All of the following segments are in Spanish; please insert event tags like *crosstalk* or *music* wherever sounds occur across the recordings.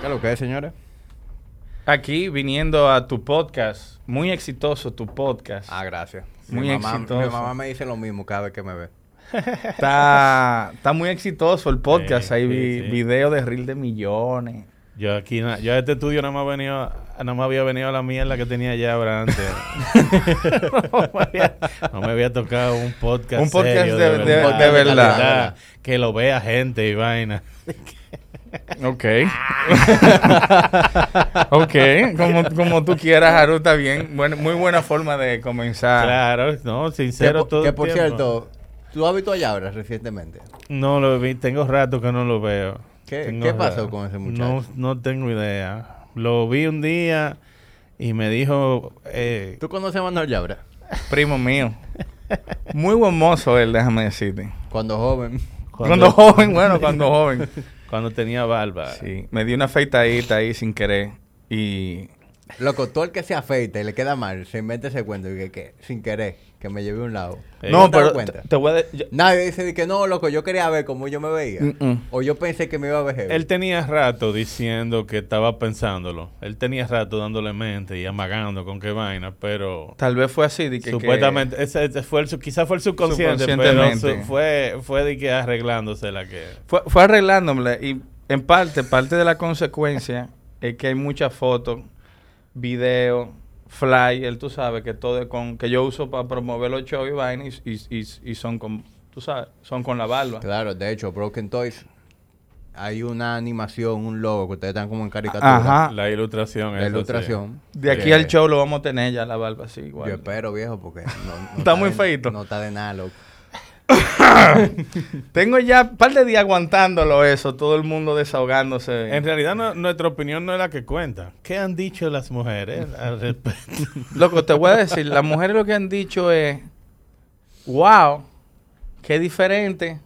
¿Qué es lo que es, señores? Aquí viniendo a tu podcast, muy exitoso tu podcast. Ah, gracias. Muy mi mamá, exitoso. Mi mamá me dice lo mismo cada vez que me ve. Está, está muy exitoso el podcast. Sí, Hay sí, vi- sí. video de reel de millones. Yo aquí, na- yo a este estudio nada más, venido, nada más había venido a la mierda que tenía ya ahora antes. *laughs* *laughs* no, me había, no me había tocado un podcast. Un podcast serio, de- de- de verdad. Que lo vea gente y vaina. *laughs* Ok. *laughs* ok. Como, como tú quieras, Haru, está bien. Bueno, muy buena forma de comenzar. Claro, no, Que, sincero po- todo que por tiempo. cierto, ¿tú has visto a Yabra recientemente? No lo vi, tengo rato que no lo veo. ¿Qué- Tengo qué pasó rato. con ese muchacho? No, no tengo idea. Lo vi un día y me dijo... Eh, ¿Tú conoces a Manuel Yabra? Primo mío. Muy buen mozo él, déjame decirte. Cuando joven. Cuando, joven, bueno, cuando joven. Cuando tenía barba. Sí, me di una afeitadita ahí sin querer. Y Loco, todo el que se afeita y le queda mal, se inventa ese cuento y que, que sin querer, que me llevé a un lado. Eh, no, das pero cuenta? te, te voy a... de- yo- Nadie dice de que no, loco, yo quería ver cómo yo me veía. O yo pensé que me iba a ver. Él tenía rato diciendo que estaba pensándolo. Él tenía rato dándole mente y amagando con qué vaina, pero tal vez fue así. De que, supuestamente ese, ese fue el, quizás fue el subconsciente, pero su- fue fue de que arreglándose la que que fue, fue arreglándome. Y en parte, parte de la consecuencia es que hay muchas fotos, videos, flyer, tú sabes, que todo es con... Que yo uso para promover los shows y vainas y, y, son con... Tú sabes, son con la barba. Claro, de hecho, Broken Toys, hay una animación, un logo que ustedes están como en caricatura. Ajá. la ilustración La sí. ilustración. De aquí Que al show lo vamos a tener ya la barba así igual. Yo espero, viejo, porque no, no Está muy feito. No está de nada, loco. *laughs* Tengo ya un par de días aguantándolo eso, todo el mundo desahogándose. En realidad no- nuestra opinión no es la que cuenta. ¿Qué han dicho las mujeres al respecto? *laughs* Loco, te voy a decir, las mujeres lo que han dicho es, wow, qué diferente,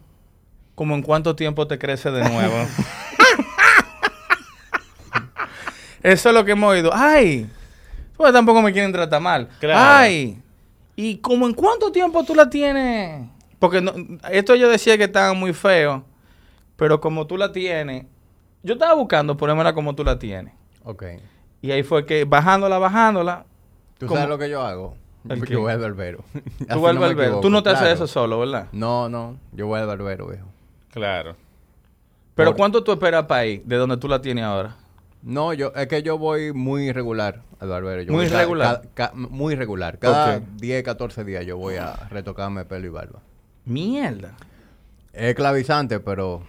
como en cuánto tiempo te crece de nuevo. *laughs* Eso es lo que hemos oído. Ay, pues tampoco me quieren tratar mal. Claro. Ay, ¿y como en cuánto tiempo tú la tienes? Porque no- esto yo decía que estaba muy feo, pero como tú la tienes, yo estaba buscando ponérmela como tú la tienes. Ok. Y ahí fue que bajándola, bajándola, ¿Tú sabes lo que yo hago? Yo voy al barbero. Tú *laughs* vas al no barbero. Tú no te haces eso solo, ¿verdad? No, no. Yo voy al barbero, viejo. claro. Pero Por- ¿cuánto tú esperas para ir de donde tú la tienes ahora? No, yo es que yo voy muy regular al barbero. Yo Muy voy regular. ca- ca- muy regular. Cada Ok. 10, 14 días yo voy a retocarme pelo y barba. Mierda. Es clavizante, pero...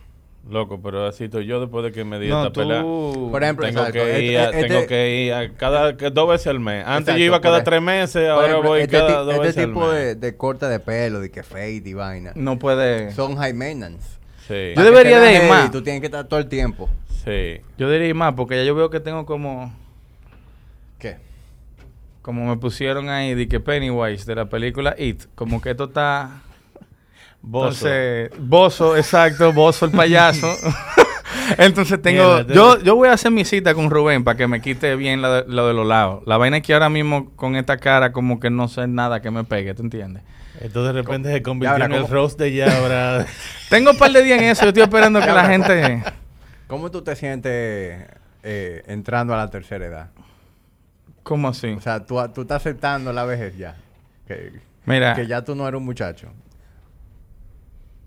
Loco, pero así estoy yo después de que me di No, esta pelea. tú... Por ejemplo, Tengo exacto, que, este- ir a, este- tengo que ir a cada que dos veces al mes. Antes Exacto, yo iba cada tres meses, ahora ejemplo, voy este, cada dos este veces al tipo mes. de, de corte de pelo, de que fade y vaina, No puede... son high maintenance. Sí, Yo debería de ir más. Tú tienes que estar todo el tiempo. sí. Yo diría ir más porque ya yo veo que tengo como... ¿Qué? Como me pusieron ahí de que Pennywise de la película It. Como que esto está... Bozo. Entonces, Bozo, exacto, Bozo el payaso. *laughs* Entonces tengo, Mierda, yo, yo voy a hacer mi cita con Rubén para que me quite bien la lo de los lados. La vaina es que ahora mismo con esta cara como que no sé nada que me pegue, ¿tú entiendes? Entonces de repente se convirtió en el roast de Yabra. *laughs* Tengo un par de días en eso, yo estoy esperando que la gente... ¿Cómo tú te sientes eh, entrando a la tercera edad? ¿Cómo así? O sea, tú, tú estás aceptando la vejez ya. Que, Mira, que ya tú no eres un muchacho.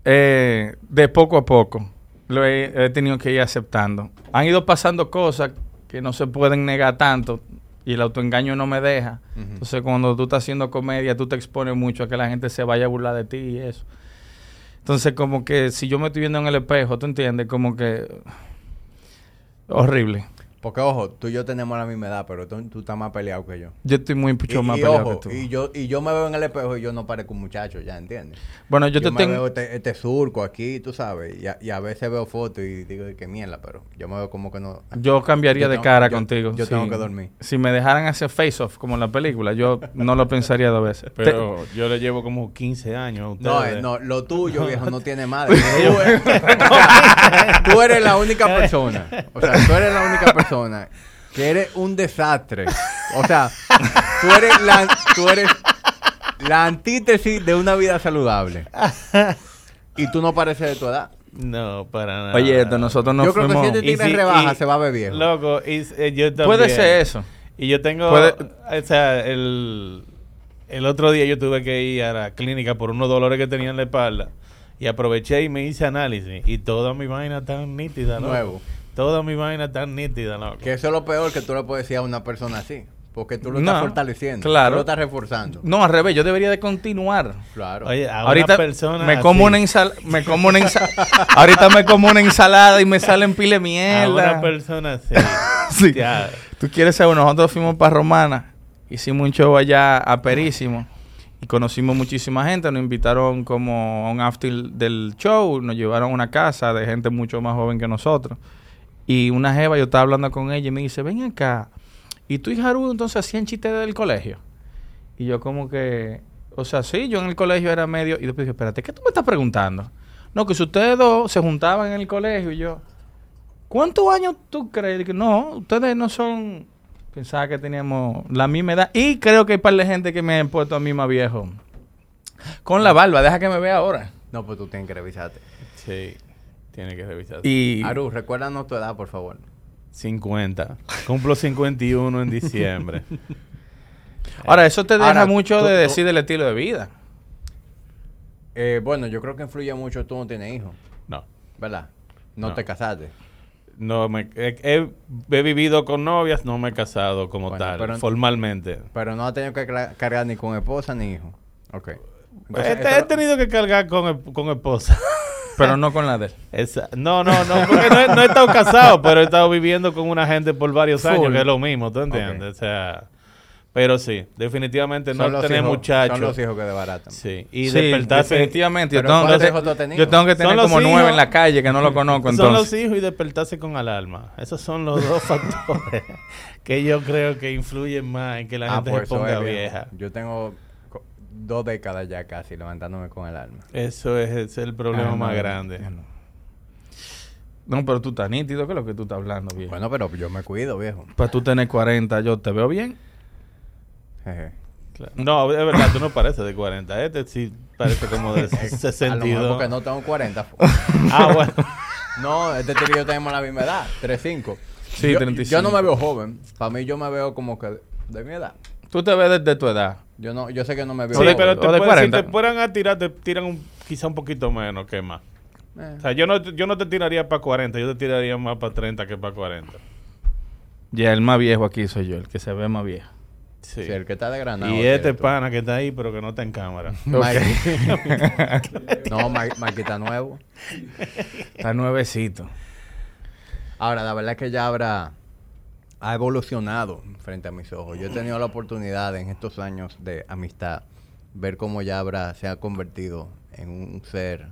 Eh, de poco a poco lo he, he tenido que ir aceptando. Han ido pasando cosas que no se pueden negar tanto y el autoengaño no me deja. Entonces, cuando tú estás haciendo comedia, tú te expones mucho a que la gente se vaya a burlar de ti y eso. Entonces, como que si yo me estoy viendo en el espejo, ¿tú entiendes? Como que... Horrible. Porque, ojo, tú y yo tenemos la misma edad, pero tú, tú estás más peleado que yo. Yo estoy muy Y, mucho más y peleado ojo, que tú. y yo, y yo me veo en el espejo y yo no parezco un muchacho, ya, ¿entiendes? Bueno, yo, Yo, te me tengo... veo este, este surco aquí, tú sabes, y a, y a veces veo fotos y digo que mierda, pero yo me veo como que no... Yo cambiaría Yo de tengo- cara yo- contigo. yo sí. tengo que dormir. Si me dejaran hacer face-off como en la película, yo no lo pensaría dos veces. Te- Pero yo le llevo como 15 años a No, ustedes. eh, no, lo tuyo, viejo, no tiene madre. *laughs* Tú, eres- tú eres la única persona. O sea, tú eres la única persona *laughs* que eres un desastre. O sea, tú eres la, tú eres la antítesis de una vida saludable. Y tú no pareces de tu edad. No, para nada. Oye, esto, nosotros nos Yo creo que si este si- rebaja, y- se va a viejo. Loco, y, eh, yo también. Puede ser eso. Y yo tengo, Puede- o sea, el, el otro día yo tuve que ir a la clínica por unos dolores que tenía en la espalda. Y aproveché y me hice análisis. Y toda mi vaina tan nítida, ¿no? Nuevo. Toda mi vaina tan nítida, loco. Que eso es lo peor que tú le puedes decir a una persona así. Porque tú lo No, estás fortaleciendo. claro. Tú lo estás reforzando. No, al revés, yo debería de continuar. Claro. Oye, a Ahorita una persona me como así, una ensalada, me como una ensalada. *laughs* Ahorita me como una ensalada y me salen pile A una mierda. persona así. *laughs* Sí. ya, Tú quieres saber, nosotros fuimos para Romana, hicimos un show allá a Perísimo y conocimos muchísima gente, nos invitaron como a un after del show, nos llevaron a una casa de gente mucho más joven que nosotros. Y una jeva, yo estaba hablando con ella y me dice, ven acá, ¿y tú y Haru entonces hacían chistes del colegio? Y yo como que, o sea, sí, yo en el colegio era medio... Y después dije, espérate, ¿qué tú me estás preguntando? No, que si ustedes dos se juntaban en el colegio y yo... ¿Cuántos años tú crees? Que no, ustedes no son... Pensaba que teníamos la misma edad. Y creo que hay par de gente que me han puesto a mí más viejo. Con la barba, deja que me vea ahora. No, pues tú tienes que revisarte. sí. Tiene que revisar. Y... Aru, recuérdanos tu edad, por favor. 50. Cumplo 51 en diciembre. *laughs* Ahora, eso te deja Ahora, mucho tú- de tú- decir del estilo de vida. Eh, bueno, yo creo que influye mucho tú no tienes hijos, No. ¿verdad? No, No. te casaste. No me he, he- he vivido con novias, no me he casado como Bueno, tal, pero- formalmente. Pero no has tenido que cargar ni con esposa ni hijo. Ok. He, Entonces, he tenido que cargar con, e- con esposa. *laughs* Pero no con la de él. Esa- no, no, no, porque no, he- no he estado casado, pero he estado viviendo con una gente por varios años, que es lo mismo, ¿tú entiendes? O sea, pero sí, definitivamente no son tener hijos- muchachos. Son los hijos que desbaratan. Sí, y sí, despertarse. definitivamente. Yo tengo, ¿cuántos que, hijos tú has tenido? yo tengo que tener como nueve en la calle que no lo conozco Son los hijos y despertarse con alarma. Esos son los dos *laughs* factores que yo creo que influyen más en que la Ah, gente pues se ponga vieja. Yo tengo dos décadas ya casi levantándome con el alma. Eso es, es el problema Ah, más no, grande. No. No, pero tú estás nítido, ¿qué es lo que tú estás hablando, viejo? Bueno, pero yo me cuido, viejo. Para tú tener 40, yo te veo bien. Jeje. Claro. No, es verdad, tú no pareces de 40. Este sí parece como de *laughs* A lo mejor 62. porque no tengo 40. fo. *laughs* Ah, bueno. *laughs* no, este tío y yo tenemos la misma edad, 35. Sí, yo, 35. Yo no me veo joven. Para mí yo me veo como que de mi edad. Tú te ves desde tu edad. Yo no, yo sé que no me veo Sí, pero te si 40. te fueran a tirar, te tiran un, quizá un poquito menos que más. Eh. O sea, yo no, yo no te tiraría para 40, yo te tiraría más para 30 que para 40. Ya, el más viejo aquí soy yo, el que se ve más viejo. Sí. Sí, el que está de granado. y este pana que está ahí, pero que no está en cámara. *laughs* *laughs* No, Mike, Mike está nuevo. Está nuevecito. Ahora, la verdad es que ya habrá ha evolucionado frente a mis ojos. Yo he tenido la oportunidad en estos años de amistad ver cómo Yabra se ha convertido en un ser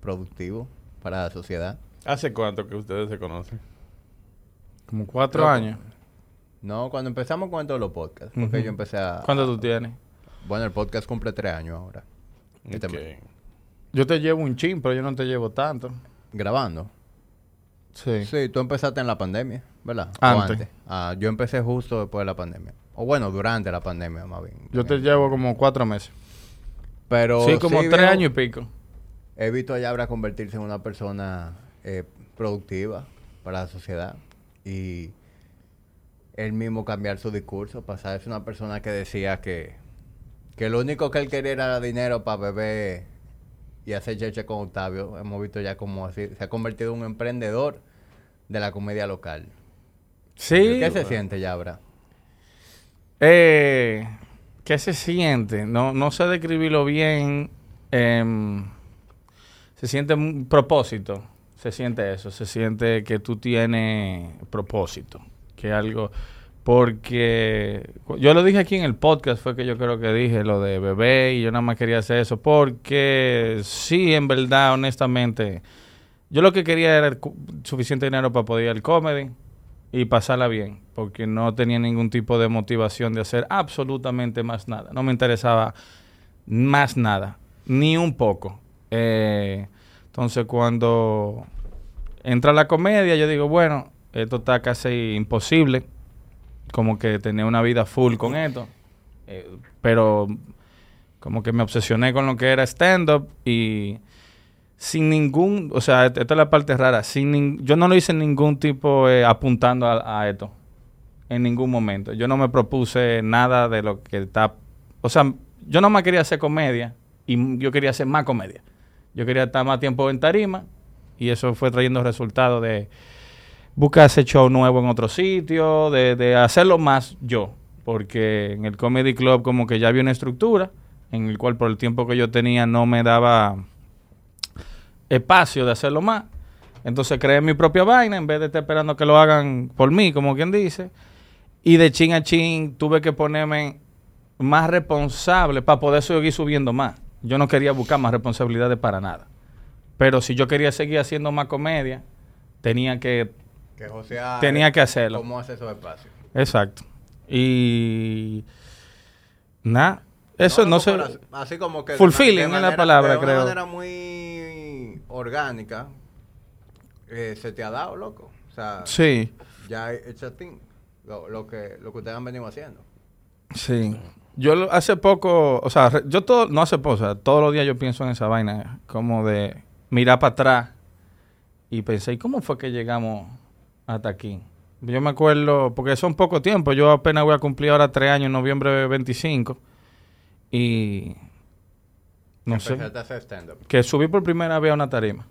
productivo para la sociedad. ¿Hace cuánto que ustedes se conocen? Como cuatro años. No, cuando empezamos con de los podcasts, porque Ujú. yo empecé a... ¿Cuánto tú tienes? Bueno, el podcast cumple tres años ahora. Este Ok. mes. Yo te llevo un chin, pero yo no te llevo tanto. Grabando. Sí. Sí, tú empezaste en la pandemia, ¿verdad? Antes. Ah, yo empecé justo después de la pandemia. O bueno, durante la pandemia, más bien. Yo te llevo como cuatro meses. Pero sí, como tres años y pico. He visto a Yabra convertirse en una persona eh, productiva para la sociedad y él mismo cambiar su discurso, pasar de una persona que decía que, que lo único que él quería era dinero para beber y hacer cheche con Octavio. Hemos visto ya como así, se ha convertido en un emprendedor de la comedia local. Sí. ¿Qué se siente, Yabra? Eh, ¿Qué se siente? No, no sé describirlo bien. Em, se siente un propósito. Se siente eso. Se siente que tú tienes propósito. Que algo. Porque yo lo dije aquí en el podcast, fue que yo creo que dije lo de bebé y yo nada más quería hacer eso. Porque sí, en verdad, honestamente, yo lo que quería era suficiente dinero para poder ir al comedy y pasarla bien, porque no tenía ningún tipo de motivación de hacer absolutamente más nada. No me interesaba más nada, ni un poco. Eh, entonces, cuando entra la comedia, yo digo, bueno, esto está casi imposible, como que tener una vida full con esto. Eh, pero como que me obsesioné con lo que era stand-up y sin ningún, o sea, esta es la parte rara, sin nin- yo no lo hice ningún tipo eh, apuntando a, esto, en ningún momento. Yo no me propuse nada de lo que está, o sea, yo no más quería hacer comedia y yo quería hacer más comedia. Yo quería estar más tiempo en tarima y eso fue trayendo resultados de buscar ese show nuevo en otro sitio, de, de hacerlo más yo, porque en el Comedy Club como que ya había una estructura en el cual por el tiempo que yo tenía no me daba espacio de hacerlo más. Entonces creé mi propia vaina en vez de estar esperando que lo hagan por mí, como quien dice. Y de chin a chin tuve que ponerme más responsable para poder seguir subiendo más. Yo no quería buscar más responsabilidades para nada. Pero si yo quería seguir haciendo más comedia, tenía que... Que Tenía que hacerlo. ¿Cómo hace esos espacios? Exacto. Y... Nada. Eso no, Así como que. de Fulfilling es la palabra, de creo. una manera muy orgánica. eh, se te ha dado, loco. O sea, Sí, ya thing. Lo, lo que, lo que ustedes han venido haciendo. sí. Yo hace poco, o sea, yo todo, no hace poco, o sea, todos los días yo pienso en esa vaina, como de mirar para atrás y pensé, ¿y cómo fue que llegamos hasta aquí? Yo me acuerdo, porque son poco tiempo, yo apenas voy a cumplir ahora tres años, en noviembre 25, y no sé, a hacer que subí por primera vez a una tarima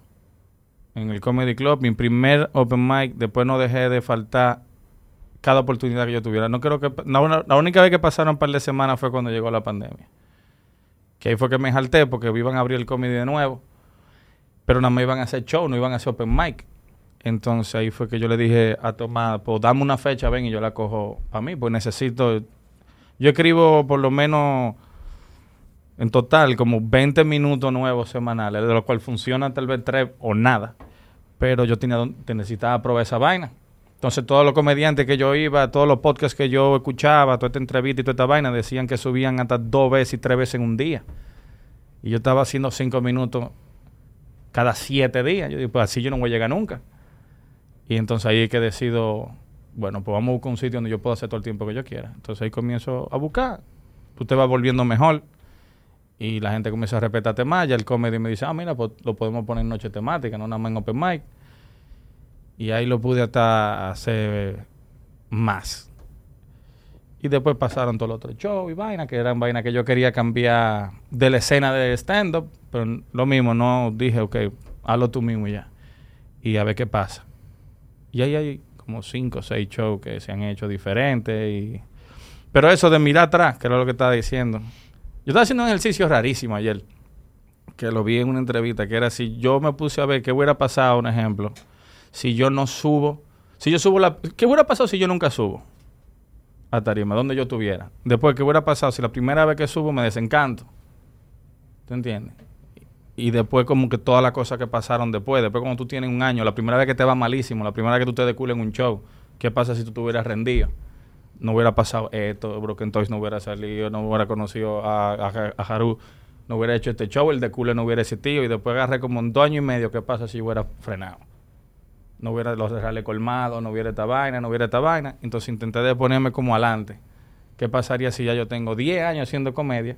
en el Comedy Club, mi primer open mic, después no dejé de faltar cada oportunidad que yo tuviera. No creo que la única vez que pasaron un par de semanas fue cuando llegó la pandemia. Que ahí fue que me jalté porque iban a abrir el comedy de nuevo, pero nada más iban a hacer show, no iban a hacer open mic. Entonces ahí fue que yo le dije a Tomás, pues dame una fecha, ven y yo la cojo para mí, pues necesito yo escribo por lo menos en total como 20 minutos nuevos semanales, de los cuales funcionan tal vez tres o nada. Pero yo tenía, necesitaba probar esa vaina. Entonces todos los comediantes que yo iba, todos los podcasts que yo escuchaba, toda esta entrevista y toda esta vaina, decían que subían hasta dos veces y tres veces en un día. Y yo estaba haciendo cinco minutos cada siete días. Yo digo, pues así yo no voy a llegar nunca. Y entonces ahí es que decido, bueno, pues vamos a buscar un sitio donde yo pueda hacer todo el tiempo que yo quiera. Entonces ahí comienzo a buscar. Tú te vas volviendo mejor y la gente comienza a respetarte más. Ya el comedy me dice, ah, mira, pues lo podemos poner en noche temática, no nada más en open mic. Y ahí lo pude hasta hacer más. Y después pasaron todos los otros shows y vainas, que eran vainas que yo quería cambiar de la escena de stand-up. Pero lo mismo, no dije, ok, hazlo tú mismo y ya. Y a ver qué pasa. Y ahí hay como cinco o seis shows que se han hecho diferentes. Y... Pero eso de mirar atrás, que era lo que estaba diciendo. Yo estaba haciendo un ejercicio rarísimo ayer, que lo vi en una entrevista, que era si yo me puse a ver qué hubiera pasado, un ejemplo, si yo no subo, si yo subo la... ¿Qué hubiera pasado si yo nunca subo a tarima, donde yo estuviera? Después, ¿qué hubiera pasado si la primera vez que subo me desencanto? ¿Te entiendes? Y después como que todas las cosas que pasaron después, después cuando tú tienes un año, la primera vez que te va malísimo, la primera vez que tú te decules en un show, ¿qué pasa si tú te hubieras rendido? No hubiera pasado esto, Broken Toys no hubiera salido, no hubiera conocido a, a, Haru, no hubiera hecho este show, el de Cule no hubiera existido y después agarré como en dos años y medio, ¿qué pasa si hubiera frenado? No hubiera los reales colmados, no hubiera esta vaina, no hubiera esta vaina. Entonces intenté de ponerme como adelante. ¿Qué pasaría si ya yo tengo 10 años haciendo comedia?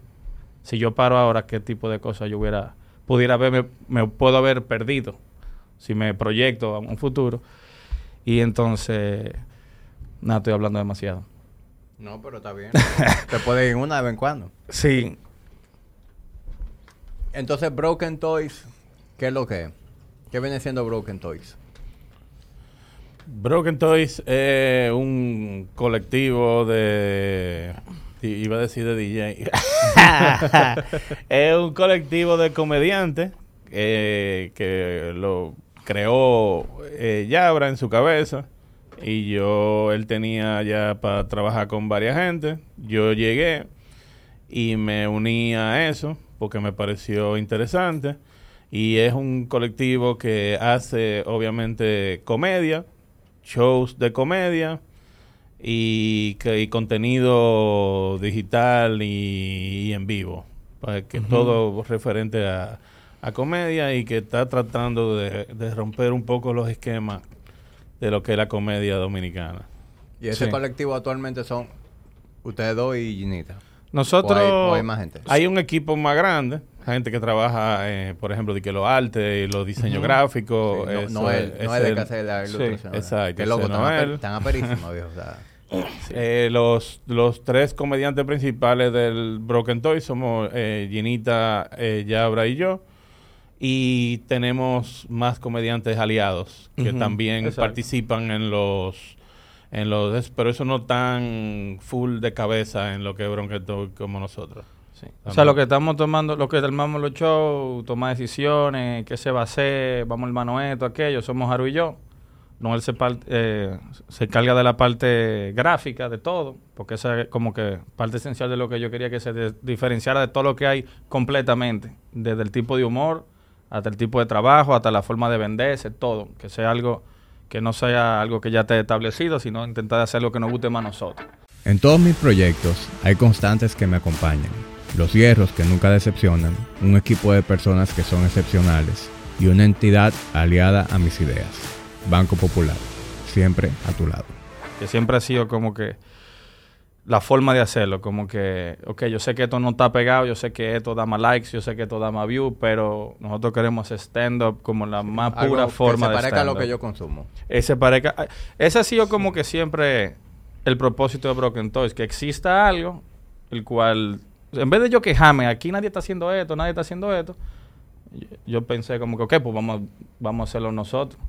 Si yo paro ahora, ¿qué tipo de cosas yo hubiera, pudiera haberme, me puedo haber perdido? Si me proyecto a un futuro. Y entonces, nada, estoy hablando demasiado. No, pero está bien. Te *laughs* puede ir una de vez en cuando. Sí, Entonces, Broken Toys, ¿qué es lo que es? ¿Qué viene siendo Broken Toys? Broken Toys es un colectivo de. Iba a decir de DJ. *laughs* es un colectivo de comediantes eh, que lo creó eh, Yabra en su cabeza. Y yo, él tenía ya para trabajar con varias gente. Yo llegué y me uní a eso porque me pareció interesante. Y es un colectivo que hace, obviamente, comedia, shows de comedia y, que, y contenido digital y, y en vivo. Para que todo referente a, a comedia y que está tratando de, de romper un poco los esquemas de lo que es la comedia dominicana. Y ese Sí. colectivo actualmente son ustedes dos y Ginita. Nosotros... O hay- o hay más gente. Hay un equipo más grande. gente que trabaja, eh, por ejemplo, de que los artes y los diseños gráficos. Sí, no, eso es, no es de el- que hacer la sí, exacto, Que loco, están, Noel. aper- están aperísimos, viejo. O sea, *laughs* Eh, los, los tres comediantes principales del Broken Toy somos eh, Ginita, eh, Yabra y yo. Y tenemos más comediantes aliados que también exacto. participan en los en los pero eso no tan full de cabeza en lo que es Toy como nosotros. Sí. O sea, lo que estamos tomando, lo que armamos los shows, tomar decisiones, qué se va a hacer, vamos hermano esto, aquello, somos Haru y yo. No, él se, par- eh, se encarga de la parte gráfica de todo, porque esa es como que parte esencial de lo que yo quería que se diferenciara de todo lo que hay completamente, desde el tipo de humor hasta el tipo de trabajo, hasta la forma de venderse, todo, que sea algo que no sea algo que ya esté establecido, sino intentar hacer lo que nos guste más a nosotros. En todos mis proyectos hay constantes que me acompañan, los hierros que nunca decepcionan, un equipo de personas que son excepcionales y una entidad aliada a mis ideas. Banco Popular, siempre a tu lado. que siempre ha sido como que la forma de hacerlo, como que, ok, yo sé que esto no está pegado, yo sé que esto da más likes, yo sé que esto da más views, pero nosotros queremos stand-up como la más algo pura forma que se de parezca a lo que yo consumo. Ese, parezca, ese ha sido como que siempre el propósito de Broken Toys, que exista algo, el cual, en vez de yo quejarme, aquí nadie está haciendo esto, nadie está haciendo esto, yo, yo pensé como que, ok, pues vamos, vamos a hacerlo nosotros.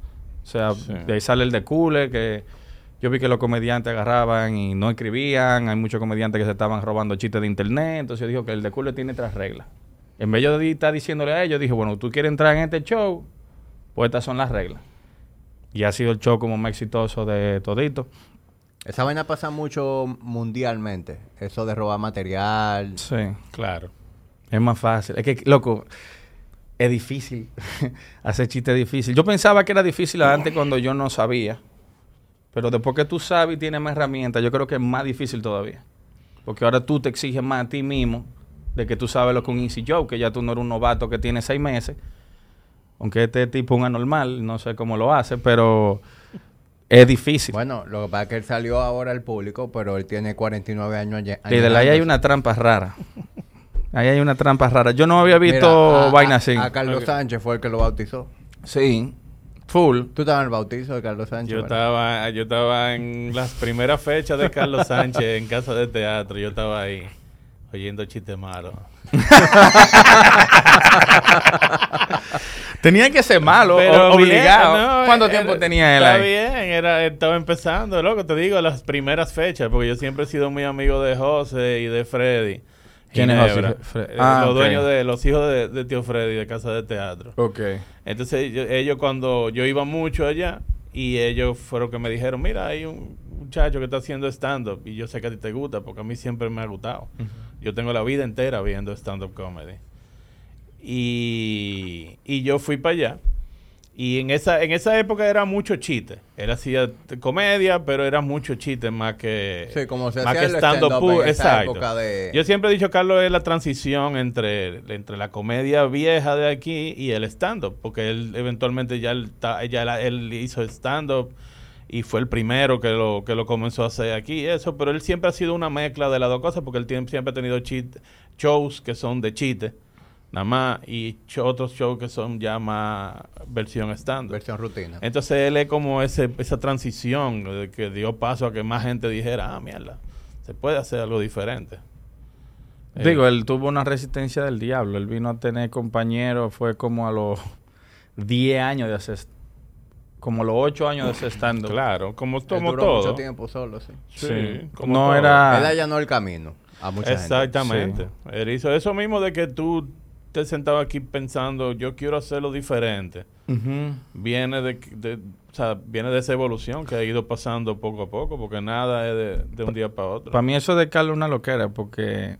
O sea, Sí. de ahí sale el de Cooler, que yo vi que los comediantes agarraban y no escribían, hay muchos comediantes que se estaban robando chistes de internet, entonces yo digo que el de Cooler tiene otras reglas. En vez de estar diciéndole a ellos, dije, bueno, tú quieres entrar en este show, pues estas son las reglas. Y ha sido el show como más exitoso de todito. Esa vaina pasa mucho mundialmente. Eso de robar material. Sí. Claro. Es más fácil. Es que, loco, es difícil. *laughs* Hacer chistes es difícil. Yo pensaba que era difícil antes cuando yo no sabía. Pero después que tú sabes y tienes más herramientas, yo creo que es más difícil todavía. Porque ahora tú te exiges más a ti mismo de que tú sabes lo que es un easy joke, que ya tú no eres un novato que tiene seis meses. Aunque este tipo es un anormal, no sé cómo lo hace, pero es difícil. Bueno, lo que pasa es que él salió ahora al público, pero él tiene 49 años. y de ahí hay años. una trampa rara. Ahí hay una trampa rara. Yo no había Mira, visto a- vaina a- así. A Carlos. Sánchez fue el que lo bautizó. Sí, full. Tú estabas en el bautizo de Carlos Sánchez. Yo ¿verdad? estaba, yo estaba en las primeras fechas de Carlos Sánchez en casa de teatro. Yo estaba ahí oyendo chistes malos. *laughs* Tenía que ser malo, Pero bien, obligado. no, ¿Cuánto era- tiempo tenía él Está ahí? bien, era, estaba empezando, loco, te digo, las primeras fechas, porque yo siempre he sido muy amigo de José y de Freddy. ¿Quién es Ginebra. Fre- Ah, los dueños de los hijos de, de tío Freddy de casa de teatro. Ok. Entonces yo- ellos cuando yo iba mucho allá y ellos fueron que me dijeron, mira, hay un muchacho que está haciendo stand-up y yo sé que a ti te gusta porque a mí siempre me ha gustado. Yo tengo la vida entera viendo stand-up comedy. Y, y yo fui para allá. Y en esa, en esa época era mucho chiste. Él hacía comedia, pero era mucho chiste más que, Sí, como se más que stand-up stand-up puro. en esa época de- Yo siempre he dicho, Carlos, es la transición entre, entre la comedia vieja de aquí y el stand-up, porque él eventualmente ya, él, ta- ya la- él hizo stand-up y fue el primero que lo, que lo comenzó a hacer aquí y eso, pero él siempre ha sido una mezcla de las dos cosas, porque él tiene- siempre ha tenido shows que son de chiste, nada más, y otros shows que son ya más versión stand-up. Versión rutina. Entonces él es como ese, esa transición de que dio paso a que más gente dijera, ah, mierda, se puede hacer algo diferente. Eh, Digo, él tuvo una resistencia del diablo. Él vino a tener compañeros, fue como a los 10 años de hacer, como a los 8 años de hacer stand Claro, como, Él como duró todo. mucho tiempo solo, sí. Sí, Sí. como No todo. era- Él allanó el camino a mucha gente. Exactamente. Él hizo eso mismo de que tú te sentabas aquí pensando, yo quiero hacerlo diferente. Viene de, de- o sea, viene de esa evolución que ha ido pasando poco a poco, porque nada es de, de un día para otro. Para mí eso de Carlos es una loquera porque,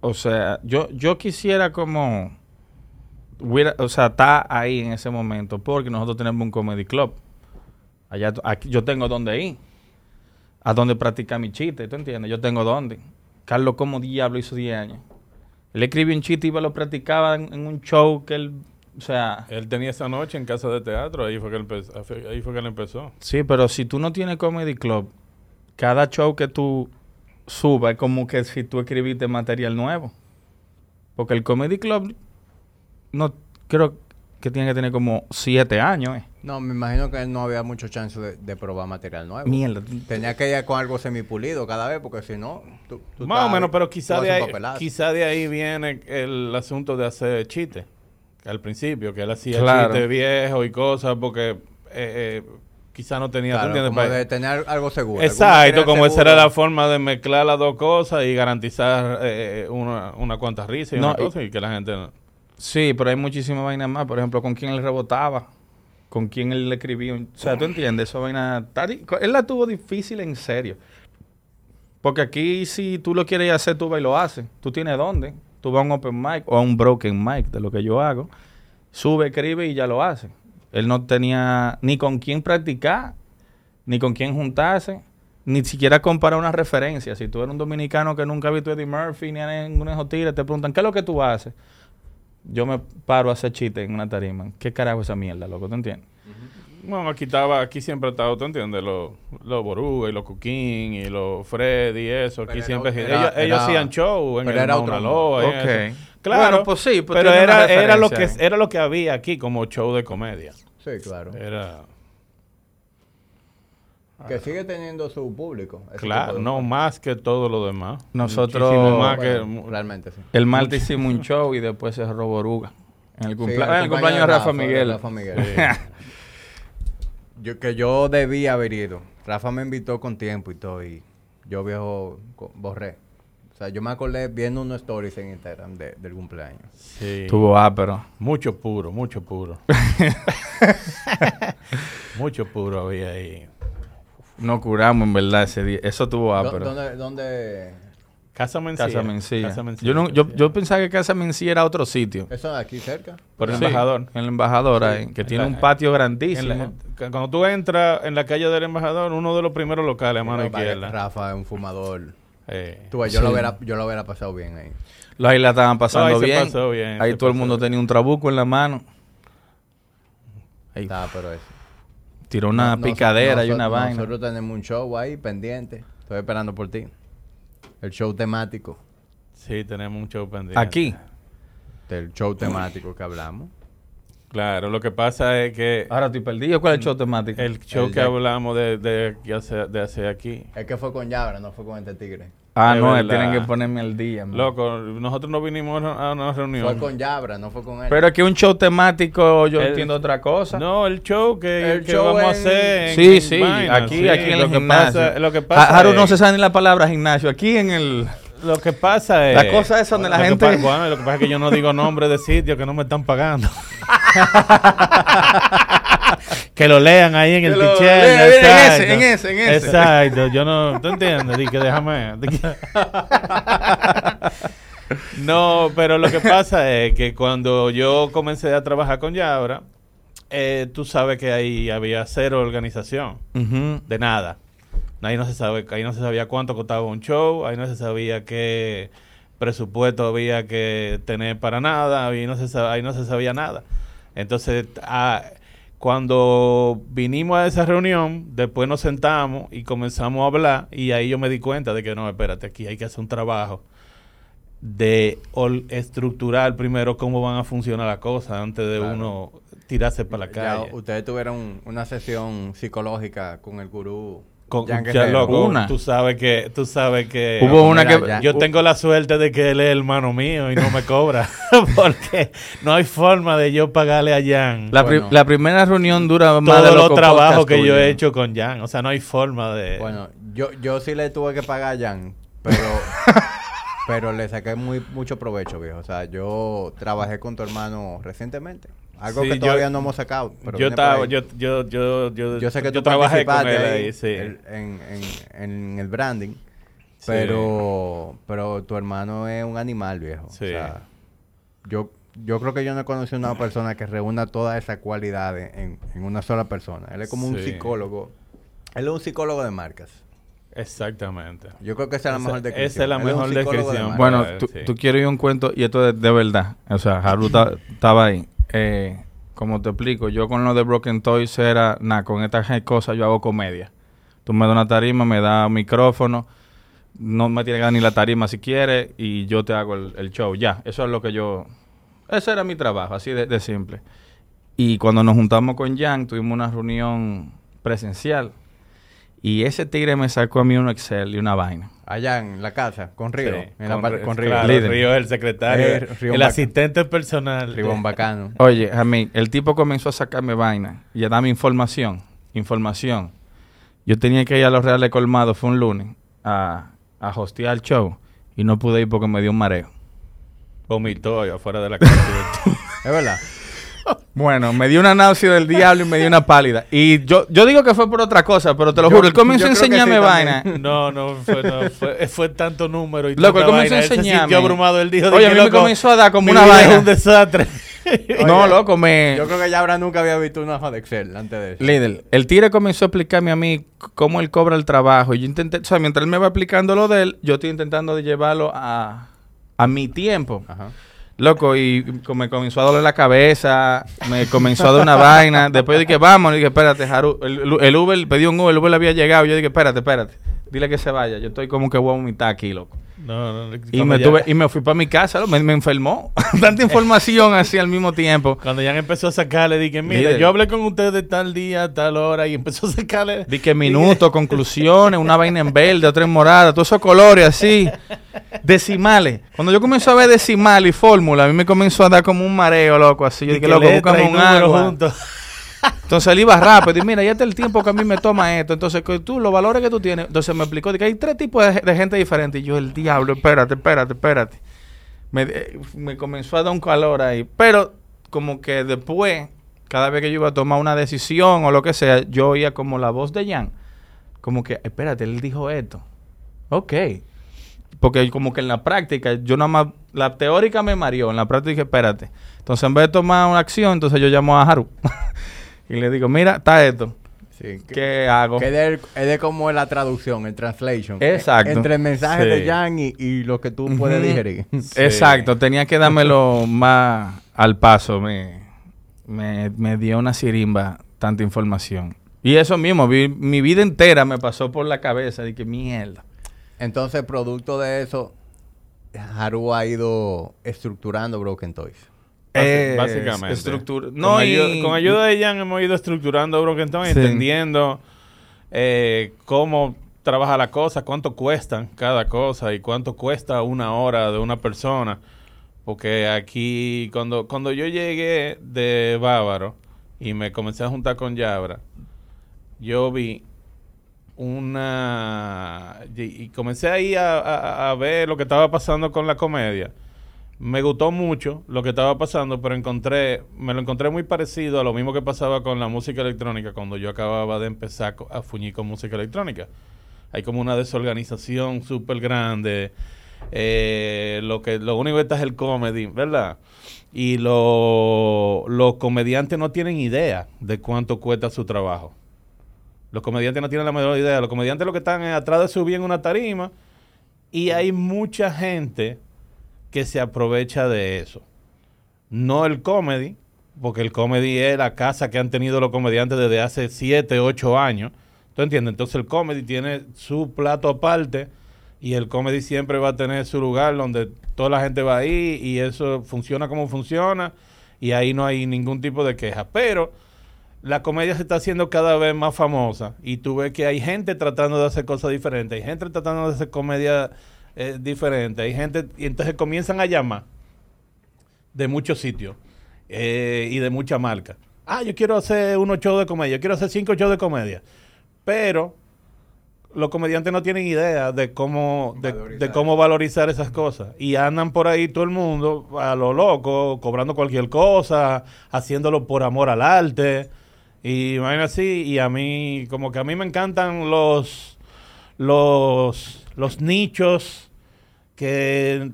o sea, yo, yo quisiera como, hubiera- o sea, está ahí en ese momento porque nosotros tenemos un comedy club. Allá, aquí, yo tengo donde ir, a donde practicar mi chiste, ¿tú entiendes? Yo tengo dónde. Carlos, como diablo hizo 10 años. Él escribió un chiste y lo practicaba en, en un show que él, o sea, Él tenía esa noche en casa de teatro, ahí fue que él empezó. Ahí fue que él empezó. Sí, pero si tú no tienes comedy club, cada show que tú subas es como que si tú escribiste material nuevo. Porque el Comedy Club, no creo que tiene que tener como siete años, ¿eh? No, me imagino que no había mucho chance de, de probar material nuevo. Mierda. Tenía que ir con algo semipulido cada vez, porque si no, tú, tú Más o menos, pero quizá de, ahí, quizá de ahí viene el asunto de hacer chistes. Al principio, que él hacía Claro. chistes viejos y cosas porque eh, eh, quizá no tenía... ¿tú Claro, como de tener algo seguro. Exacto, como esa era la forma de mezclar las dos cosas y garantizar eh, una, una cuantas risas y No, una y- cosa y que la gente... no- Sí, pero hay muchísimas vainas más. Por ejemplo, con quién él rebotaba, con quién él le escribía. un- O sea, tú entiendes, esa vaina. Él la tuvo difícil en serio. Porque aquí, si tú lo quieres hacer, tú vas y lo haces. Tú tienes dónde. Tú vas a un open mic o a un broken mic, de lo que yo hago. Sube, escribe y ya lo hace. Él no tenía ni con quién practicar, ni con quién juntarse, ni siquiera comparar una referencia. Si tú eres un dominicano que nunca ha visto a Eddie Murphy ni a ninguno de esos tigres, te preguntan, ¿qué es lo que tú haces? Yo me paro a hacer chiste en una tarima. ¿Qué carajo es esa mierda, loco? ¿Te entiendes? Bueno, aquí estaba, aquí siempre ha estado, ¿tú entiendes? Los los Boruga y los Cuquín y los Freddy y eso. Aquí Pero siempre... era- ellos, era- ellos era- hacían show en pero el era Mauna otro Loa y Ok. eso. Claro, Bueno, pues sí, pues pero era, era, lo que, era lo que había aquí como show de comedia. Sí, claro. Era... Que sigue teniendo su público. Claro, de- no más que todo lo demás. Nosotros- Muchísimo más Bueno, que... realmente sí. El martes hicimos un show y después se robó Oruga. En el, Sí, cumplea- en el cumpleaños de Rafa Miguel. Rafa Miguel. *laughs* yo, que yo debía haber ido. Rafa me invitó con tiempo y todo. Y yo viejo borré. O sea, yo me acordé viendo unos stories en Instagram de- del cumpleaños. Sí. Tuvo ápero. Mucho puro, mucho puro. *laughs* mucho puro había ahí. No curamos en verdad ese día. Eso tuvo ¿Dó- ápero. ¿Dónde, dónde? Casa Mencía. Casa Mencía. Casa Mencía. Yo, no- yo, yo pensaba que Casa Mencía era otro sitio. ¿Eso de aquí cerca? Por el Sí, embajador. En el embajador ahí, que En tiene la- un patio grandísimo. la- cuando tú entras en la calle del embajador, uno de los primeros locales a mano izquierda. Rafa es un fumador. Eh, Tú, yo, Sí. lo hubiera, yo lo hubiera pasado bien ahí. Los ahí la estaban pasando No, ahí se bien. pasó bien, Ahí se todo el mundo bien. tenía un trabuco en la mano. Ahí Está, pero eso. Tiró una No- no- picadera y una vaina. Nosotros tenemos un show ahí pendiente. Estoy esperando por ti. El show temático. sí, tenemos un show pendiente. Aquí. Del show temático que hablamos. Claro, lo que pasa es que Ahora estoy perdido. ¿Cuál es el show temático? el show El que de- hablamos de, de, que hace- de hacer aquí. Es que fue con Yabra, no fue con este tigre. Ah, no, verdad. tienen que ponerme al día. man. Loco, nosotros no vinimos a una reunión. Fue con Yabra, no fue con él. Pero es que un show temático yo El- entiendo otra cosa. No, el show que, El que show vamos a en- hacer. en- Sí, en sí, aquí, sí, aquí en lo el que gimnasio. pasa- lo que pasa Haru no se sabe ni la palabra gimnasio. Aquí en el... Lo que pasa es. La cosa es donde la lo que gente- bueno, lo que pasa es que yo no digo nombres de sitios que no me están pagando. *laughs* *laughs* que lo lean ahí en el Que t-shirt, lean, en ese, en ese, en ese. Exacto, yo no. ¿Tú entiendes? Que déjame. *laughs* no, pero lo que pasa es que cuando yo comencé a trabajar con Yabra, eh, tú sabes que ahí había cero organización de nada. Ahí no se sabe, ahí no se sabía cuánto costaba un show, ahí no se sabía qué presupuesto había que tener para nada, ahí no se, ahí no se sabía nada. Entonces, ah, cuando vinimos a esa reunión, después nos sentamos y comenzamos a hablar y ahí yo me di cuenta de que no, espérate, aquí hay que hacer un trabajo de estructurar primero cómo van a funcionar las cosas antes de Claro. uno tirarse para la Ya calle. ustedes tuvieron una sesión psicológica con el gurú. Con- Jan ya, loco, Una. Tú sabes que, tú sabes que Hubo una Mira, que... ya- yo tengo la suerte de que él es hermano mío y no me cobra. *laughs* porque no hay forma de yo pagarle a Jan La, pri- Bueno. la primera reunión dura más de todos lo los que trabajos que yo he hecho con Jan. O sea, no hay forma de. Bueno, yo, yo sí le tuve que pagar a Jan, pero, *laughs* pero le saqué muy, mucho provecho, viejo. O sea, yo trabajé con tu hermano recientemente. Algo Sí, que yo- todavía no hemos sacado. Pero yo estaba, yo, yo, yo, yo, Yo sé que tú trabajé con él ahí ahí, sí. el- en, en- en el branding, Sí. pero, pero tu hermano es un animal, viejo. O Sí. sea, yo, yo creo que yo no he conocido una persona que reúna todas esas cualidades en, en una sola persona. Él es como un psicólogo. Él es un psicólogo de marcas. Exactamente. Yo creo que esa es la Esa- mejor descripción. esa es la Él mejor de descripción. Bueno, él, tú, sí. tú quieres ir un cuento y esto es de verdad. O sea, Haru ta- estaba ahí. Eh, como te explico, yo con lo de Broken Toys era, nada, con estas cosas yo hago comedia. Tú me das una tarima, me das un micrófono, no me tiene que dar ni la tarima si quiere y yo te hago el, el show. Ya, eso es lo que yo... Ese era mi trabajo, así de, de simple. Y cuando nos juntamos con Jan, tuvimos una reunión presencial. Y ese tigre me sacó a mí un Excel y una vaina. Allá en la casa, con Río. Sí, en la con, par- Río, con Río. claro, Líder. Río es el secretario, Eh, Río el asistente personal. Ribón bacano. Oye, a mí, el tipo comenzó a sacarme vaina y a darme información. Información. Yo tenía que ir a los Reales Colmados, fue un lunes, a, a hostear el show. Y no pude ir porque me dio un mareo. Vomitó ahí afuera de la casa. *laughs* Es verdad. Bueno, me dio una náusea del diablo y me dio una pálida. Y yo, yo digo que fue por otra cosa, pero te lo Yo- juro, él comenzó a enseñarme sí vaina. también. no, no, fue, no, fue, fue tanto número y Loco, él comenzó a enseñarme. abrumado. Dijo, Oye, a mí me comenzó a dar como una vaina. es un desastre. *laughs* No, loco, me... Yo creo que Yabra nunca había visto una hoja de Excel antes de eso. Líder, el tigre comenzó a explicarme a mí cómo él cobra el trabajo. Y yo intenté, o sea, mientras él me va explicando lo de él, yo estoy intentando de llevarlo a, a mi tiempo. Ajá. Loco, y me comenzó a doler la cabeza, me comenzó a dar una vaina. Después dije, vamos, y dije, espérate, Haru. El, el Uber, pedí un Uber, el Uber había llegado. Yo dije, espérate, espérate. Dile que se vaya. Yo estoy como que voy a vomitar aquí, loco. No, no, Y me, tuve, y me fui para mi casa, me, me enfermó. *laughs* Tanta información así al mismo tiempo. Cuando ya empezó a sacarle, dije, mira, yo hablé con usted de tal día, tal hora, y empezó a sacarle. Di que minutos, *laughs* conclusiones, una vaina en verde, otra en morada, todos esos colores así. Decimales. Cuando yo comencé a ver decimales y fórmula, a mí me comenzó a dar como un mareo, loco, así. Yo dije, loco, y un agua. juntos. Entonces él iba rápido y mira, ya está el tiempo que a mí me toma esto. Entonces, que tú, los valores que tú tienes. Entonces me explicó que hay tres tipos de, de gente diferente. Y yo, el diablo, espérate, espérate, espérate. Me, eh, me comenzó a dar un calor ahí. Pero como que después, cada vez que yo iba a tomar una decisión o lo que sea, yo oía como la voz de Jan. Como que, espérate, él dijo esto. Ok. Porque como que en la práctica, yo nada más, la teórica me mareó, en la práctica dije, espérate. Entonces en vez de tomar una acción, entonces yo llamo a Haru. *laughs* y le digo, mira, está esto. Sí. que- ¿Qué hago? Que de, es de como la traducción, el translation. Exacto. Entre el mensaje Sí. de Jan y, y lo que tú puedes digerir. *laughs* Exacto, tenía que dármelo *laughs* más al paso. Me, me, me dio una sirimba tanta información. Y eso mismo, vi- mi vida entera me pasó por la cabeza. Dije, mierda. Entonces, producto de eso, Haru ha ido estructurando Broken Toys. Eh, básicamente. estructura- Con, y- ayuda de Jan hemos ido estructurando Sí. entendiendo eh, cómo trabaja la cosa, cuánto cuestan cada cosa y cuánto cuesta una hora de una persona. Porque aquí, cuando, cuando yo llegué de Bávaro y me comencé a juntar con Yabra, yo vi una... Y y comencé ahí a, a- a ver lo que estaba pasando con la comedia. Me gustó mucho lo que estaba pasando, pero encontré, me lo encontré muy parecido a lo mismo que pasaba con la música electrónica cuando yo acababa de empezar a fuñir con música electrónica. Hay como una desorganización súper grande. eh, lo que lo único que está es el comedy, ¿verdad? Y lo- los comediantes no tienen idea de cuánto cuesta su trabajo. Los comediantes no tienen la menor idea. Los comediantes lo que están es atrás de subir en una tarima y hay mucha gente que se aprovecha de eso. No el comedy, porque el comedy es la casa que han tenido los comediantes desde hace 7, 8 años. ¿Tú entiendes? Entonces el comedy tiene su plato aparte y el comedy siempre va a tener su lugar donde toda la gente va ahí y eso funciona como funciona y ahí no hay ningún tipo de queja. Pero la comedia se está haciendo cada vez más famosa y tú ves que hay gente tratando de hacer cosas diferentes, hay gente tratando de hacer comedia eh, diferente, hay gente y entonces comienzan a llamar de muchos sitios eh, y de muchas marcas. Ah, yo quiero hacer unos shows de comedia, yo quiero hacer cinco shows de comedia, pero los comediantes no tienen idea de cómo de cómo valorizar esas cosas. Y andan por ahí todo el mundo a lo loco cobrando cualquier cosa haciéndolo por amor al arte. Y vaina así y a mí como que a mí me encantan los los los nichos que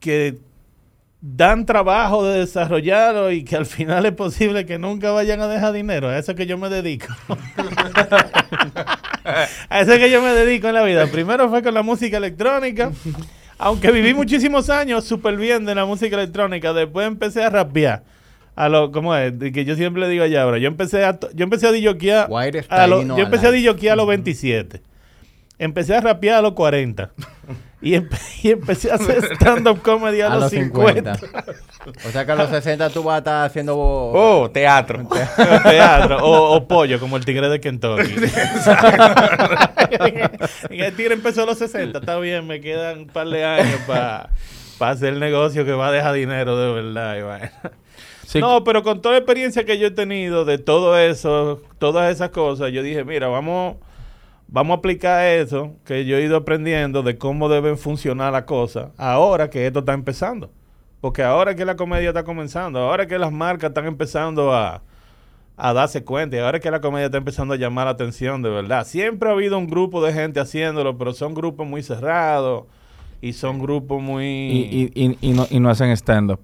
que dan trabajo de desarrollarlo y que al final es posible que nunca vayan a dejar dinero. A eso es que yo me dedico. *laughs* a eso es que yo me dedico en la vida. Primero fue con la música electrónica. Aunque viví muchísimos años súper bien de la música electrónica, después empecé a rapear. A lo, ¿Cómo es? Que yo siempre le digo allá ahora. Yo empecé a, yo empecé a dilloquear a lo- yo empecé a dilloquear a los 27. empecé a rapear a los 40. Y, empe- *laughs* y empecé a hacer stand-up comedy a, los 50. *laughs* o sea que a los 60 tú vas a estar haciendo... Oh, teatro. *laughs* Teatro. O, o pollo, como el tigre de Kentucky. y el tigre empezó a los 60. Está bien, me quedan un par de años para hacer el negocio que va a dejar dinero de verdad. Sí. No, pero con toda la experiencia que yo he tenido de todo eso, todas esas cosas, yo dije, mira, vamos, vamos a aplicar eso que yo he ido aprendiendo de cómo deben funcionar las cosas ahora que esto está empezando. Porque ahora que la comedia está comenzando, ahora que las marcas están empezando a, a darse cuenta y ahora que la comedia está empezando a llamar la atención de verdad. Siempre ha habido un grupo de gente haciéndolo, pero son grupos muy cerrados y son grupos muy... Y, y, y, y no, y no hacen stand-up.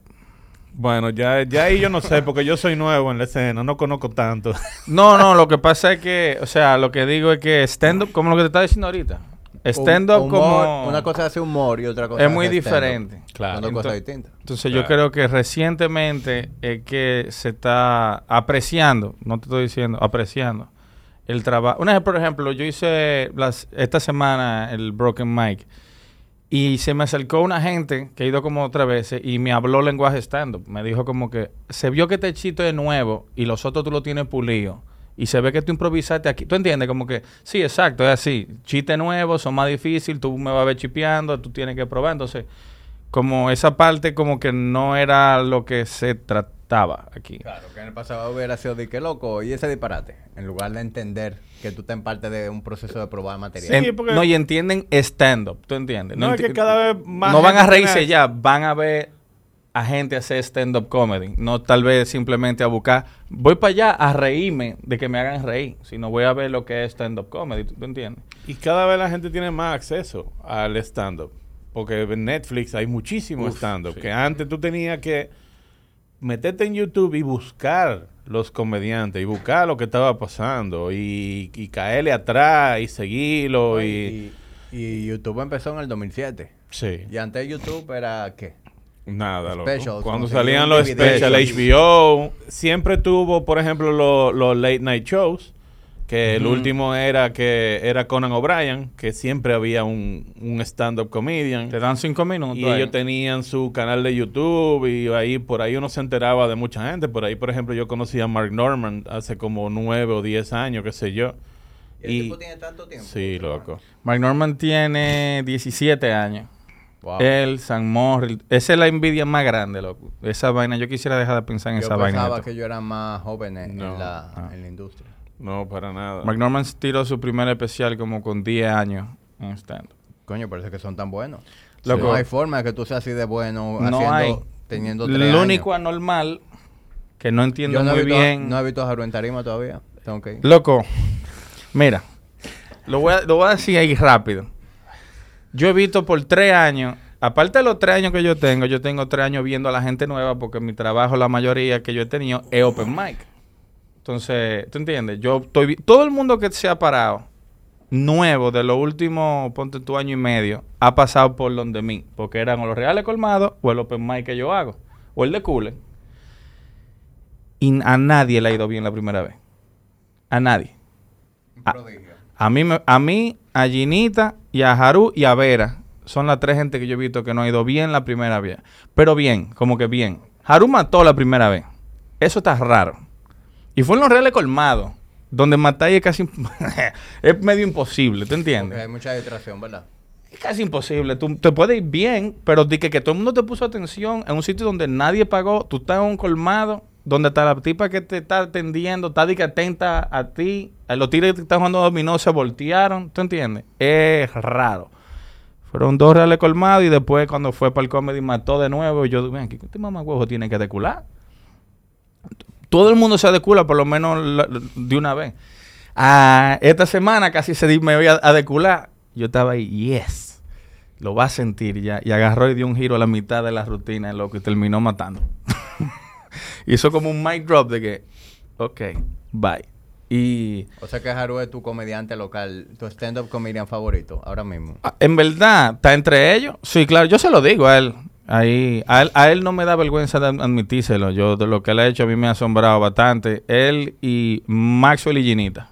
Bueno, ya, ya ahí yo no sé, porque yo soy nuevo en la escena, no conozco tanto. *laughs* No, no, lo que pasa es que, o sea, lo que digo es que stand-up, como lo que te estaba diciendo ahorita, stand-up como... Una cosa es hacer humor y otra cosa es muy diferente. Claro. Son dos cosas Entonces- distintas. Entonces Claro. yo creo que recientemente es que se está apreciando, no te estoy diciendo, apreciando el trabajo. Una vez, por ejemplo, yo hice las, esta semana el Broken Mic y se me acercó una gente que ha ido como otras veces y me habló lenguaje stand-up. Me dijo como que se vio que este chiste es nuevo y los otros tú lo tienes pulido. Y se ve que tú improvisaste aquí. ¿Tú entiendes? Como que, sí, exacto, es así. Chiste nuevo, son más difíciles, tú me vas a ver chipeando, tú tienes que probar. Entonces, como esa parte como que no era lo que se trataba aquí. Claro, que en el pasado hubiera sido de que loco y ese disparate, en lugar de entender que tú estás en parte de un proceso de probar material. Sí, En- porque- No, y entienden stand-up, ¿tú entiendes? No, es que cada vez más No van a reírse ya, van a ver a gente hacer stand-up comedy. No tal vez simplemente a buscar, voy para allá a reírme de que me hagan reír, sino voy a ver lo que es stand-up comedy, ¿tú, tú entiendes? Y cada vez la gente tiene más acceso al stand-up. Porque en Netflix hay muchísimo stand-up. sí. Que antes tú tenías que meterte en YouTube y buscar los comediantes y buscar lo que estaba pasando y, y caerle atrás y seguirlo y... y, y YouTube empezó en el 2007. Sí. Y antes YouTube era ¿qué? Nada. Specials, Cuando salían los DVD. special HBO, siempre tuvo, por ejemplo, lo- los late night shows, que el último era que era Conan O'Brien, que siempre había un, un stand-up comedian. Te dan cinco minutos. Y ahí. ellos tenían su canal de YouTube y ahí por ahí uno se enteraba de mucha gente. Por ahí, por ejemplo, yo conocí a Mark Norman hace como nueve o diez años, qué sé yo. ¿Y el Y- tipo tiene tanto tiempo? Sí, loco. Mark Norman tiene 17 años. Wow. Él, San Morril. Esa es la envidia más grande, loco. Esa vaina, yo quisiera dejar de pensar en yo esa vaina. pensaba neta. que yo era más joven en, No. en la, Ah. en la industria. No, para nada. Mark Norman tiró su primer especial como con 10 años en stand Coño, parece que son tan buenos. Loco. No hay forma de que tú seas así de bueno No haciendo, hay. teniendo tres Lo años. único anormal que no entiendo Yo no muy he visto, bien. No he visto a Haru en tarima todavía. Tengo que ir. Loco, mira, lo voy, a, lo voy a decir ahí rápido. Yo he visto por tres años, aparte de los tres años que yo tengo, yo tengo tres años viendo a la gente nueva porque mi trabajo, la mayoría que yo he tenido, es open mic. Entonces, ¿tú entiendes? Yo estoy... Todo el mundo que se ha parado nuevo de los últimos, ponte tu año y medio, ha pasado por donde mí. Porque eran o los reales colmados o el open mic que yo hago. O el de Cooler. Y a nadie le ha ido bien la primera vez. A nadie. Prodigio. A mí, me- a mí, a Ginita y a Haru y a Vera son las tres gente que yo he visto que no ha ido bien la primera vez. Pero bien, como que bien. Haru mató la primera vez. Eso está raro. Y fue en los reales colmados, donde matar es casi... *laughs* es medio imposible, ¿tú entiendes? Porque hay mucha distracción, ¿verdad? Es casi imposible. Tú te puedes ir bien, pero di que, que todo el mundo te puso atención en un sitio donde nadie pagó. Tú estás en un colmado donde está la tipa que te está atendiendo, está di que atenta a ti. A los tigres que están jugando dominó se voltearon. ¿Tú entiendes? Es raro. Fueron dos reales colmados y después cuando fue para el comedy mató de nuevo. Y yo, ven, ¿qué este mamagüejo tiene que decular? Todo el mundo se decula por lo menos la- de una vez. Ah, esta semana casi se di- me voy a, a decular. Yo estaba ahí, yes. Lo va a sentir ya. Y agarró y dio un giro a la mitad de la rutina, loco, y terminó matando. *laughs* Hizo como un mic drop de que, ok, bye. Y O sea que Haru es tu comediante local, tu stand-up comedian favorito, ahora mismo. ah, en verdad, ¿está entre ellos? Sí, claro, yo se lo digo a él. Ahí, a él, a él no me da vergüenza de admitírselo. Yo, de lo que él ha hecho, a mí me ha asombrado bastante. Él y Maxwell y Ginita.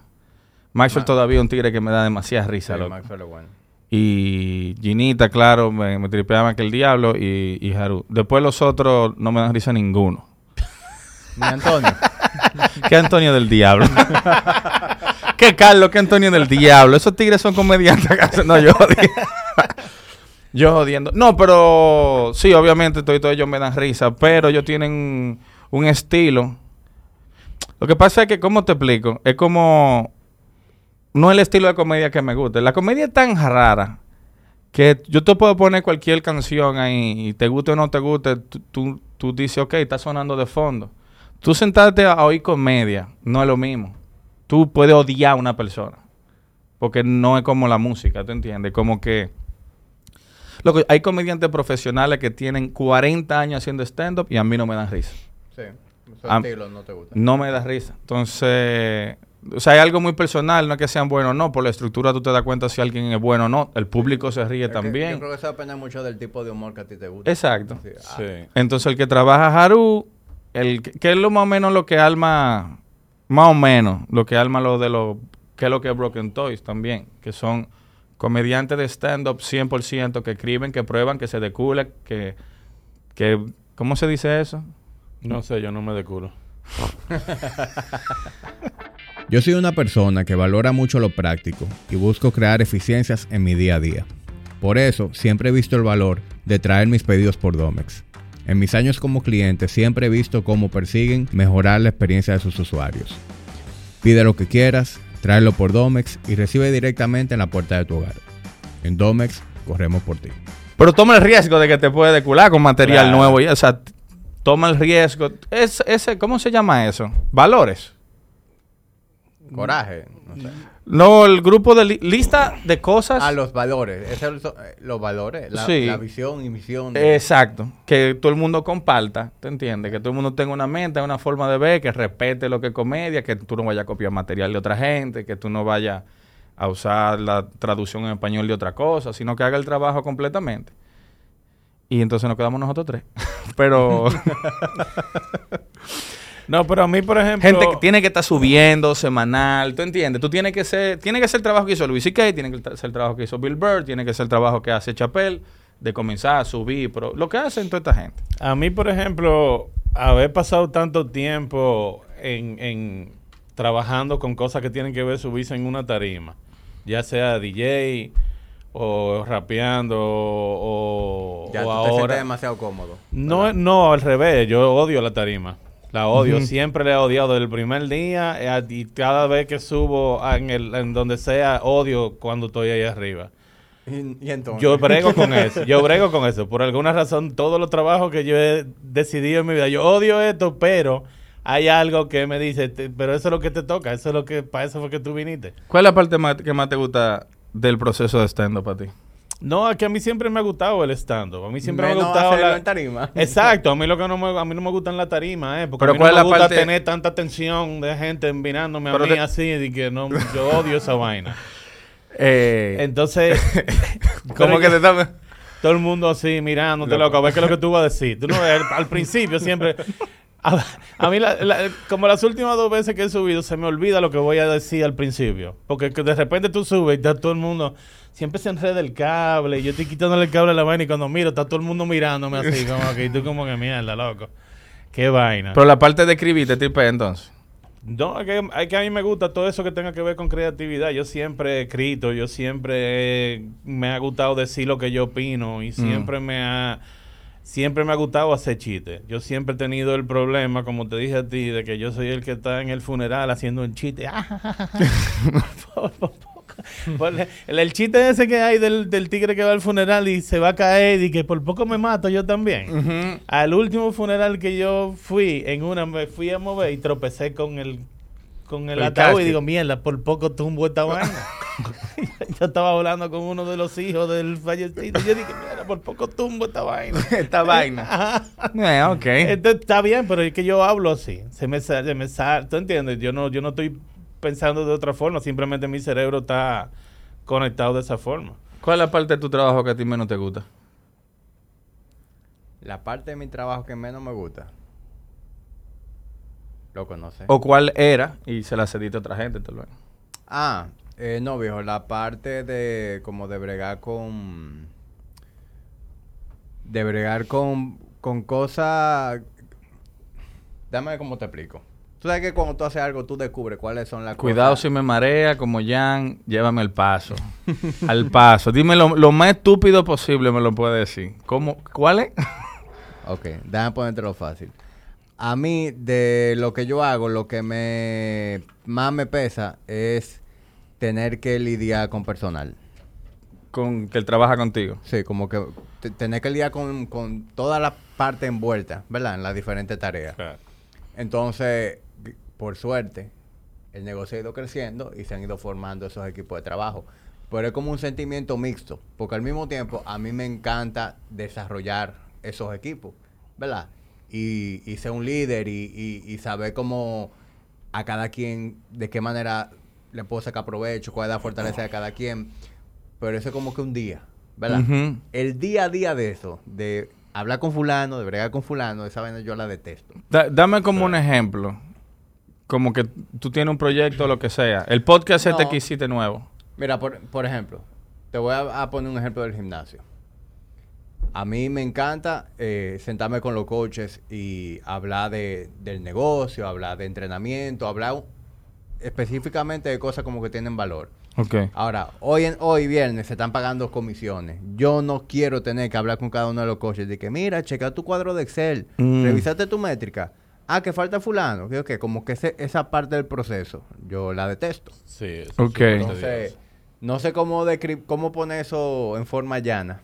Maxwell Ma- todavía es un tigre que me da demasiada Sí, risa, loco. Maxwell es bueno. Y Ginita, claro, me, me tripea más que el diablo y, y Haru. Después los otros no me dan risa ninguno. Ni Antonio. *laughs* ¿Qué Antonio del diablo? *laughs* ¿Qué Carlos? ¿Qué Antonio del diablo? Esos tigres son comediantes. no, yo. Yo jodiendo. No, pero sí, obviamente todos ellos me dan risa, pero ellos tienen un estilo. Lo que pasa es que, ¿cómo te explico? Es como... No el estilo de comedia que me gusta. La comedia es tan rara que yo te puedo poner cualquier canción ahí y te guste o no te guste, tú, tú, tú dices, ok, está sonando de fondo. Tú sentarte a oír comedia no es lo mismo. Tú puedes odiar a una persona. Porque no es como la música, ¿te entiendes? Como que... Loco, hay comediantes profesionales que tienen 40 años haciendo stand-up y a mí no me dan risa. Sí. Estilo no te gusta. No me da risa. Entonces, o sea, hay algo muy personal, no es que sean buenos o no. Por la estructura tú te das cuenta si alguien es bueno o no. El público se ríe Es que también. Yo creo que eso depende mucho del tipo de humor que a ti te gusta. Exacto. Sí, ah, Sí. Entonces, el que trabaja Haru, el que, que es lo más o menos lo que alma, más o menos, lo que alma lo de lo, que es lo que es Broken Toys también, que son comediantes de stand-up 100% que escriben, que prueban, que se deculan, que, que, ¿cómo se dice eso? No sé, yo no me decuro. *laughs* Yo soy una persona que valora mucho lo práctico y busco crear eficiencias en mi día a día. Por eso siempre he visto el valor de traer mis pedidos por Domex. En mis años como cliente siempre he visto cómo persiguen mejorar la experiencia de sus usuarios. Pide lo que quieras, tráelo por Domex y recibe directamente en la puerta de tu hogar. En Domex corremos por ti. Pero toma el riesgo de que te puede decular con material Claro. nuevo. Y, o sea, toma el riesgo. Es, ese, ¿Cómo se llama eso? Valores. Coraje, no sé. No, el grupo de li- lista de cosas. Ah, los valores. Esos son, eh, los valores. La, Sí. la visión y misión. de- Exacto. Que todo el mundo comparta, ¿te entiendes? Que todo el mundo tenga una mente, una forma de ver, que respete lo que es comedia, que tú no vayas a copiar material de otra gente, que tú no vayas a usar la traducción en español de otra cosa, sino que haga el trabajo completamente. Y entonces nos quedamos nosotros tres. *laughs* Pero *laughs* No, pero a mí, por ejemplo... gente que tiene que estar subiendo semanal, ¿tú entiendes? Tú tienes que ser, tiene que ser el trabajo que hizo Luis C.K., tiene que ser el trabajo que hizo Bill Burr, tiene que ser el trabajo que hace Chappelle, de comenzar a subir, pero lo que hacen toda esta gente. A mí, por ejemplo, haber pasado tanto tiempo en, en trabajando con cosas que tienen que ver subirse en una tarima, ya sea DJ o rapeando o, ya o tú te sientes ahora. demasiado cómodo. No, ¿verdad? no, al revés, yo odio la tarima. La odio, siempre la he odiado desde el primer día eh, y cada vez que subo en, el, en donde sea, odio cuando estoy ahí arriba. Y, y entonces. Yo brego con *laughs* eso, yo brego con eso. Por alguna razón, todos los trabajos que yo he decidido en mi vida, yo odio esto, pero hay algo que me dice, "Te- pero eso es lo que te toca, eso es lo que, para eso fue que tú viniste. ¿Cuál es la parte más, que más te gusta del proceso de stand-up para ti? No, es que a mí siempre me ha gustado el stand-up, a mí siempre me ha gustado hacerlo la... en tarima. *laughs* Exacto, a mí lo que no me, a mí no me gustan la tarima, eh, porque Pero a mí ¿cuál no es me la gusta parte- tener tanta tensión de gente mirándome Pero a mí te- así, y que no, yo odio esa vaina. *laughs* Eh, Entonces, *laughs* ¿Cómo que te está... todo el mundo así mirándote, Loco. loco, a ver qué es lo que tú vas a decir. Tú no, al, al principio siempre... A, a mí, la- la- como las últimas dos veces que he subido, se me olvida lo que voy a decir al principio. Porque que de repente tú subes y está todo el mundo... Siempre se enreda el cable yo estoy quitándole el cable a la vaina y cuando miro está todo el mundo mirándome así, *laughs* como que y tú como que mierda, loco. Qué vaina. Pero la parte de escribir te tripea entonces. No, es que, es que a mí me gusta todo eso que tenga que ver con creatividad. Yo siempre he escrito, yo siempre he- me ha gustado decir lo que yo opino y siempre me ha siempre me ha gustado hacer chistes. Yo siempre he tenido el problema, como te dije a ti, de que yo soy el que está en el funeral haciendo un chiste. *laughs* *laughs* El, el chiste ese que hay del, del tigre que va al funeral y se va a caer y que por poco me mato yo también. Al último funeral que yo fui, en una me fui a mover y tropecé con el con el El ataúd y digo, mierda, por poco tumbo esta vaina. *laughs* yo estaba hablando con uno de los hijos del fallecido. Yo dije, mierda, por poco tumbo esta vaina. *laughs* Esta vaina. *laughs* Ajá. Eh, ok. Entonces, está bien, pero es que yo hablo así. Se me sale, se me sale, ¿tú entiendes? Yo no, yo no estoy pensando de otra forma, simplemente mi cerebro está conectado de esa forma. ¿Cuál es la parte de tu trabajo que a ti menos te gusta? La parte de mi trabajo que menos me gusta. Loco, no sé. ¿O cuál era y se la cediste a otra gente? Tal vez. Ah, eh, no, viejo, la parte de como de bregar con... De bregar con, con cosas... Dame cómo te explico. Tú sabes que cuando tú haces algo, tú descubres cuáles son las Cuidado cosas... si me marea, como Jan, llévame el paso. *laughs* Al paso. Dime lo, lo más estúpido posible, me lo puede decir. ¿Cómo? ¿Cuál es? *laughs* Ok, déjame ponértelo fácil. A mí, de lo que yo hago, lo que me más me pesa es tener que lidiar con personal. Con que él trabaja contigo. Sí, como que te- tener que lidiar con, con toda la parte envuelta, ¿verdad? En las diferentes tareas. Entonces, por suerte, el negocio ha ido creciendo y se han ido formando esos equipos de trabajo. Pero es como un sentimiento mixto, porque al mismo tiempo a mí me encanta desarrollar esos equipos, ¿verdad? Y, y ser un líder y, y- y saber cómo a cada quien, de qué manera le puedo sacar provecho, cuál es la fortaleza de cada quien. Pero eso es como que un día, ¿verdad? El día a día de eso, de hablar con fulano, de bregar con fulano, esa vaina yo la detesto. Da- dame como un ejemplo. Como que tú tienes un proyecto o lo que sea. El podcast este No. que hiciste nuevo. Mira, por, por ejemplo, te voy a, a poner un ejemplo del gimnasio. A mí me encanta eh, sentarme con los coaches y hablar de, del negocio, hablar de entrenamiento, hablar específicamente de cosas como que tienen valor. Ok. Ahora, hoy en, hoy viernes se están pagando comisiones. Yo no quiero tener que hablar con cada uno de los coaches de que, mira, checa tu cuadro de Excel, Mm. revisate tu métrica. Ah, que falta fulano. Que, ok, como que ese- esa parte del proceso, yo la detesto. Sí, eso es Ok. súper Entonces, no sé cómo cómo poner eso en forma llana.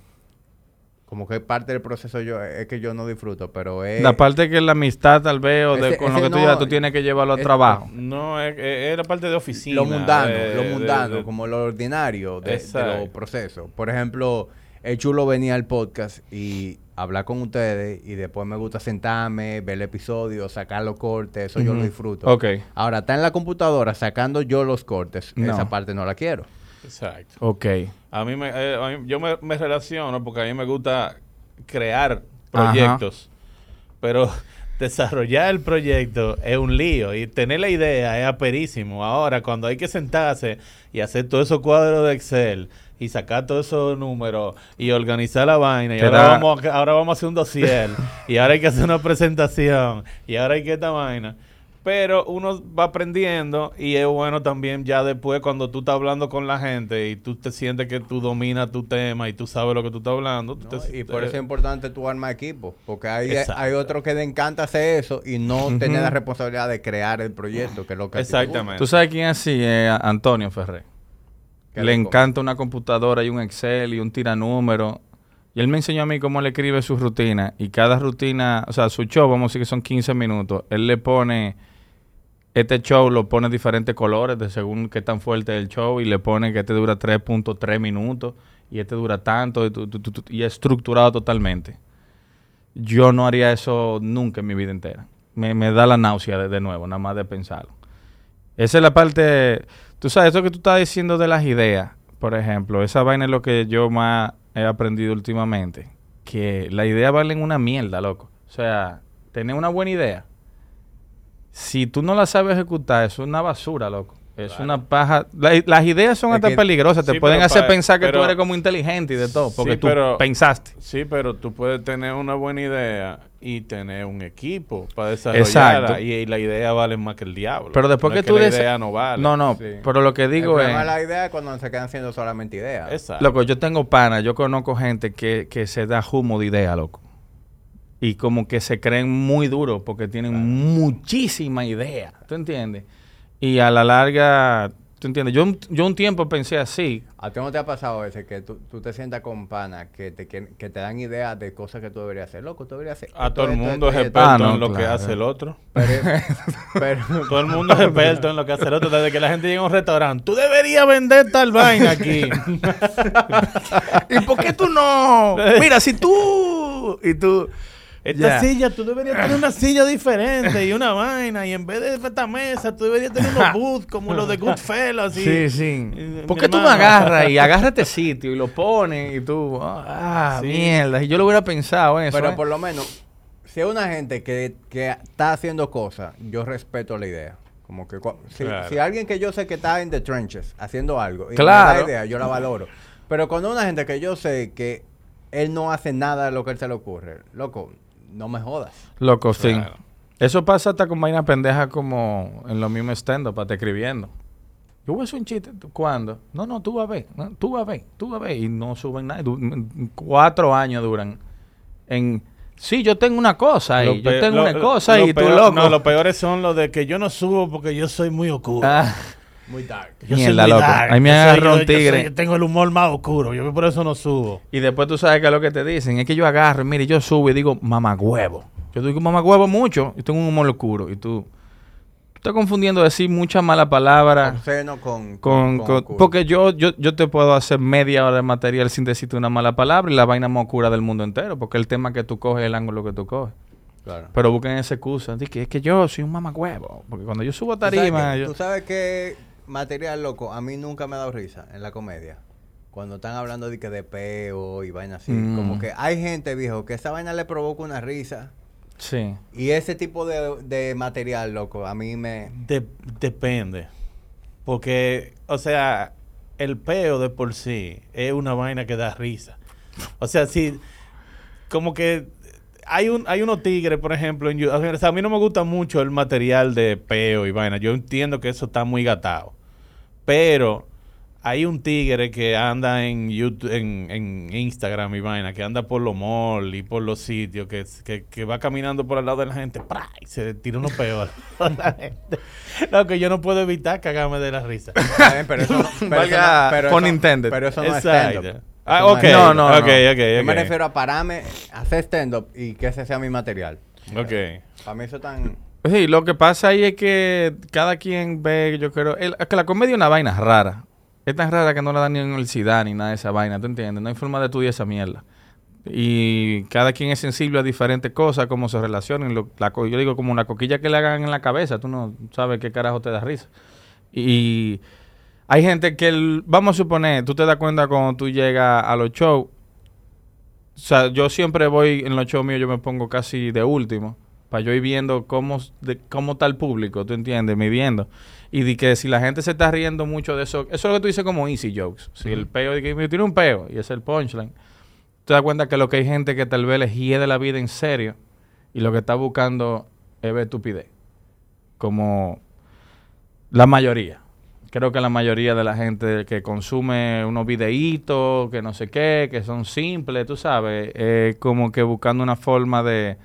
Como que parte del proceso yo es que yo no disfruto, pero es... La parte que es la amistad, tal vez, o de, ese- con lo que tú ya tú tienes que llevarlo al trabajo. No, es, es- la parte de oficina. lo mundano, de- lo mundano, de- como lo ordinario de, de los procesos. Por ejemplo, el chulo venía al podcast y hablar con ustedes y después me gusta sentarme, ver el episodio, sacar los cortes, eso yo lo disfruto. Ok. Ahora, está en la computadora sacando yo los cortes, No. esa parte no la quiero. Exacto. Ok. A mí, me, eh, a mí- yo me, me relaciono porque a mí me gusta crear Ajá. proyectos, pero desarrollar el proyecto es un lío y tener la idea es aperísimo. Ahora, cuando hay que sentarse y hacer todos esos cuadros de Excel y sacar todos esos números y organizar la vaina y ahora da- vamos, a, ahora vamos a hacer un dossier *laughs* y ahora hay que hacer una presentación y ahora hay que esta vaina. Pero uno va aprendiendo y es bueno también ya después cuando tú estás hablando con la gente y tú te sientes que tú dominas tu tema y tú sabes lo que tú estás hablando. tú ¿no? te- y por eh, eso es importante tu arma equipo, porque hay, Exacto. hay otros que le encanta hacer eso y no tener la responsabilidad de crear el proyecto, que es lo que. Exactamente. ¿Tú sabes quién es así? Eh, Antonio Ferrer. Qué Le rico. encanta una computadora y un Excel y un tiranúmero. Y él me enseñó a mí cómo él escribe su rutina. Y cada rutina, o sea, su show, vamos a decir que son 15 minutos. Él le pone, este show lo pone diferentes colores de según qué tan fuerte es el show. Y le pone que este dura 3.3 minutos. Y este dura tanto. Y, tu- estructurado totalmente. Yo no haría eso nunca en mi vida entera. Me, me da la náusea de, de nuevo, nada más de pensarlo. Esa es la parte, tú sabes, eso que tú estás diciendo de las ideas, por ejemplo, esa vaina es lo que yo más he aprendido últimamente, que la idea valen una mierda, loco. O sea, tener una buena idea, si tú no la sabes ejecutar, eso es una basura, loco. Es Claro. una paja. La- las ideas son Es hasta que- peligrosas, te Sí, pueden hacer pa- pensar que tú pero- eres como inteligente y de todo, porque Sí, tú pero- pensaste. Sí, pero tú puedes tener una buena idea y tener un equipo para desarrollarla. Exacto. Y, y la idea vale más que el diablo. Pero después No que es tú la des- idea no vale. No, no, Sí. pero lo que El digo de es... la idea es cuando se quedan siendo solamente ideas. Exacto. Loco, yo tengo pana, yo conozco gente que, que se da humo de idea, loco. Y como que se creen muy duros porque tienen muchísima idea. ¿Tú entiendes? Y a la larga, ¿tú entiendes? Yo, un- yo un tiempo pensé así. ¿A ti no te ha pasado ese que tú, tú te sientas con panas que te, que, que te dan ideas de cosas que tú deberías hacer? Loco, tú deberías hacer. A todo el mundo es experto Ah, no, en lo que claro. hace el otro. Pero, *laughs* pero, Todo el mundo es experto en lo que hace el otro. Desde que la gente llega a un restaurante, tú deberías vender tal vaina aquí. *laughs* ¿Y por qué tú no? *laughs* Mira, si tú... Y tú... Esta silla, tú deberías tener una silla diferente y una vaina. Y en vez de esta mesa, tú deberías tener unos *laughs* booths como los de Goodfellas. y- Sí, sí. y- ¿Por qué tú no hermano. agarras y agarras este sitio y lo pones y tú... Ah, Sí. mierda. Y yo lo hubiera pensado eso. pero ¿eh? por lo menos, si hay una gente que, que está haciendo cosas, yo respeto la idea. Como que si, Claro. si alguien que yo sé que está en the trenches haciendo algo, y Claro. me da idea, yo la valoro. Pero cuando una gente que yo sé que él no hace nada de lo que él se le ocurre, loco, no me jodas. Loco, sí. Claro. Eso pasa hasta con vaina pendeja como en lo mismo stand-up, para te escribiendo. Yo voy a hacer un chiste. ¿tú- ¿Cuándo? No, no, tú vas a ver. no, tú vas a ver. Tú vas a ver. Y no suben nada. Du- Cuatro años duran en... Sí, yo tengo una cosa ahí. Lo Yo tengo lo- una cosa lo y tú peor- loco. No, los peores son los de que yo no subo porque yo soy muy oscuro. Ah, *laughs* Muy dark. Yo Mierda, loco. dark. Ahí me Yo soy- agarró un yo- yo soy- tigre. Yo tengo el humor más oscuro. Yo por eso no subo. y después tú sabes que es lo que te dicen. Es que yo agarro, mire, yo subo y digo mamagüevo. Yo digo mamagüevo mucho y tengo un humor oscuro. Y tú... tú Estás confundiendo decir muchas malas palabras. Con... Con, con- oscuro. porque yo, yo, yo te puedo hacer media hora de material sin decirte una mala palabra y la vaina más oscura del mundo entero, porque el tema que tú coges es el ángulo que tú coges. Claro. Pero busquen esa excusa, de que es que yo soy un mamagüevo, porque cuando yo subo a ¿Tú sabes tarima, que- yo- Tú sabes que material loco, a mí nunca me ha dado risa en la comedia. Cuando están hablando de que de peo y vaina así. Mm. Como que hay gente, viejo, que esa vaina le provoca una risa. sí. Y ese tipo de, de material, loco, a mí me... De- depende. Porque, o sea, el peo de por sí es una vaina que da risa. O sea, si, como que hay un hay unos tigres, por ejemplo, en YouTube. O sea, a mí no me gusta mucho el material de peo y vaina. Yo entiendo que eso está muy gatado. Pero hay un tigre que anda en YouTube, en, en Instagram y vaina, que anda por los malls y por los sitios, que, que, que va caminando por al lado de la gente, ¡pra! y se tira unos peos a la gente. No, que yo no puedo evitar cagarme de la risa. Bien, pero eso no, *laughs* pero Valga eso no- pero pun eso- intended. Pero eso no es stand-up. Ah, ok. No, no, ok, no. ok, Yo ok. me refiero a pararme, hacer stand-up y que ese sea mi material. Ok. Para mí eso tan... Sí, lo que pasa ahí es que cada quien ve, yo creo, el- es que la comedia es una vaina rara. Es tan rara que no la dan ni en universidad ni nada de esa vaina, ¿tú entiendes? No hay forma de estudiar esa mierda. Y cada quien es sensible a diferentes cosas, cómo se relacionan. Lo- la yo digo, como una coquilla que le hagan en la cabeza, tú no sabes qué carajo te da risa. Y hay gente que, el- vamos a suponer, tú te das cuenta cuando tú llegas a los shows. O sea, yo siempre voy en los shows míos, yo me pongo casi de último, para yo ir viendo cómo, de, cómo está el público, ¿tú entiendes? Midiendo. Y de que si la gente se está riendo mucho de eso, eso es lo que tú dices como easy jokes. Si el peo, de que me tiene un peo, y es el punchline. Te das cuenta que lo que hay gente que tal vez les hiede la vida en serio, y lo que está buscando es ver estupidez. Como la mayoría. Creo que la mayoría de la gente que consume unos videitos, que no sé qué, que son simples, tú sabes, como que buscando una forma de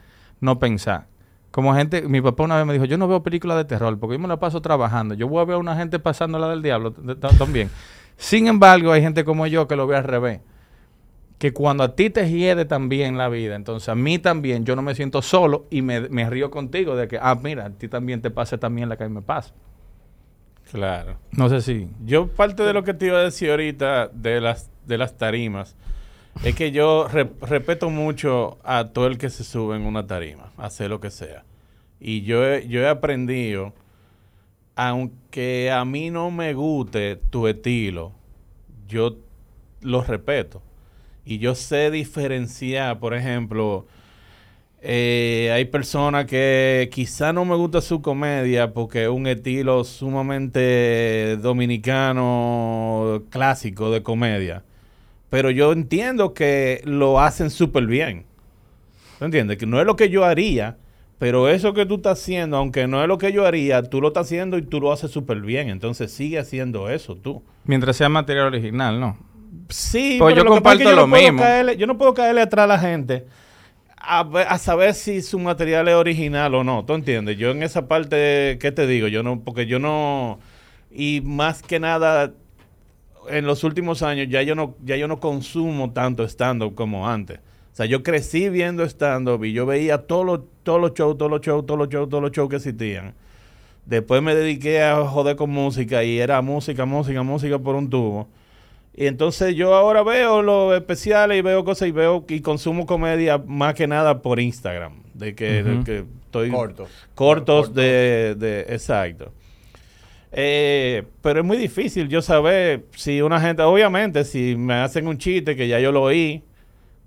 no pensar. Como gente, mi papá una vez me dijo, yo no veo películas de terror porque yo me la paso trabajando. Yo voy a ver a una gente pasándola del diablo también. Sin embargo, hay gente como yo que lo ve al revés. Que cuando a ti te hiede también la vida, entonces a mí también, yo no me siento solo y me, me río contigo de que, ah, mira, a ti también te pasa también la que a mí me pasa. Claro. No sé si... Yo parte de lo que te iba a decir ahorita de las de las tarimas es que yo re- respeto mucho a todo el que se sube en una tarima, hacer lo que sea. Y yo he, yo he aprendido, aunque a mí no me guste tu estilo, yo lo respeto. Y yo sé diferenciar, por ejemplo, eh, hay personas que quizá no me gusta su comedia porque es un estilo sumamente dominicano clásico de comedia. Pero yo entiendo que lo hacen súper bien. ¿Tú entiendes? Que no es lo que yo haría, pero eso que tú estás haciendo, aunque no es lo que yo haría, tú lo estás haciendo y tú lo haces súper bien. Entonces sigue haciendo eso tú. Mientras sea material original, ¿no? Sí, Pues pero yo lo que comparto yo lo no mismo. caerle- yo no puedo caerle atrás a la gente a, saber si su material es original o no. ¿Tú entiendes? Yo en esa parte, ¿qué te digo? Yo no, porque yo no, y más que nada, en los últimos años ya yo no, ya yo no consumo tanto stand-up como antes. O sea, yo crecí viendo stand-up y yo veía todos todos los shows, todos los shows, todos los shows, todos los shows que existían. Después me dediqué a joder con música y era música, música, música por un tubo. Y entonces yo ahora veo los especiales y veo cosas y veo y consumo comedia más que nada por Instagram. De que, de Ujú. que estoy Cortos. cortos Cortos. de, de exacto. Eh, pero es muy difícil yo saber si una gente, obviamente, si me hacen un chiste que ya yo lo oí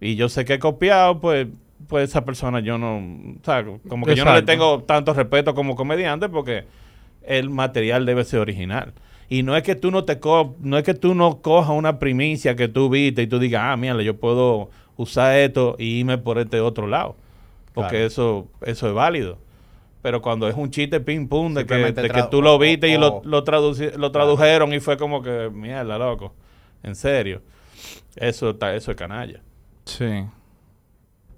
y yo sé que he copiado, pues, pues esa persona yo no, o sea, como que yo no le tengo tanto respeto como comediante porque el material debe ser original. Y no es que tú no te co no es que tú no cojas una primicia que tú viste y tú digas, ah, mira, yo puedo usar esto y irme por este otro lado. Porque Claro. eso, eso es válido. Pero cuando es un chiste ping pum de que, de que tú lo o- viste y lo, lo, lo tradujeron y fue como que, mierda, loco. En serio. Eso, eso es canalla. Sí.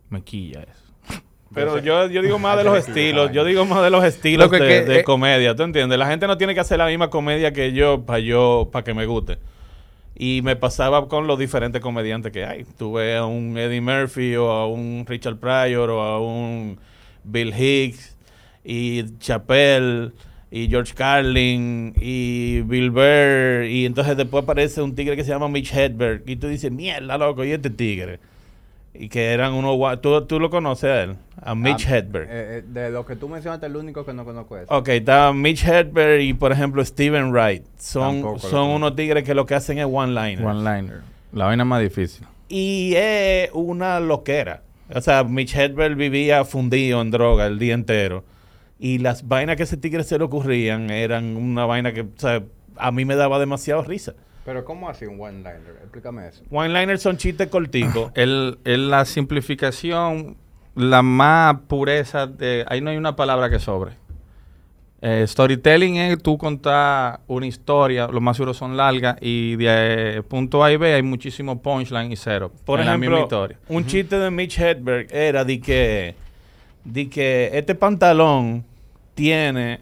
Me quilla eso. Pero yo, yo digo más de *laughs* los estilos, yo digo más de los estilos Lo que- de, que, de eh, comedia, ¿tú entiendes? La gente no tiene que hacer la misma comedia que yo para yo, para que me guste. Y me pasaba con los diferentes comediantes que hay. Tuve a un Eddie Murphy o a un Richard Pryor o a un Bill Hicks y Chappelle y George Carlin y Bill Burr y entonces después aparece un tigre que se llama Mitch Hedberg y tú dices, mierda, loco, ¿y este tigre? Y que eran unos... ¿Tú, tú lo conoces a él? A Mitch Ah, Hedberg. eh, eh, de lo que tú mencionaste, el único que no conozco es. Ok, está Mitch Hedberg y por ejemplo Steven Wright. Son, Tampoco son unos tigres que lo que hacen es one-liner. One-liner. La vaina más difícil. y es una loquera. O sea, Mitch Hedberg vivía fundido en droga el día entero. Y las vainas que a ese tigre se le ocurrían eran una vaina que, o sea, a mí me daba demasiado risa. Pero, ¿cómo así un one-liner? Explícame eso. One-liners son chistes corticos. *coughs* El, el- la simplificación, la más pureza de... Ahí no hay una palabra que sobre. Eh, storytelling es tú contar una historia, lo más seguro son largas, y de eh, punto A y B hay muchísimo punchline y cero. Por en la misma ejemplo, historia. un chiste de Mitch Hedberg era de que, de que este pantalón tiene,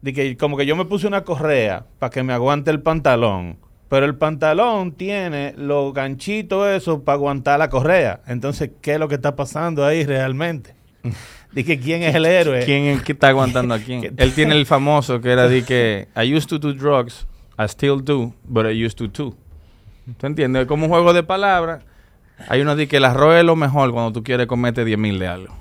de que como que yo me puse una correa para que me aguante el pantalón, pero el pantalón tiene los ganchitos esos para aguantar la correa. Entonces, ¿qué es lo que está pasando ahí realmente? *laughs* Que quién es el héroe. ¿Quién que está aguantando a quién? *laughs* ¿Qué- Él tiene el famoso que era de que I used to do drugs, I still do, but I used to too. ¿Tú entiendes? Como un juego de palabras. Hay uno de que el arroz es lo mejor cuando tú quieres comerte 10 mil de algo.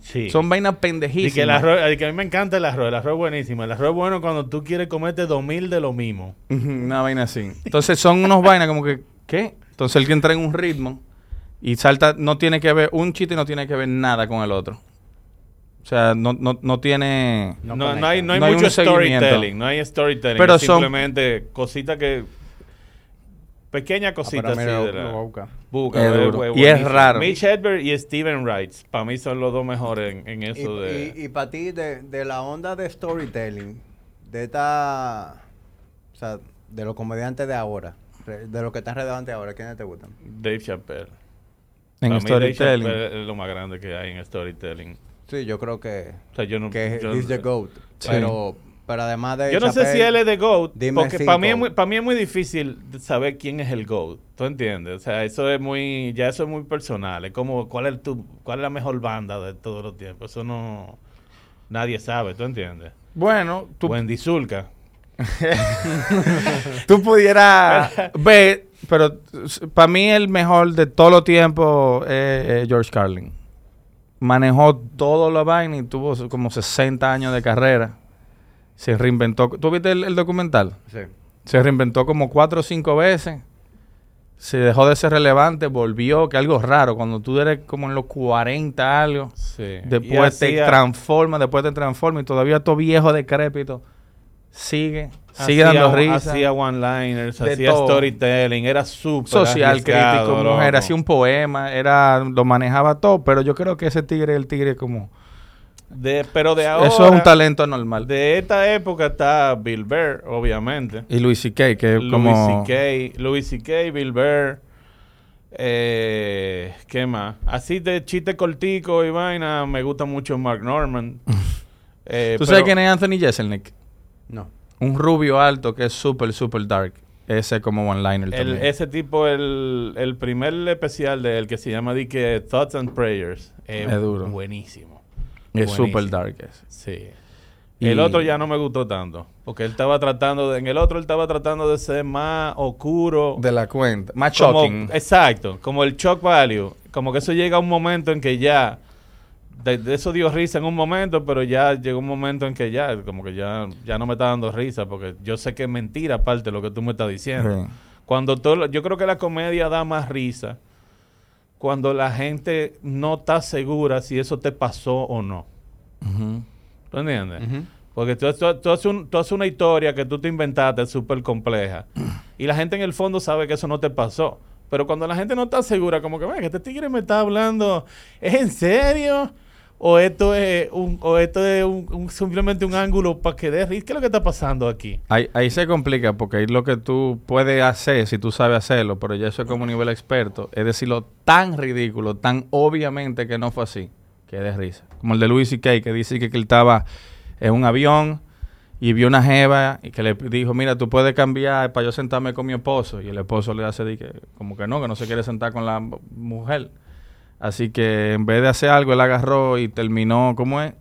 Sí. Son vainas Y pendejísimas. que el arroz, y que a mí me encanta el arroz, el arroz es buenísimo. El arroz es bueno cuando tú quieres comerte dos mil de lo mismo. Una vaina así. Entonces son unos vainas como que, ¿qué? Entonces el que entra en un ritmo y salta, no tiene que ver, un chiste no tiene que ver nada con el otro. O sea, no, no, no tiene... No, No hay, no hay mucho storytelling, no hay storytelling. Pero es son- simplemente cositas que... Cositas Ah, pero así mira, de la-. Busca, Es bu- Y es raro. Mitch Hedberg y Steven Wright, para mí son los dos mejores en, en Y, eso de... y, para ti, de, de la onda de storytelling, de esta. O sea, de los comediantes de ahora, de los que están relevantes ahora, ¿quiénes te gustan? Dave Chappelle. En Para mí Dave storytelling. Chappelle es lo más grande que hay en storytelling. Sí, yo creo que. O sea, yo no... que yo, es the GOAT. Sí. Pero, pero además de. yo no sé si él es de GOAT, dime porque para mí, es muy, para mí es muy difícil saber quién es el GOAT. ¿Tú entiendes? O sea, eso es muy... Ya eso es muy personal. Es como, ¿cuál es, tu, cuál es la mejor banda de todos los tiempos? Eso no... Nadie sabe, ¿tú entiendes? Bueno, tú, Wendy Zulka. *laughs* tú pudieras *laughs* ver, pero para mí el mejor de todos los tiempos es es George Carlin. Manejó todo la vaina y tuvo como 60 años de carrera. Se reinventó. ¿Tú viste el, el documental? Sí. Se reinventó como cuatro o cinco veces. Se dejó de ser relevante, volvió, que algo raro. Cuando tú eres como en los 40 algo, Sí. Después te transforma, después te transforma y todavía todo viejo, decrépito, sigue, sigue dando risa. Hacía one-liners, hacía todo. storytelling, era súper social crítico, mujer, hacía un poema, era, lo manejaba todo, pero yo creo que ese tigre, el tigre como... De, pero de ahora... eso es un talento normal. De esta época está Bill Burr, obviamente. y Luis C.K., que es Louis como... C.K., Louis C.K., Bill Burr. Eh, ¿Qué más? Así de chiste cortico y vaina, me gusta mucho Mark Norman. *laughs* Eh, ¿Tú sabes pero quién es Anthony Jeselnik? No. Un rubio alto que es súper, súper dark. Ese como one-liner el- también. ese tipo, el, el primer especial de él que se llama di que Thoughts and Prayers, es Es duro. buenísimo. Es súper dark ese. Sí. Y- El otro ya no me gustó tanto. Porque él estaba tratando de. En el otro él estaba tratando de ser más oscuro. De la cuenta. Más como- shocking. Exacto. Como el shock value. Como que eso llega a un momento en que ya. De, de eso dio risa en un momento, pero ya llegó un momento en que ya, como que ya, ya no me está dando risa, porque yo sé que es mentira aparte de lo que tú me estás diciendo. Cuando todo, yo creo que la comedia da más risa cuando la gente no está segura si eso te pasó o no. ¿Tú entiendes? Porque tú, tú- tú haces un- tú haces una historia que tú te inventaste súper compleja. *clears throat* Y la gente en el fondo sabe que eso no te pasó. Pero cuando la gente no está segura, como que, "Ve, que este tigre me está hablando, ¿es en serio? ¿O esto es, un, o esto es un- simplemente un ángulo para que dé risa? ¿Qué es lo que está pasando aquí? Ahí, ahí se complica porque ahí lo que tú puedes hacer, si tú sabes hacerlo, pero ya eso es como nivel experto, es decirlo tan ridículo, tan obviamente que no fue así, que de risa. Como el de Louis C.K. que dice que, que él estaba en un avión y vio una jeva y que le dijo, mira, tú puedes cambiar para yo sentarme con mi esposo. Y el esposo le hace que, como que no, que no se quiere sentar con la mujer. Así que en vez de hacer algo, él agarró y terminó, ¿cómo es?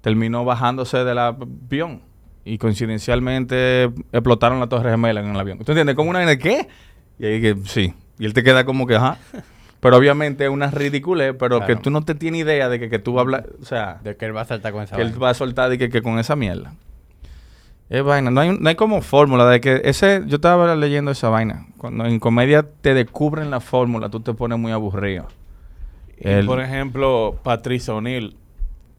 Terminó bajándose del avión. Y coincidencialmente explotaron la torre gemela en el avión. ¿Tú entiendes? Como una de qué? Y ahí que sí. Y él te queda como que, ajá. *laughs* Pero obviamente es una ridiculez, pero Claro. que tú no te tienes idea de que, que tú vas a hablar, o sea, De que él va a saltar con esa que él va a soltar y que, que con esa mierda. Es vaina, no hay, no hay como fórmula de que ese, yo estaba leyendo esa vaina. Cuando en comedia te descubren la fórmula, tú te pones muy aburrido. Y, por ejemplo, Patricio O'Neill.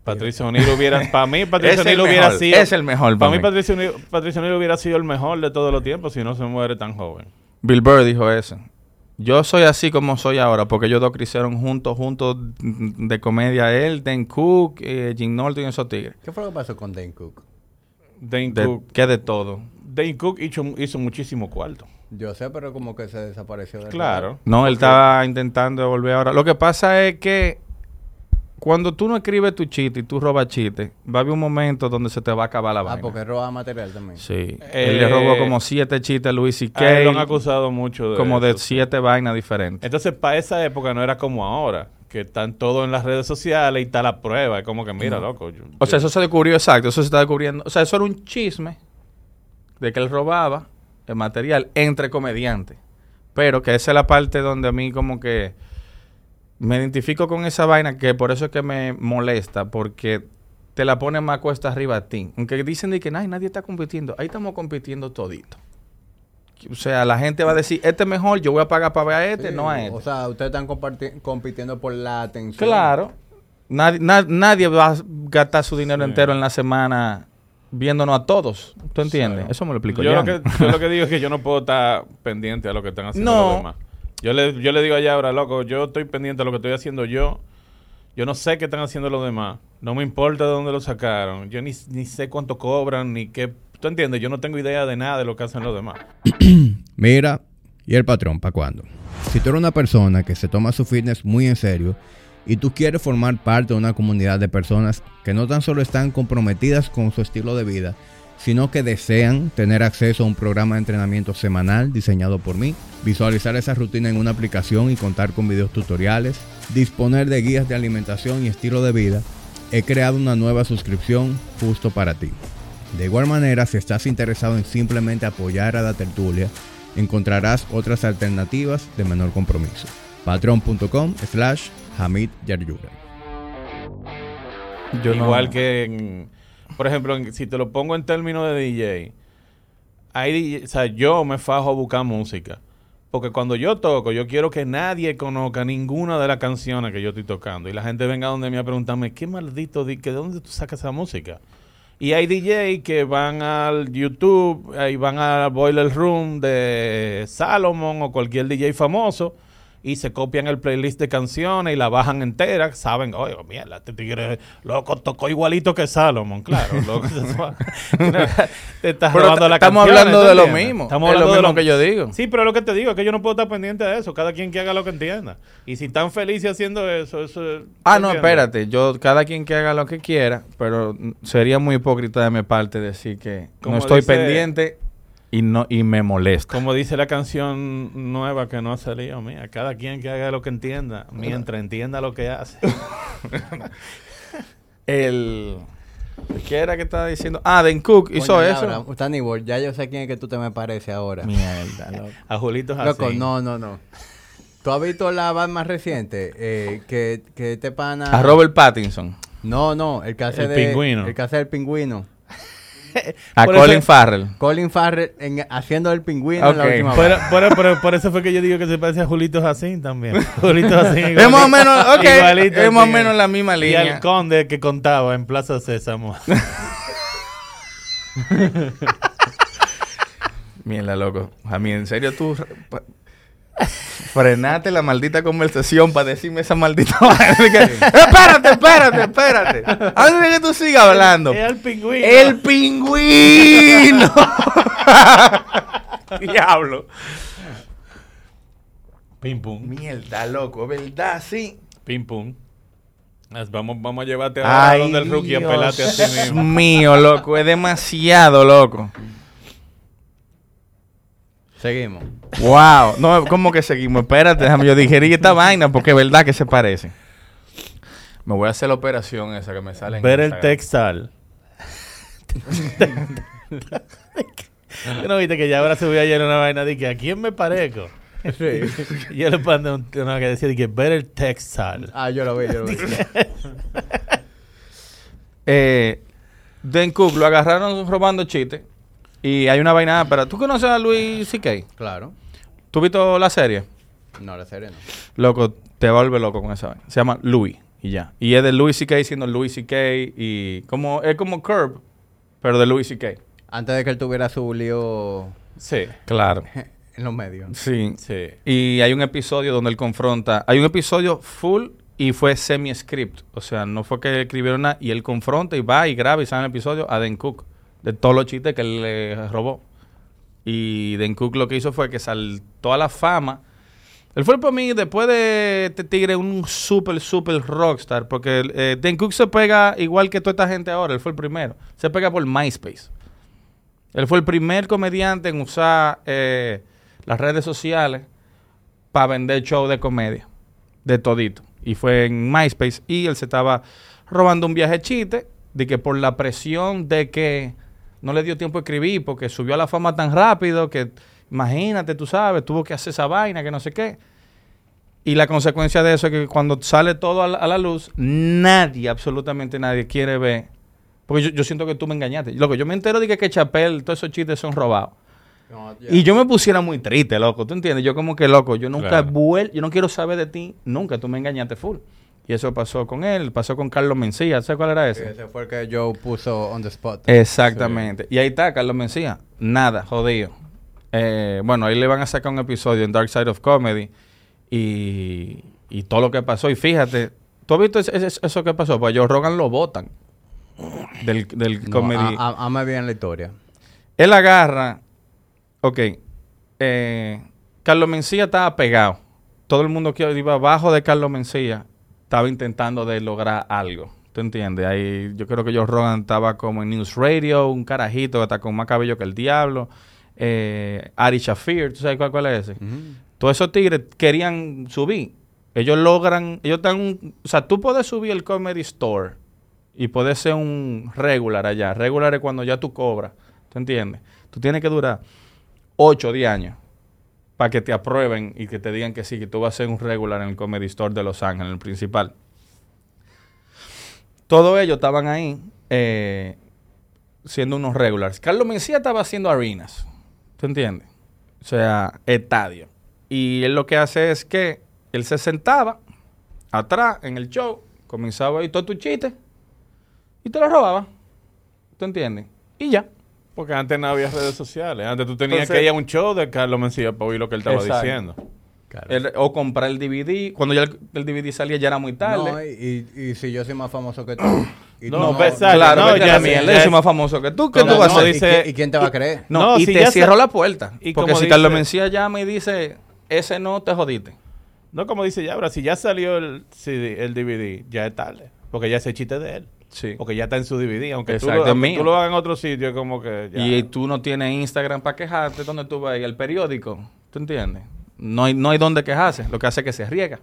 Patricio O'Neill hubiera... *laughs* Para mí, el O'Neill hubiera mejor, sido... es el mejor Para para mí, mí. Patricio O'Neill, hubiera sido el mejor de todos los tiempos si no se muere tan joven. Bill Burr dijo eso. Yo soy así como soy ahora, porque ellos dos crecieron juntos, juntos de comedia. Él, Dan Cook, eh, Jim Norton y esos tigres. ¿Qué fue lo que pasó con Dane Cook? Dane De, Cook, que de todo. Dane Cook hizo, hizo muchísimo cuarto. Yo sé, pero como que se desapareció. del Claro. No, él estaba intentando volver ahora. Lo que pasa es que cuando tú no escribes tu chiste y tú robas chiste, va a haber un momento donde se te va a acabar la. Ah, vaina. porque roba material también. Sí. Eh, él le robó como siete chistes a Luis. A él lo han acusado mucho de como de eso, siete vainas diferentes. Entonces, para esa época no era como ahora, que están todos en las redes sociales y está la prueba. Es como que, mira, loco. yo- O sea, yo- eso se descubrió exacto, eso se está descubriendo. O sea, eso era un chisme de que él robaba el material entre comediantes. Pero que esa es la parte donde a mí como que me identifico con esa vaina, que por eso es que me molesta, porque te la pone más cuesta arriba a ti. Aunque dicen de que "Ay, nadie está compitiendo, ahí estamos compitiendo todito. O sea, la gente va a decir, este es mejor, yo voy a pagar para ver a este, Sí, no a este. O sea, ustedes están compitiendo por la atención. Claro. Nadie, na- nadie va a gastar su dinero Sí. entero en la semana viéndonos a todos. ¿Tú entiendes? Claro. Eso me lo explico yo yo. lo, que, yo lo que digo es que yo no puedo estar pendiente a lo que están haciendo No. los demás. Yo le, yo le digo allá ahora, loco, yo estoy pendiente a lo que estoy haciendo yo. Yo no sé qué están haciendo los demás. No me importa de dónde lo sacaron. Yo ni, ni sé cuánto cobran, ni qué... ¿Tú entiendes? Yo no tengo idea de nada de lo que hacen los demás. *clears throat* Mira, ¿y el patrón para cuándo? Si tú eres una persona que se toma su fitness muy en serio y tú quieres formar parte de una comunidad de personas que no tan solo están comprometidas con su estilo de vida, sino que desean tener acceso a un programa de entrenamiento semanal diseñado por mí, visualizar esa rutina en una aplicación y contar con videos tutoriales, disponer de guías de alimentación y estilo de vida, he creado una nueva suscripción justo para ti. De igual manera, si estás interesado en simplemente apoyar a la tertulia, encontrarás otras alternativas de menor compromiso. Patreon.com slash Hamid Yaryura. Yo no- Igual que, en- por ejemplo, en- si te lo pongo en términos de DJ, hay o sea, yo me fajo a buscar música. Porque cuando yo toco, yo quiero que nadie conozca ninguna de las canciones que yo estoy tocando. Y la gente venga donde me a preguntarme, ¿qué maldito, di- que de dónde tú sacas esa música? Y hay DJ que van al YouTube, y van al Boiler Room de Salomon o cualquier DJ famoso y se copian el playlist de canciones y la bajan entera. Saben, oye, mierda, este tigre loco tocó igualito que Salomon, claro. *laughs* Loco, te estás Pero robando la estamos canción, hablando de lo mismo. Estamos Es lo hablando de mismo que yo digo. Sí, pero lo que te digo es que yo no puedo estar pendiente de eso. Cada quien que haga lo que entienda. Y si están felices haciendo eso, eso es- Ah, no, ¿entiendes? espérate. Yo, cada quien que haga lo que quiera, pero sería muy hipócrita de mi parte decir que Como no estoy dice- pendiente y no y me molesta. Como dice la canción nueva que no ha salido, mía, cada quien que haga lo que entienda, mientras entienda lo que hace. *laughs* El... ¿Qué era que estaba diciendo? Ah, Dan Cook hizo Coño, eso. Laura, Ward, ya yo sé quién es que tú te me pareces ahora. Mierda, *laughs* loco. A Julito es Loco, así. no, no, no. ¿Tú has visto la band más reciente? Eh, que, que este pana... A Robert Pattinson. No, no, el que hace El de... pingüino. El que hace del pingüino. A Por Colin eso- Farrell. Colin Farrell en- haciendo el pingüino en la última Por, por- por- por eso fue que yo digo que se parece a Julito Jacín también. *laughs* Julito Jacín. Es más o menos, ok, Igualito, es más o sí. menos la misma Y línea. al conde que contaba en Plaza Sésamo. *laughs* Mierda, loco. A mí, en serio, tú... *laughs* Frenate la maldita conversación para decirme esa maldita *laughs* que, *laughs* espérate, espérate, espérate. Antes de que tú sigas hablando. El pingüino. ¡El pingüino! Diablo. Pim pum. Mierda, loco, ¿verdad? Sí. Pim pum. Vamos, vamos a llevarte Ay, donde el rookie a Dios pelarte a ti mismo. mío, loco. Es demasiado, loco. Seguimos. Wow. No, ¿cómo que seguimos? Espérate, déjame yo digerir esta vaina porque es verdad que se parece. Me voy a hacer la operación esa que me sale en Ver el Instagram. textal. ¿Tú ¿No viste que ya ahora subí ayer una vaina de que a quién me parezco? *laughs* Y yo le mandé un, una que decía de que ver el textal. Ah, yo lo vi, yo lo vi. *laughs* Eh, Dan Cook lo agarraron robando chistes. Y hay una vaina. Pero, ¿tú conoces a Luis C.K.? claro. ¿Tú viste la serie? No, la serie no. Loco, te volver loco con esa vaina. Se llama Louis y ya. Y es de Louis C.K. siendo Louis C.K. y como es como Curb, pero de Louis C.K. Antes de que él tuviera su lío Sí. Claro. *laughs* en los medios. Sí. Sí. Y hay un episodio donde él confronta. Hay un episodio full y fue semi-script. O sea, no fue que escribieron nada. Y él confronta y va y graba y sale el episodio a Dan Cook. De todos los chistes que él le robó. Y Dan Cook lo que hizo fue que saltó a la fama. Él fue para mí, después de este tigre, un super, super rockstar. Porque eh, Cook se pega igual que toda esta gente ahora. Él fue el primero. Se pega por MySpace. Él fue el primer comediante en usar eh, las redes sociales para vender show de comedia. De todito. Y fue en MySpace. Y él se estaba robando un viaje chiste. De que por la presión de que no le dio tiempo a escribir. Porque subió a la fama tan rápido que, imagínate, tú sabes, tuvo que hacer esa vaina, que no sé qué. Y la consecuencia de eso es que cuando sale todo a la, a la luz, nadie, absolutamente nadie, quiere ver. Porque yo, yo siento que tú me engañaste. Loco, yo me entero de que, que Chapel, todos esos chistes son robados. Y yo me pusiera muy triste, loco. ¿Tú entiendes? Yo como que, loco, yo nunca Claro. vuel yo no quiero saber de ti nunca. Tú me engañaste full. Y eso pasó con él, pasó con Carlos Mencía. ¿Sabes cuál era ese? Ese fue el que Joe puso on the spot. Exactamente. Y ahí está, Carlos Mencía. Nada, jodido. Eh, bueno, ahí le van a sacar un episodio en Dark Side of Comedy y, y todo lo que pasó. Y fíjate, ¿tú has visto ese- eso que pasó? Pues Joe Rogan lo votan del, del No, comedy. Ama bien la historia. Él agarra. Ok. eh, Carlos Mencía estaba pegado. Todo el mundo que iba abajo de Carlos Mencía estaba intentando de lograr algo. ¿Tú entiendes? Ahí yo creo que Joe Rogan estaba como en News Radio, un carajito que está con más cabello que el diablo. Eh, Ari Shafir, ¿tú sabes cuál, cuál es ese? Todos esos tigres querían subir. Ellos logran, ellos están, o sea, tú puedes subir el Comedy Store y puedes ser un regular allá. Regular es cuando ya tú cobras, ¿tú entiendes? Tú tienes que durar 8 o 10 años para que te aprueben y que te digan que sí, que tú vas a ser un regular en el Comedy Store de Los Ángeles, el principal. Todos ellos estaban ahí eh, siendo unos regulars. Carlos Mencía estaba haciendo arenas, ¿tú entiendes? O sea, estadio. Y él lo que hace es que él se sentaba atrás en el show, comenzaba a oír todo tu chiste y te lo robaba. ¿Tú entiendes? Y ya. Porque antes no había redes sociales. Antes tú tenías Entonces- que ir a un show de Carlos Mencía para oír lo que él estaba Exacto. diciendo. El- o comprar el DVD. Cuando ya el, el DVD salía ya era muy tarde. No, y, y- y si yo soy más famoso que tú. y No, tú pues, exacto. claro, no, ya soy es- más famoso que tú. ¿Qué No, tú vas no, a hacer? ¿y dice- ¿Y quién te va a creer? No, No, y si te se- cierro la puerta. y porque si Carlos Mencía llama y dice, ese no, te jodiste. No, como dice ya, ahora si ya salió el, CD, el DVD, ya es tarde. Porque ya ese chiste de él. Sí. Porque ya está en su DVD. Aunque, tú, lo, tú hagas en otro sitio, como que ya. Y tú no tienes Instagram para quejarte, donde tú vas? Y el periódico, ¿tú entiendes? No hay, no hay donde quejarse, lo que hace es que se riega.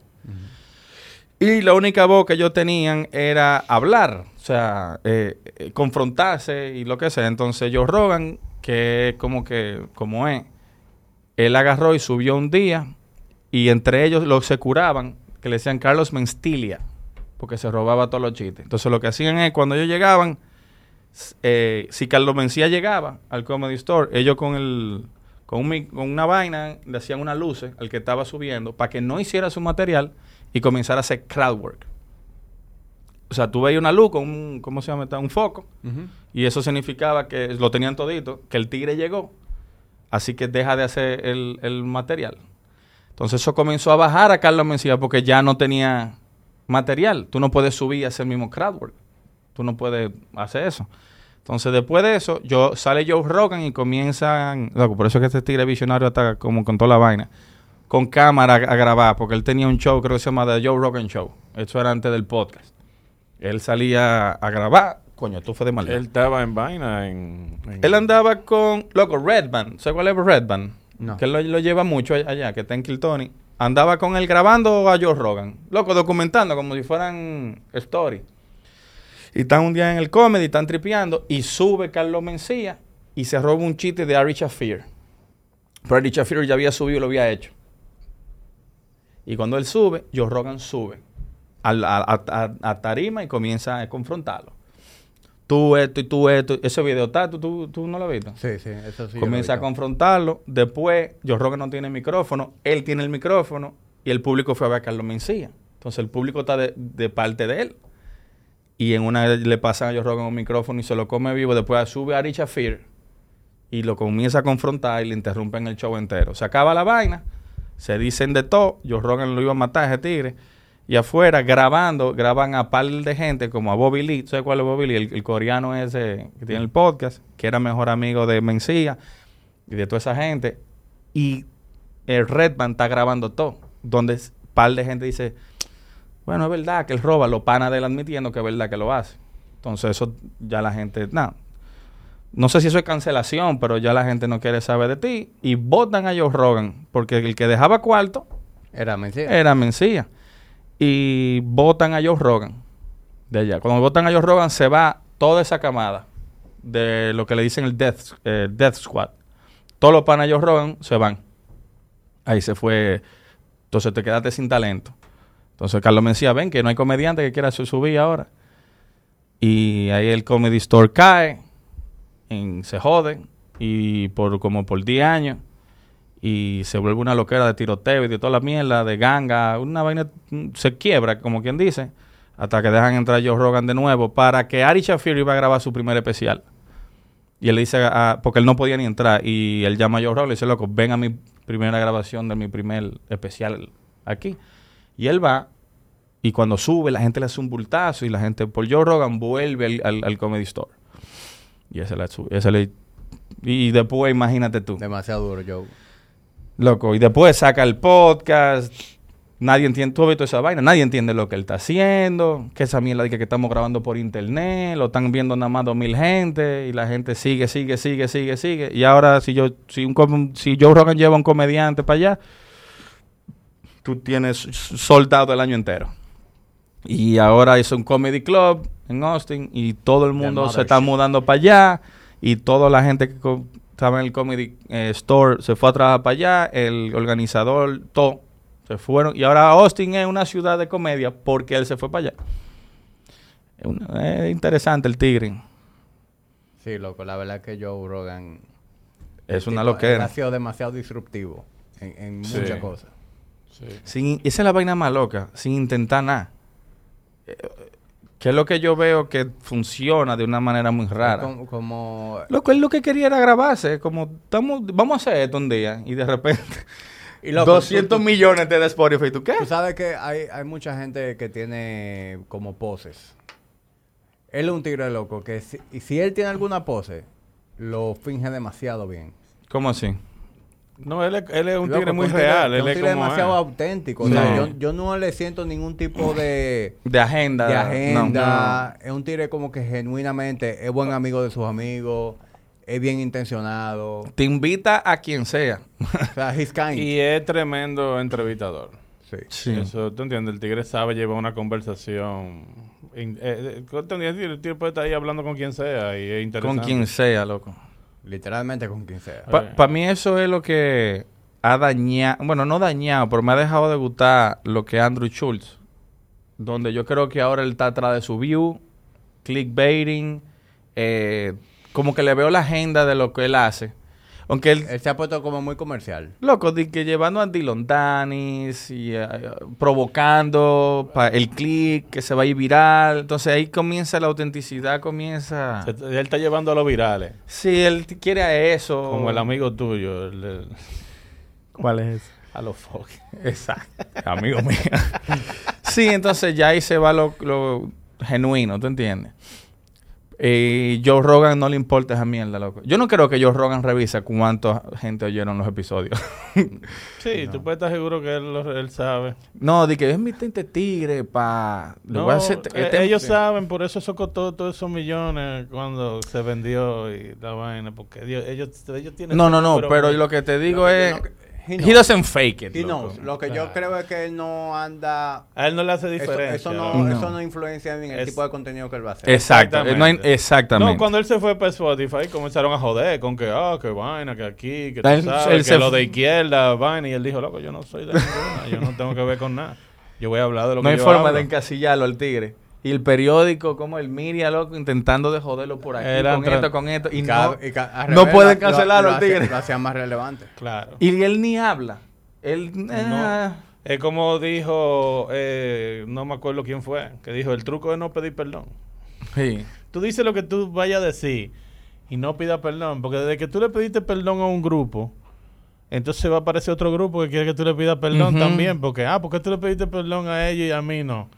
Y la única voz que ellos tenían era hablar, o sea, eh, eh, confrontarse y lo que sea. Entonces ellos rogan que como que, como es, él agarró y subió un día y entre ellos los se curaban, que le decían Carlos Menstilia, porque se robaba todos los chistes. Entonces lo que hacían es, cuando ellos llegaban, eh, si Carlos Mencía llegaba al Comedy Store, ellos con el con, un mic- con una vaina le hacían unas luces al que estaba subiendo para que no hiciera su material y comenzara a hacer crowd work. o sea, tú veías una luz con un, ¿cómo se llama? Un foco. Y eso significaba que lo tenían todito, que el tigre llegó. Así que deja de hacer el, el material. Entonces eso comenzó a bajar a Carlos Mencía porque ya no tenía material. Tú no puedes subir y hacer el mismo crowdwork. Tú no puedes hacer eso. Entonces después de eso, yo sale Joe Rogan y comienzan... Loco, por eso es que este tigre visionario está como con toda la vaina. Con cámara a, a grabar, porque él tenía un show, creo que se llama The Joe Rogan Show. Eso era antes del podcast. Él salía a grabar. Coño, tú fue de maldad. Él estaba en vaina en... en- Él andaba con, loco, Redman. ¿Sabes cuál es Redman? No. Que él lo, lo lleva mucho all- allá, que está en Kiltony. Andaba con él grabando a Joe Rogan. Loco, documentando como si fueran story. Y están un día en el comedy, están tripeando. Y sube Carlos Mencía y se roba un chiste de Ari Shafir. Pero Ari Shafir ya había subido y lo había hecho. Y cuando él sube, Joe Rogan sube a, a- a- a tarima y comienza a confrontarlo. Tú esto y tú esto. Ese video está, ¿tú, tú, tú no lo has visto? Sí, sí, eso sí. yo Comienza a confrontarlo. Después, Joe Rogan no tiene micrófono. Él tiene el micrófono. Y el público fue a ver a Carlos Mencía. Entonces, el público está de, de parte de él. Y en una vez le pasan a Joe Rogan un micrófono y se lo come vivo. Después sube a Ari Shafir y lo comienza a confrontar y le interrumpen el show entero. Se acaba la vaina. Se dicen de todo. Joe Rogan lo iba a matar a ese tigre. Y afuera, grabando, graban a par de gente, como a Bobby Lee. ¿Sabes cuál es Bobby Lee? El, el coreano ese que tiene el podcast, que era mejor amigo de Mencía y de toda esa gente. Y el Redman está grabando todo. Donde s- par de gente dice, bueno, es verdad que él roba, los panas de él admitiendo que es verdad que lo hace. Entonces eso ya la gente, no. No sé si eso es cancelación, pero ya la gente no quiere saber de ti. Y votan a Joe Rogan, porque el que dejaba cuarto Era mentira. era Mencía. Y votan a Joe Rogan de allá. Cuando votan a Joe Rogan se va toda esa camada de lo que le dicen el Death, death Squad. Todos los panas Joe Rogan se van. Ahí se fue. Entonces te quedaste sin talento. Entonces Carlos Mencía, ven que no hay comediante que quiera su- subir ahora. Y ahí el Comedy Store cae. en- se jode. Y por como por 10 años y se vuelve una loquera de tiroteo y de toda la mierda, de ganga, una vaina mm, se quiebra, como quien dice, hasta que dejan entrar a Joe Rogan de nuevo para que Ari Shafir iba a grabar su primer especial. Y él le dice, porque él no podía ni entrar, y él llama a Joe Rogan y le dice, loco, ven a mi primera grabación de mi primer especial aquí. Y él va, y cuando sube, la gente le hace un bultazo, y la gente, por Joe Rogan, vuelve al, Comedy Store. Y le- y después, imagínate tú. Demasiado duro, Joe. Loco, y después saca el podcast. Nadie entiende, tú has visto esa vaina, nadie entiende lo que él está haciendo, que esa mierda de que, que estamos grabando por internet, lo están viendo nada más dos mil gente, y la gente sigue, sigue, sigue, sigue, sigue. Y ahora si yo, si un si Joe Rogan lleva un comediante para allá, tú tienes soldado el año entero. Y ahora hizo un comedy club en Austin y todo el mundo se está mudando para allá y toda la gente que estaba en el comedy eh, store se fue a trabajar para allá, el organizador, todo, se fueron. Y ahora Austin es una ciudad de comedia porque él se fue para allá. Es, una- es interesante el tigre. Sí, loco, la verdad que Joe Rogan... Es una tipo, loquera. Ha sido demasiado disruptivo en, en Sí. muchas cosas. Sí. Sin, esa es la vaina más loca, sin intentar nada. Que es lo que yo veo que funciona de una manera muy rara. Es Como, como- Loco, él lo que quería era grabarse, como estamos, vamos a hacer esto un día y de repente Y loco, 200 tú- tú- millones da Spotify. ¿Tú qué? Tú sabes que hay, hay mucha gente que tiene como poses. Él es un tigre loco que si, y si él tiene alguna pose, lo finge demasiado bien. ¿Cómo así? No, él es, él es un tigre muy un tigre- real. es Él un es tigre como demasiado es. auténtico. O sea, No. yo, yo no le siento ningún tipo de, De agenda. de no. agenda. Es un tigre como que genuinamente es buen amigo de sus amigos, es bien intencionado. Te invita a quien sea. O sea, he's kind. Y es tremendo entrevistador. Sí. Sí. Eso, ¿tú entiendes? El tigre sabe llevar una conversación. in- eh, eh. El tigre puede estar ahí hablando con quien sea y es Con interesante. quien sea, loco. Literalmente con quien sea. Pa- Para mí eso es lo que ha dañado, bueno, no dañado, pero me ha dejado de gustar lo que es Andrew Schultz. Donde yo creo que ahora él está atrás de su view, clickbaiting, eh, como que le veo la agenda de lo que él hace. Aunque él, Él se ha puesto como muy comercial. loco, di que llevando a Dylan Danis y eh, provocando pa- el click que se va a ir viral. Entonces ahí comienza la autenticidad, comienza. Se- Él está llevando a los virales. Sí, él quiere a eso. Como el amigo tuyo. el- el- ¿Cuál es ese? a los fucking. Exacto. Amigo mío. sí, entonces ya ahí se va lo, lo genuino, ¿tú entiendes? Y Joe Rogan no le importa esa mierda, loco. Yo no creo que Joe Rogan revisa cuánta gente oyeron los episodios. *laughs* Sí, tú puedes estar seguro que él, lo- él sabe. no, di que es mi tinte tigre, pa. Le voy a No, hacer- eh, este- ellos saben, por eso eso costó todos esos millones cuando se vendió y la vaina, porque ellos, ellos, ellos tienen... No, no, no, pero- pero lo que te digo que es. no- he He doesn't fake it. He loco. knows. Lo que yo creo es que él no anda... A él no le hace Eso, diferencia. eso no, No. eso no influencia en el Es- tipo de contenido que él va a hacer. Exacto. eh, no hay- Exactamente. exactamente. No, cuando él se fue para Spotify comenzaron a joder con que, ah, que vaina, que aquí, que tú Él- sabes, él que se lo de izquierda, vaina, y él dijo, loco, yo no soy de ninguna, yo no tengo que ver con nada. Yo voy a hablar de lo no que hay yo forma hablo. de encasillarlo al tigre. Y el periódico, como el Miria, loco, intentando de joderlo por aquí, Eran con tra- esto, con esto. Y no, y al no revés, pueden lo- cancelarlo lo tigre. más relevante. Claro. Y él ni habla. Él. ah, Es como dijo, eh, no me acuerdo quién fue, que dijo, el truco es no pedir perdón. sí. Tú dices lo que tú vayas a decir y no pidas perdón, porque desde que tú le pediste perdón a un grupo, entonces va a aparecer otro grupo que quiere que tú le pidas perdón también, porque, ah, ¿por qué tú le pediste perdón a ellos y a mí no?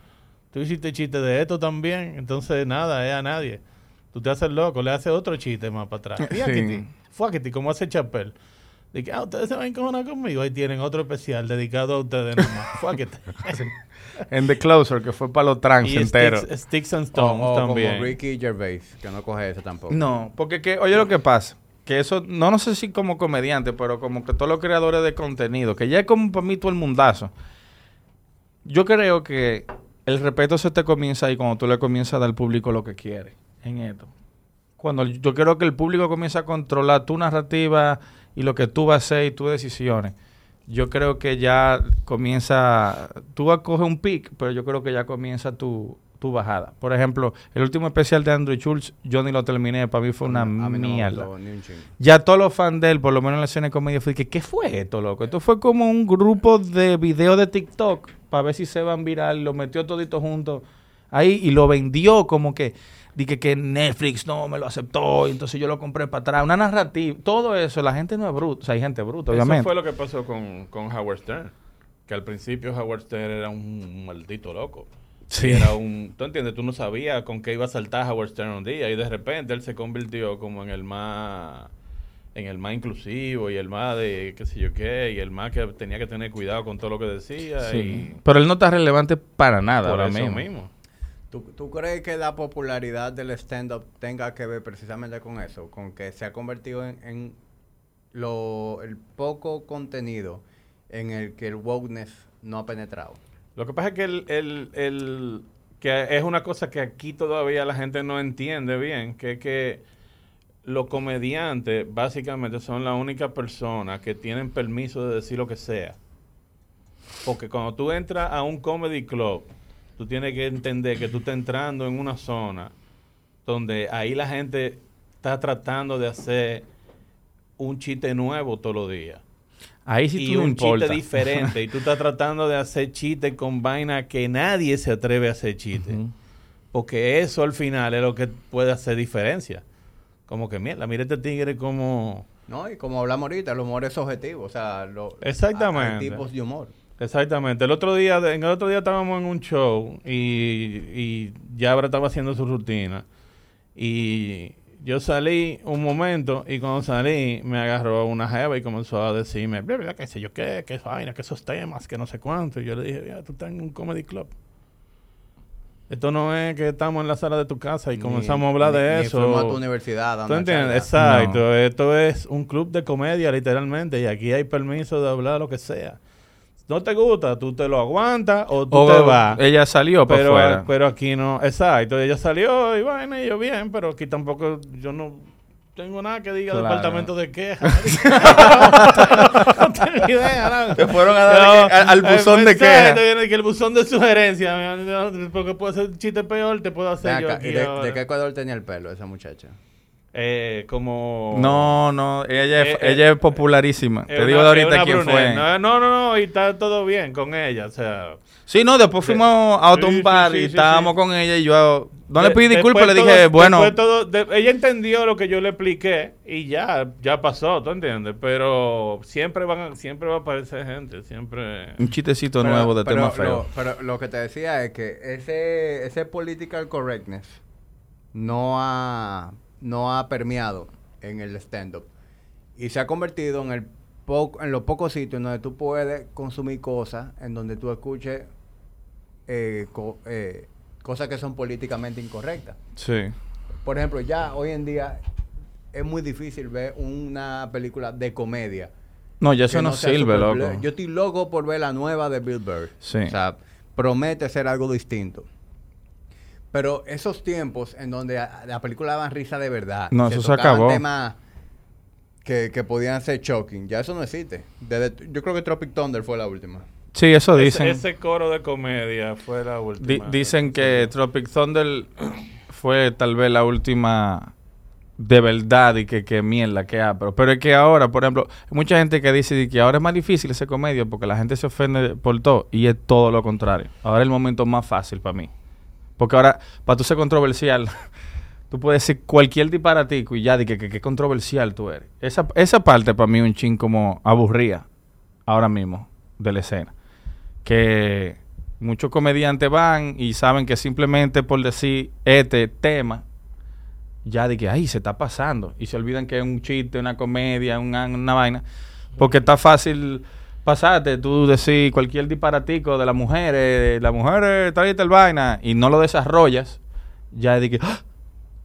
Tú hiciste chiste de esto también, entonces nada, es a nadie. Tú te haces loco, le haces otro chiste más para atrás. *laughs* Sí. Fíjate, fuáquete, como hace Chapel. Dije, ah, ustedes se van a encojonar conmigo. Ahí tienen otro especial dedicado a ustedes nomás. *laughs* Fuáquete. En The Closer, que fue para los trans enteros. Sticks, Sticks and Stones también. como Ricky Gervais, que no coge eso tampoco. No, porque que, oye lo que pasa, que eso, no, no sé si como comediante, pero como que todos los creadores de contenido, que ya es como para mí todo el mundazo. Yo creo que el respeto se te comienza ahí cuando tú le comienzas a dar al público lo que quiere en esto. Cuando yo creo que el público comienza a controlar tu narrativa y lo que tú vas a hacer y tus decisiones. Yo creo que ya comienza, tú vas a coger un pic, pero yo creo que ya comienza tu, tu bajada. Por ejemplo, el último especial de Andrew Schultz, yo ni lo terminé, para mí fue una no mierda. Ya todos los fans de él, por lo menos en la escena de comedia, fue que, ¿qué fue esto, loco? Esto fue como un grupo de videos de TikTok para ver si se van viral, lo metió todito junto ahí y lo vendió como que, dije que Netflix no me lo aceptó, y entonces yo lo compré para atrás. Una narrativa, todo eso, la gente no es bruta, o sea, hay gente bruta, Eso obviamente. fue lo que pasó con, con Howard Stern. Que al principio Howard Stern era un maldito loco. Sí. Era un, tú entiendes, tú no sabías con qué iba a saltar Howard Stern un día y de repente él se convirtió como en el más en el más inclusivo y el más de qué sé yo qué y el más que tenía que tener cuidado con todo lo que decía Sí. y Pero él no está relevante para nada por ahora eso mismo. mismo. ¿Tú, tú crees que la popularidad del stand-up tenga que ver precisamente con eso? Con que se ha convertido en, en lo, el poco contenido en el que el wokeness no ha penetrado. Lo que pasa es que el, el, el- que es una cosa que aquí todavía la gente no entiende bien, que es que los comediantes básicamente son la única persona que tienen permiso de decir lo que sea. Porque cuando tú entras a un comedy club, tú tienes que entender que tú estás entrando en una zona donde ahí la gente está tratando de hacer un chiste nuevo todos los días Ahí sí y tú un importa. chiste diferente. y tú estás tratando de hacer chistes con vaina que nadie se atreve a hacer chistes. Ujú. Porque eso al final es lo que puede hacer diferencia. Como que, mira, mira este tigre como... ¿No? Y como hablamos ahorita, el humor es objetivo. O sea, lo, Exactamente. hay tipos de humor. Exactamente. El otro día, en el otro día estábamos en un show y, y Yabra estaba haciendo su rutina. Y yo salí un momento y cuando salí me agarró una jeva y comenzó a decirme, bla, bla, qué sé yo qué, qué vaina, que esos temas, que no sé cuánto. Y yo le dije, ya, tú estás en un comedy club. Esto no es que estamos en la sala de tu casa y Ni- comenzamos a hablar ni- de ni eso. fuimos a tu universidad. ¿Tú entiendes? Exacto. Esto es un club de comedia, literalmente. Y aquí hay permiso de hablar lo que sea. No te gusta, tú te lo aguantas o tú O te vas. ella salió Pero, pero aquí no. Exacto. Ella salió y bueno, y yo bien, pero aquí tampoco yo no tengo nada que diga Claro. departamento de quejas. *laughs* no tengo idea. ¿no? Te fueron a dar No, al, al buzón de quejas. viene que el buzón de sugerencia, mi- porque puede ser un chiste peor, te puedo hacer Ven yo acá, aquí ¿y de qué color tenía el pelo esa muchacha? Eh, como... No, no, ella, es- Eh, ella eh, es popularísima. Te digo una- de ahorita quién fue. No, no, no, y está todo bien con ella, o sea... Sí, no, después fuimos a otro Sí, bar sí, sí, y sí, estábamos sí. con ella y yo no le De- pedí disculpas, le dije, todo- bueno, después todo- de- ella entendió lo que yo le expliqué y ya, ya pasó, ¿tú entiendes? Pero siempre van, a- siempre va a aparecer gente, siempre... un chistecito Pero- nuevo de pero tema lo- feo. pero lo que te decía es que ese, ese political correctness no ha, no ha permeado en el stand-up. Y se ha convertido en, el po- en los pocos sitios en donde tú puedes consumir cosas, en donde tú escuches eh, co- eh, cosas que son políticamente incorrectas. Sí. Por ejemplo, ya hoy en día es muy difícil ver una película de comedia. No, ya eso no, sirve, loco. Yo estoy loco por ver la nueva de Bill Burr. Sí. O sea, promete ser algo distinto. Pero esos tiempos en donde a- la película daban risa de verdad. No, eso se acabó. temas que, que podían ser shocking. Ya eso no existe. Desde- yo creo que Tropic Thunder fue la última. Sí, eso dicen. Ese, coro de comedia fue la última. Di- dicen que Tropic Thunder fue tal vez la última de verdad y que, que mierda que ha. Pero, pero es que ahora, por ejemplo, hay mucha gente que dice que ahora es más difícil ese comedia porque la gente se ofende por todo y es todo lo contrario. Ahora es el momento más fácil para mí. Porque ahora, para tú ser controversial, *laughs* tú puedes decir cualquier disparatico y ya de que, que controversial tú eres. Esa, esa parte para mí un chin como aburría ahora mismo de la escena. Que muchos comediantes van y saben que simplemente por decir este tema, ya de que ahí se está pasando. Y se olvidan que es un chiste, una comedia, una, una vaina. Porque está fácil pasarte, tú decir cualquier disparatico de las mujeres, las mujeres, tal y tal vaina, y no lo desarrollas, ya de que, ¡ah!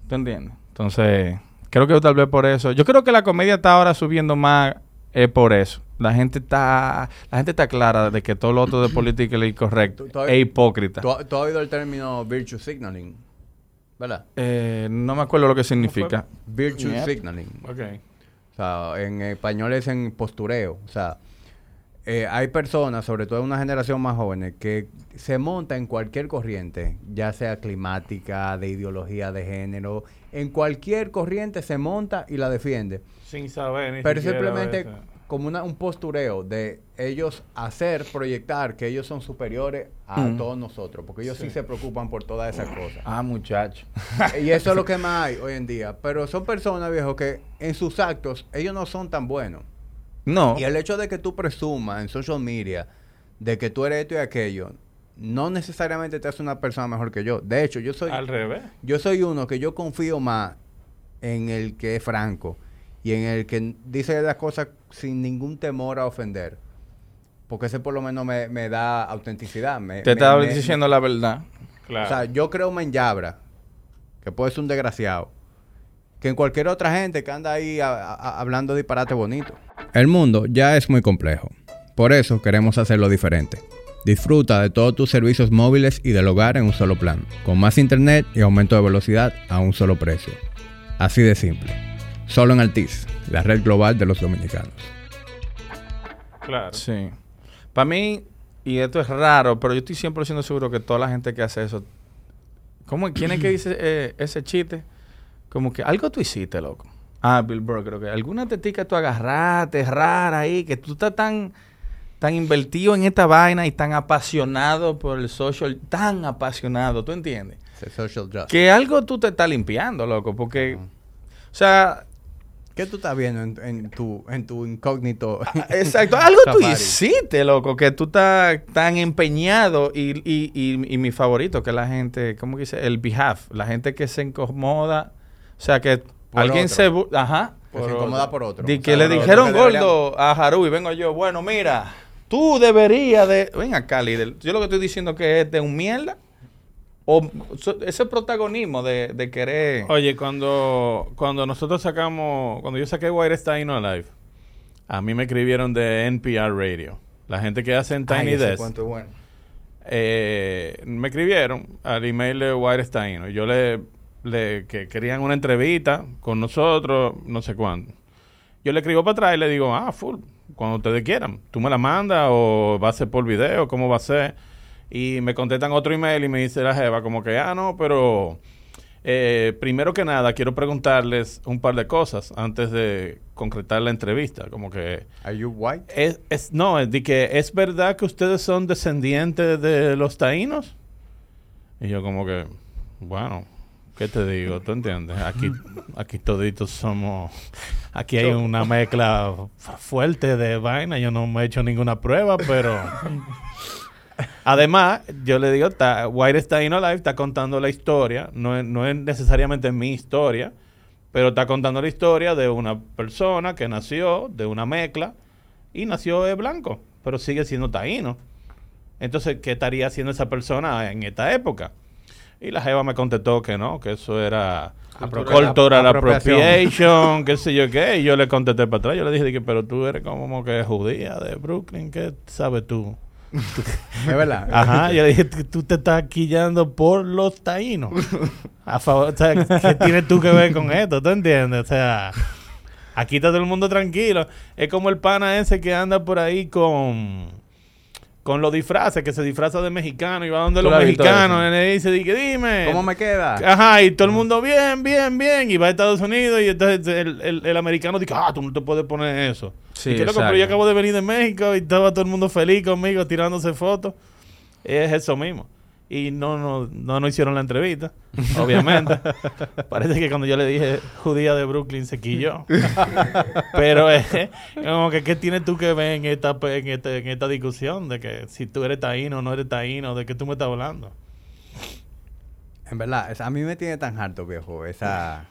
¿tú entiendes? Entonces, creo que tal vez por eso. Yo creo que la comedia está ahora subiendo más es por eso. La gente está, la gente está clara de que todo lo otro de política es incorrecto, Tú- tú- es hipócrita. ¿Tú, tú has oído el término virtue signaling? ¿Verdad? Eh, no me acuerdo lo que significa. Virtue Yep. signaling. Ok. O sea, en español es en postureo. O sea, eh, hay personas, sobre todo en una generación más jóvenes, que se monta en cualquier corriente, ya sea climática, de ideología de género, en cualquier corriente se monta y la defiende. Sin saber ni Pero simplemente como una- un postureo de ellos hacer, proyectar que ellos son superiores a Mm. todos nosotros, porque ellos sí. se preocupan por todas esas cosas. Ah, muchacho. *laughs* Y eso es lo que *laughs* más hay hoy en día. Pero son personas, viejo, que en sus actos ellos no son tan buenos. No. Y el hecho de que tú presumas en social media de que tú eres esto y aquello, no necesariamente te hace una persona mejor que yo. De hecho, yo soy, Al revés. yo soy uno que yo confío más en el que es franco y en el que dice las cosas sin ningún temor a ofender. Porque ese por lo menos me, me da autenticidad. me- Te me- estaba me- diciendo la verdad. Claro. o sea, yo creo más en Yabra, que puede ser un desgraciado, que en cualquier otra gente que anda ahí a- a- hablando disparate bonito. El mundo ya es muy complejo. Por eso queremos hacerlo diferente. Disfruta de todos tus servicios móviles y del hogar en un solo plan, con más internet y aumento de velocidad a un solo precio. Así de simple. Solo en Altis, la red global de los dominicanos. claro. Sí. Para mí, y esto es raro, pero yo estoy 100% seguro que toda la gente que hace eso. ¿Cómo, ¿Quién es que dice eh, ese chiste? Como que algo tú hiciste, loco. Ah, Bill Burr, creo que. Alguna tetica tú agarraste rara ahí, que tú estás tan, tan invertido en esta vaina y tan apasionado por el social, tan apasionado, ¿tú entiendes? Social justice. Que algo tú te estás limpiando, loco, porque, o sea, ¿Qué tú estás viendo en, en tu, en tu incógnito? Exacto, algo tú hiciste, loco, que tú estás tan empeñado y, y, y, y mi favorito, que la gente, ¿cómo que dice? El behalf, la gente que se incomoda, sea, que Por alguien otro. se... bu- Ajá. Que se incomoda por otro. O que sea, le dijeron gordo a Haru y vengo yo, bueno, mira, tú deberías de... Ven acá, líder, yo lo que estoy diciendo que es de un mierda, o ese protagonismo de, de querer... Oye, cuando, cuando nosotros sacamos, cuando yo saqué White Stein Alive, a mí me escribieron de NPR Radio. La gente que hace en Ay, Tiny ese Desk. bueno. eh, me escribieron al email de Wirestein. Yo le, le que querían una entrevista con nosotros, no sé cuándo. Yo le escribo para atrás y le digo, ah, full, cuando ustedes quieran. Tú me la mandas o va a ser por video, ¿cómo va a ser? Y me contestan otro email y me dice la jeva como que, ah, no, pero Eh, primero que nada, quiero preguntarles un par de cosas antes de concretar la entrevista. Como que Are you white? es, es- no, es de que es verdad que ustedes son descendientes de los taínos. Y yo como que, bueno, ¿qué te digo? ¿Tú entiendes? Aquí, *laughs* aquí toditos somos, aquí hay una mezcla fu- fuerte de vaina. Yo no me he hecho ninguna prueba, pero *laughs* además yo le digo, White is Taino Life está contando la historia, no es, no es necesariamente mi historia, pero está contando la historia de una persona que nació de una mezcla y nació de blanco, pero sigue siendo taíno. Entonces, ¿qué estaría haciendo esa persona en esta época? Y la jeva me contestó que no, que eso era cultural appropriation, qué sé yo qué. Y yo le contesté para atrás. Yo le dije, que, pero tú eres como que judía de Brooklyn, ¿qué sabes tú? *laughs* Es verdad. Ajá, yo le dije, tú te estás quillando por los taínos. A favor, o sea, ¿qué tienes tú que ver con esto? ¿Tú entiendes? O sea, aquí está todo el mundo tranquilo. Es como el pana ese que anda por ahí con con los disfraces, que se disfraza de mexicano y va donde ¿Tú los mexicanos y le dice, dime. ¿Cómo me queda? Ajá, y todo el mundo bien, bien, bien. Y va a Estados Unidos y entonces el, el- el americano dice, ah, tú no te puedes poner eso. Sí, y que loco, pero yo acabo de venir de México y estaba todo el mundo feliz conmigo tirándose fotos. Es eso mismo. Y no, no, no nos hicieron la entrevista, obviamente. *laughs* Parece que cuando yo le dije judía de Brooklyn se quilló. Pero eh, como que qué tienes tú que ver en esta, en, este- en esta discusión de que si tú eres taíno o no eres taíno, de qué tú me estás hablando. En verdad, a mí me tiene tan harto, viejo, esa...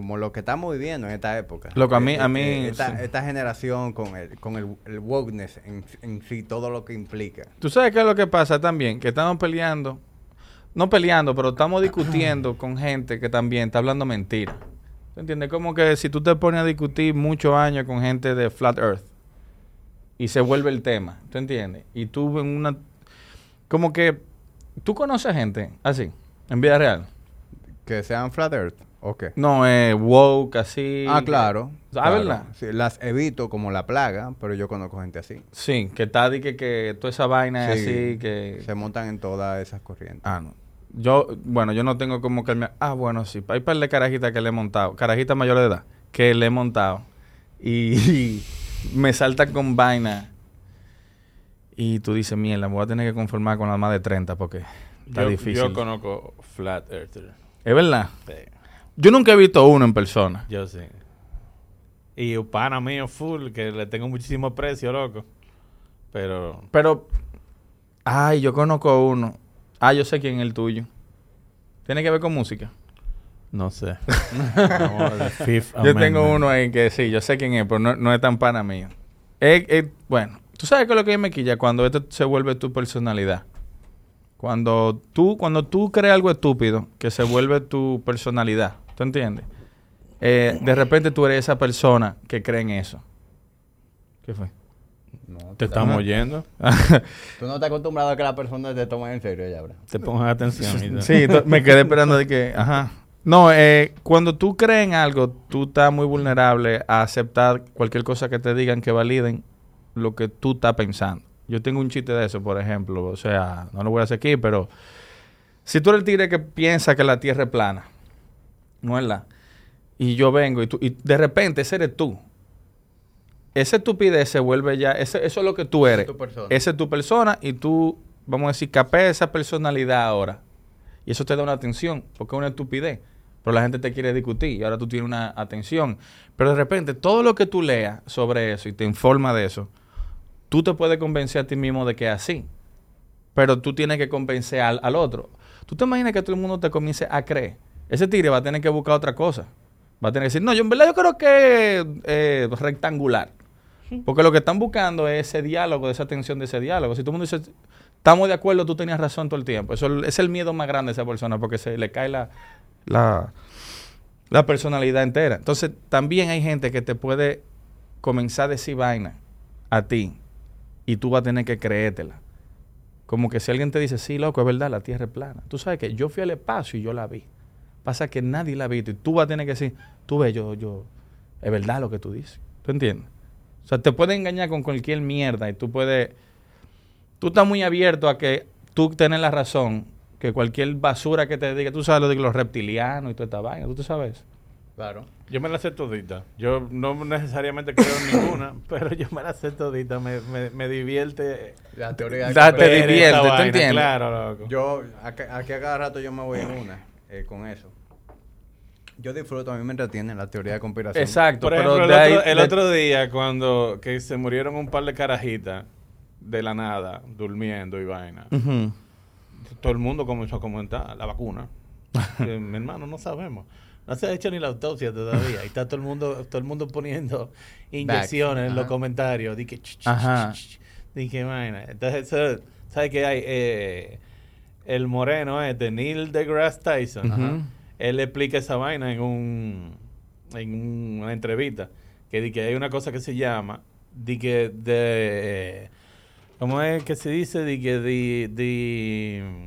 Como lo que estamos viviendo en esta época. Loco, a mí- Eh, a eh, mí, Esta, sí. esta generación con el, con el, el wokeness en, en sí, todo lo que implica. Tú sabes qué es lo que pasa también, que estamos peleando, no peleando, pero estamos *clears throat* discutiendo con gente que también está hablando mentira. ¿Tú entiendes? Como que si tú te pones a discutir muchos años con gente de Flat Earth y se vuelve el tema, ¿tú entiendes? Y tú en una... Como que tú conoces gente así, en vida real. Que sean flat earth, ¿o qué? No, eh, woke, así. ah, claro. Ah, claro. ¿verdad? Sí, las evito como la plaga, pero yo conozco gente así. Sí, que está de que, que toda esa vaina es Sí, así, que... Se montan en todas esas corrientes. Ah, no. Yo, bueno, yo no tengo como que... me- Ah, bueno, sí. Hay par de carajitas que le he montado. Carajitas mayores de edad. Que le he montado. Y, *laughs* y me saltan con vaina. Y tú dices, mierda, me voy a tener que conformar con las más de 30 porque está yo, difícil. yo conozco Flat Earther. es verdad. Sí, Yo nunca he visto uno en persona. yo sí. Y un pana mío full, que le tengo muchísimo precio, loco. Pero Pero... Ay, yo conozco uno. Ah, yo sé quién es el tuyo. Tiene que ver con música. no sé. *laughs* Yo tengo uno ahí que sí, yo sé quién es, pero no, no es tan pana mío. Es- bueno, tú sabes que lo que me quilla cuando esto se vuelve tu personalidad. Cuando tú, cuando tú crees algo estúpido que se vuelve tu personalidad, ¿tú entiendes? Eh, de repente tú eres esa persona que cree en eso. ¿Qué fue? No, Te estamos oyendo. *laughs* Tú no estás acostumbrado a que las personas te tomen en serio ya, bro. Te pongan atención. Sí, me quedé esperando de que, ajá. No, eh, cuando tú crees en algo, tú estás muy vulnerable a aceptar cualquier cosa que te digan que validen lo que tú estás pensando. Yo tengo un chiste de eso, por ejemplo. O sea, no lo voy a hacer aquí, pero si tú eres el tigre que piensa que la tierra es plana, ¿no es la? Y yo vengo y, tú, y de repente ese eres tú. Esa estupidez se vuelve ya, ese- eso es lo que tú eres. tu persona. Esa es tu persona y tú, vamos a decir, capé esa personalidad ahora. Y eso te da una atención, porque es una estupidez. Pero la gente te quiere discutir y ahora tú tienes una atención. Pero de repente, todo lo que tú leas sobre eso y te informa de eso, tú te puedes convencer a ti mismo de que es así. Pero tú tienes que convencer al, al otro. ¿Tú te imaginas que todo el mundo te comience a creer? Ese tigre va a tener que buscar otra cosa. Va a tener que decir, no, yo en verdad yo creo que es eh, rectangular. Porque lo que están buscando es ese diálogo, esa tensión de ese diálogo. Si todo el mundo dice, estamos de acuerdo, tú tenías razón todo el tiempo. Eso es el miedo más grande de esa persona porque se le cae la, la, la personalidad entera. Entonces, también hay gente que te puede comenzar a decir vaina a ti y tú vas a tener que creértela. Como que si alguien te dice, sí, loco, es verdad, la tierra es plana. Tú sabes que yo fui al espacio y yo la vi. Pasa que nadie la ha visto y tú vas a tener que decir, tú ves, yo, yo, es verdad lo que tú dices. ¿Tú entiendes? O sea, te puede engañar con cualquier mierda y tú puedes... Tú estás muy abierto a que tú tienes la razón Que cualquier basura que te diga, tú sabes lo de los reptilianos y toda esta vaina, ¿tú te sabes? Claro. Yo me la sé todita. Yo no necesariamente creo en ninguna, *laughs* pero yo me la sé todita. Me, me, me divierte. La teoría de conspiración. ver divierte, esa ¿tú vaina, entiendes? Claro, loco. Yo, aquí, aquí a cada rato yo me voy en una eh, con eso. Yo disfruto, a mí me entretiene la teoría de conspiración. Exacto, Por pero el, de ahí- otro, el de- otro día, cuando que se murieron un par de carajitas de la nada, durmiendo y vaina, todo el mundo comenzó a comentar la vacuna. *laughs* Que, mi hermano, no sabemos. No se ha hecho ni la autopsia todavía. Y está todo el mundo, todo el mundo poniendo inyecciones en los comentarios. Dije, ch, ch, ch, ch. Dije, vaina. Entonces, eso, ¿sabes qué hay? Eh, el moreno este, Neil deGrasse Tyson. Él explica esa vaina en un en una entrevista que di que hay una cosa que se llama di que de ¿cómo es que se dice? di que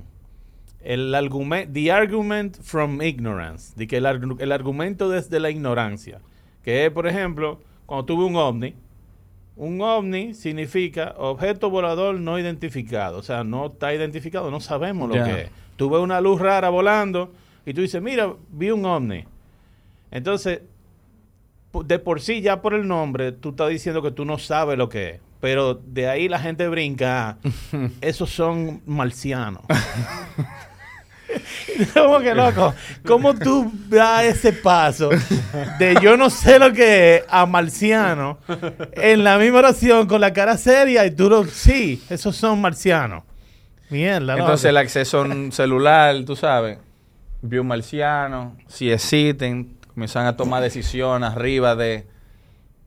el argumento the argument from ignorance di que el, el argumento desde la ignorancia que es por ejemplo cuando tuve un ovni un ovni significa objeto volador no identificado. O sea, no está identificado, no sabemos lo que es. Tú ves una luz rara volando y tú dices, mira, vi un ovni. Entonces, de por sí, ya por el nombre, tú estás diciendo que tú no sabes lo que es. Pero de ahí la gente brinca, ah, *laughs* esos son marcianos. *laughs* *laughs* ¿Cómo que loco? ¿Cómo tú das ese paso de yo no sé lo que es a marciano en la misma oración con la cara seria y tú lo... Sí, esos son marcianos. Mierda, Entonces el loco. acceso a un celular, tú sabes, vio un marciano, si existen, comienzan a tomar decisiones arriba de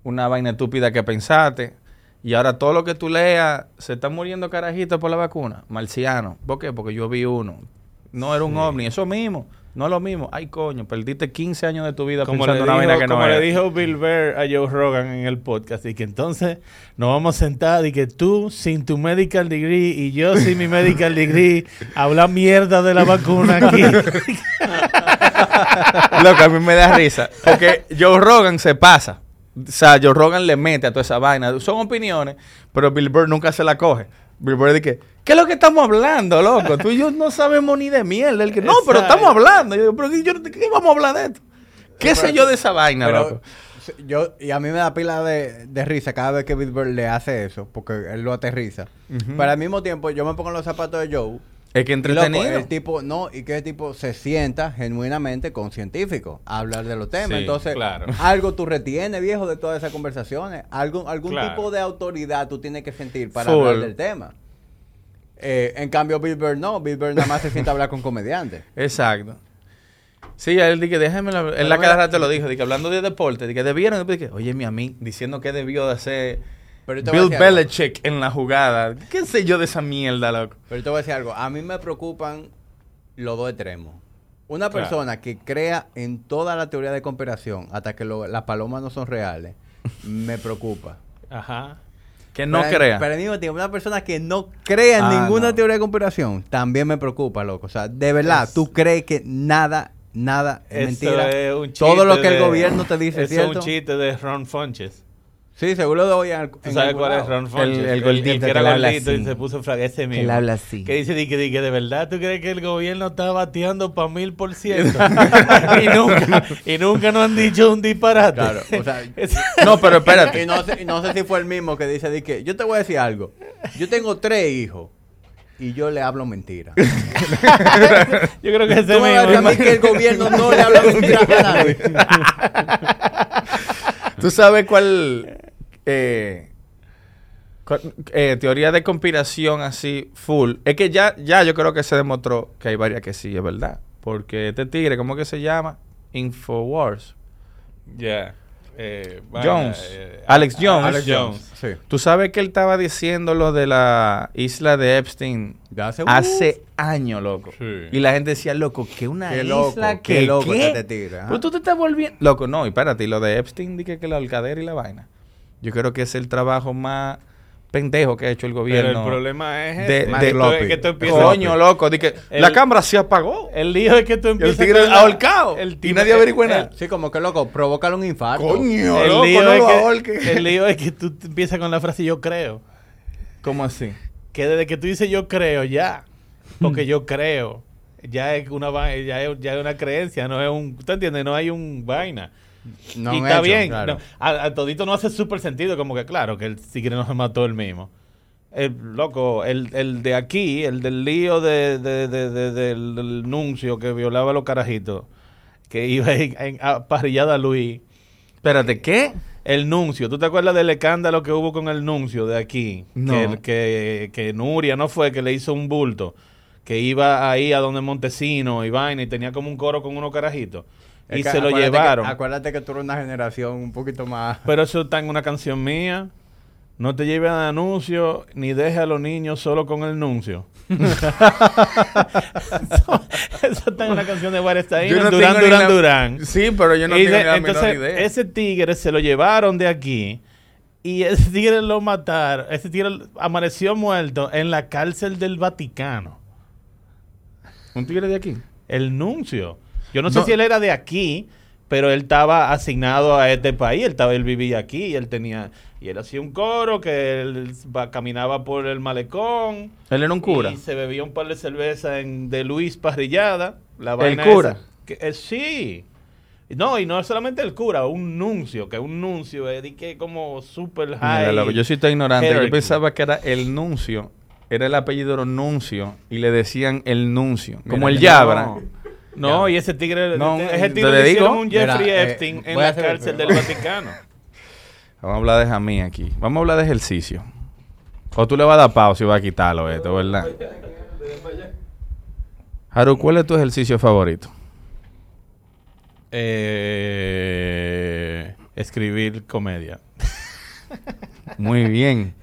una vaina estúpida que pensaste. Y ahora todo lo que tú leas, se están muriendo carajitos por la vacuna. Marciano. ¿Por qué? Porque yo vi uno. No era un ovni, eso mismo. No es lo mismo. Ay, coño, perdiste 15 años de tu vida como pensando en una dijo, vaina que no como le dijo Bill Burr a Joe Rogan en el podcast, y que entonces nos vamos a sentar y que tú sin tu medical degree y yo sin mi medical degree *laughs* habla mierda de la vacuna aquí. *laughs* Loco, a mí me da risa. Porque Joe Rogan se pasa. O sea, Joe Rogan le mete a toda esa vaina. Son opiniones, pero Bill Burr nunca se la coge. Burr dice, ¿qué es lo que estamos hablando, loco? Tú y yo no sabemos ni de mierda. Él que, no, pero estamos hablando. Yo pero ¿qué, yo- ¿qué vamos a hablar de esto? ¿Qué sé yo de esa vaina, Pero, loco? yo, y a mí me da pila de, de risa cada vez que Bill le hace eso, porque él lo aterriza. Pero al mismo tiempo, yo me pongo en los zapatos de Joe. Es que y, loco, entretenido. el tipo, no, y que el tipo se sienta genuinamente con científicos a hablar de los temas. Sí, Entonces, claro. *laughs* algo tú retienes, viejo, de todas esas conversaciones. Algún, algún Claro. tipo de autoridad tú tienes que sentir para Full. hablar del tema. Eh, en cambio, Bill Burr no. Bill Burr nada más se sienta a hablar con comediantes. *laughs* Exacto. Sí, él dice, déjeme la... Él la cada rato lo dijo, dije, hablando de deporte, dije, debieron, dije, oye, mi a mí, diciendo que debió de hacer Pero Bill algo. Belichick en la jugada. ¿Qué sé yo de esa mierda, loco? Pero te voy a decir algo. A mí me preocupan los dos extremos. Una Claro. persona que crea en toda la teoría de conspiración hasta que lo- las palomas no son reales, me preocupa. Ajá. Que no Pero- crea. Pero al mismo tiempo, una persona que no crea en Ah, ninguna no. teoría de conspiración también me preocupa, loco. O sea, de verdad, Es- tú crees que nada, nada es Eso mentira. es un Todo lo que el de- gobierno te dice *laughs* es Eso es cierto. un chiste de Ron Funches. Sí, seguro lo voy a. ¿Tú sabes cuál es Ron Funches? el gordito que que era gordito y se puso fraga ese mismo. le habla así. Que dice di que, que de verdad tú crees que el gobierno está bateando para mil por ciento. *laughs* y nunca, y nunca nos han dicho un disparate. Claro, o sea, Es- *laughs* No, pero espérate. Y no, sé, y no sé si fue el mismo que dice de que yo te voy a decir algo. Yo tengo tres hijos y yo le hablo mentira. *laughs* yo creo que ese Tú me vas a mismo. mí que el gobierno no le habla mentira a nadie. ¿Tú sabes cuál, eh, eh, teoría de conspiración así full? Es que ya, ya yo creo que se demostró que hay varias que sí, es verdad. Porque este tigre, ¿cómo que se llama? Infowars. Ya. Eh, vaina, Jones. eh, Alex Jones. Alex Jones. Sí. ¿Tú sabes que él estaba diciendo lo de la isla de Epstein De hace, hace años, loco? Sí. Y la gente decía, loco, que una Qué isla que qué loco ¿qué? este tigre, ajá. Pero tú te estás volviendo... Loco, no, y espérate, y lo de Epstein, dije que la alcadera y la vaina. Yo creo que es el trabajo más pendejo que ha hecho el Pero gobierno. el problema es de- ese, de- que tú- sloppy. que tú empiezas- Coño, loco, El- la cámara se apagó. El lío es que tú Y el empiezas tigre con la- ahorcado. el y tipo- nadie averigüe nada. Sí, como que loco, provócale un infarto. Coño, el loco, lío no es lo que- ahorques. El lío es que tú empiezas con la frase yo creo. ¿Cómo así? Que desde que tú dices yo creo ya, porque yo creo, ya es una ya es, ya es una creencia, no es un, ¿tú entiendes? No hay un vaina. No y está hecho, bien, claro. no, a, a todito no hace súper sentido, como que claro, que el tigre no se mató él mismo. El loco, el, el de aquí, el del lío de, de- de- de- del, del nuncio que violaba a los carajitos, que iba en, en a parrillada a Luis. Espérate, ¿qué? El nuncio, ¿tú te acuerdas del escándalo que hubo con el nuncio de aquí? No. Que, que, que Nuria no fue, que le hizo un bulto, que iba ahí a donde Montesino y vaina y tenía como un coro con unos carajitos. Es Y se lo que- llevaron. acuérdate que tú eres una generación un poquito más. Pero eso está en una canción mía. No te lleves a anuncio ni deje a los niños solo con el nuncio. eso, *laughs* eso está en una canción de Yo no Durán, Durán, la- Durán. Sí, pero yo no Y tengo de- ni la entonces, menor idea. ese tigre se lo llevaron de aquí y ese tigre lo mataron. Ese tigre amaneció muerto en la cárcel del Vaticano. ¿Un tigre de aquí? El nuncio. Yo no sé si él era de aquí, pero él estaba asignado a este país. Él, estaba, él vivía aquí y él tenía. Y él hacía un coro que él va- caminaba por el malecón. Él era un cura. Y se bebía un par de cerveza en, de Luis Parrillada. La ¿El vaina cura? esa. Que, eh, sí. No, y no solamente el cura, un nuncio, que un nuncio es de que como super high. yo sí estoy ignorante. Yo pensaba que era el nuncio. Era el apellido era nuncio. Y le decían el nuncio. Como el. Yabra. No, y ese tigre, No, ese tigre le le hicieron un Jeffrey Mira, eh, Epstein en la cárcel del Vaticano. *laughs* Vamos a hablar de Jamí aquí. Vamos a hablar de ejercicio. O tú le vas a dar pausa y vas a quitarlo esto, ¿verdad? Haru, ¿cuál es tu ejercicio favorito? Eh, escribir comedia. *laughs* Muy bien.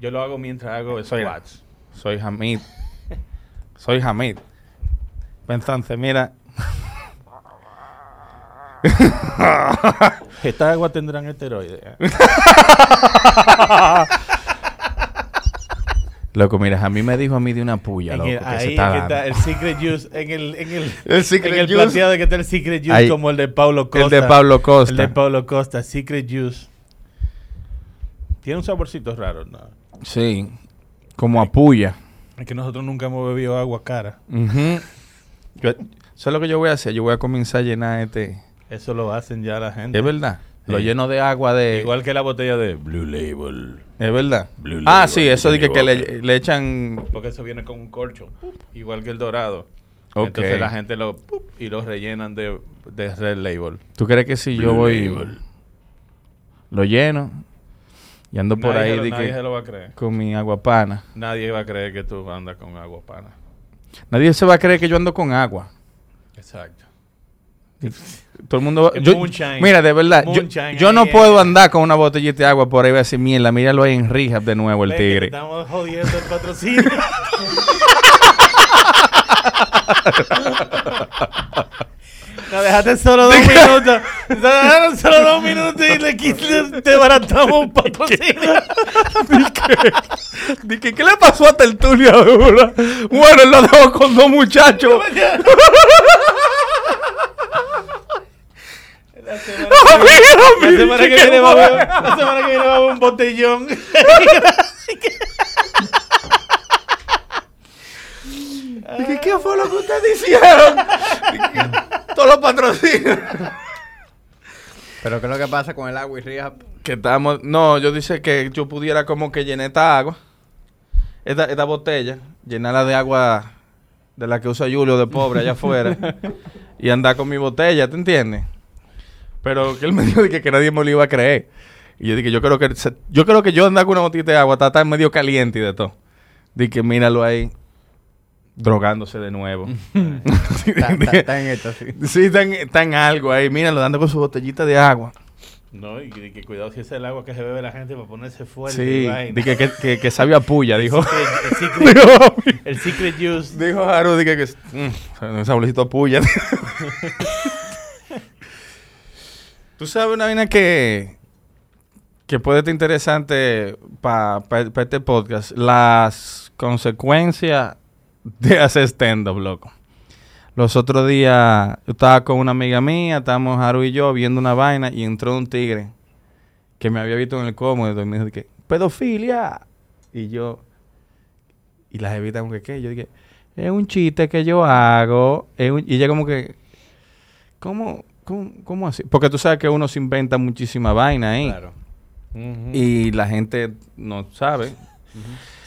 Yo lo hago mientras hago Soy-. Soy Hamid. Soy Hamid. Entonces, mira. *laughs* Estas aguas tendrán esteroides. *laughs* Loco, mira, a mí me dijo a mí de una puya, En loco, el- que ahí se está que dando. está el secret juice. En el, en el, *laughs* El secret en el juice. plateado de que está el secret juice Ahí. como el de Pablo Costa. El de Pablo Costa. El de Pablo Costa, secret juice. Tiene un saborcito raro, ¿no? Sí, como a puya. Es que nosotros nunca hemos bebido agua cara. Ujú. Yo- Eso es lo que yo voy a hacer. Yo voy a comenzar a llenar este... Eso lo hacen ya la gente. Es verdad. Lo lleno de agua de... Igual que la botella de Blue Label. Es verdad. Blue ah, Label, sí, eso de que, le, le echan... Porque eso viene con un corcho. Igual que el dorado. Ok. Entonces la gente lo... Y lo rellenan de, de Red Label. ¿Tú crees que si yo voy... Label. Lo lleno y ando por ahí lo- de nadie que- se lo va a creer. con mi agua pana. Nadie va a creer que tú andas con agua pana. Nadie se va a creer que yo ando con agua. Exacto. Todo el mundo... Es yo- mira, de verdad, yo, no ahí, puedo eh. andar con una botellita de agua por ahí y decir, mierda, míralo ahí en rehab de nuevo el tigre. Estamos jodiendo el patrocinio. *laughs* *laughs* Nos dejaste solo dos minutos. Dejaron solo dos minutos y le quise, te baratamos un patrocinio. Dije, ¿qué le pasó a Tertulia? Bueno, él lo dejó con dos muchachos. La semana que a ver- la semana que viene vamos a ver un botellón. Dije, ¿qué fue lo que ustedes hicieron? *laughs* Todos los patrocinios. *laughs* Pero ¿qué es lo que pasa con el agua y rehab? Que estamos... No, yo dice que yo pudiera como que llenar esta agua. Esta, esta botella. Llenarla de agua de la que usa Julio de pobre allá afuera. *laughs* y andar con mi botella, ¿te entiendes? Pero que él me dijo de que, que nadie me lo iba a creer. Y yo dije, yo creo que se- yo creo que yo andar con una botellita de agua está, está medio caliente y de todo. Dije, míralo ahí. Drogándose de nuevo. *laughs* *laughs* Está, en esto, sí. Sí, está en, está en algo ahí. Míralo, dando con su botellita de agua. No, y que, que cuidado si es el agua que se bebe la gente para ponerse fuerte. Sí, y que, que, que sabe a puya, dijo. El *laughs* secret, dijo, el secret juice. dijo Haru, dije que mm, un sablecito a puya. Tú sabes una vaina que, que puede ser interesante para este podcast. Las consecuencias de hacer stand-up, loco. Los otros días yo estaba con una amiga mía, estábamos Haru y yo viendo una vaina y entró un tigre que me había visto en el cómodo y me dijo que pedofilia. Y yo, y la jevita como que qué, yo dije, es un chiste que yo hago. es un- y ella como que, ¿cómo, cómo, cómo así? Porque tú sabes que uno se inventa muchísima vaina ahí. Claro. Y la gente no sabe.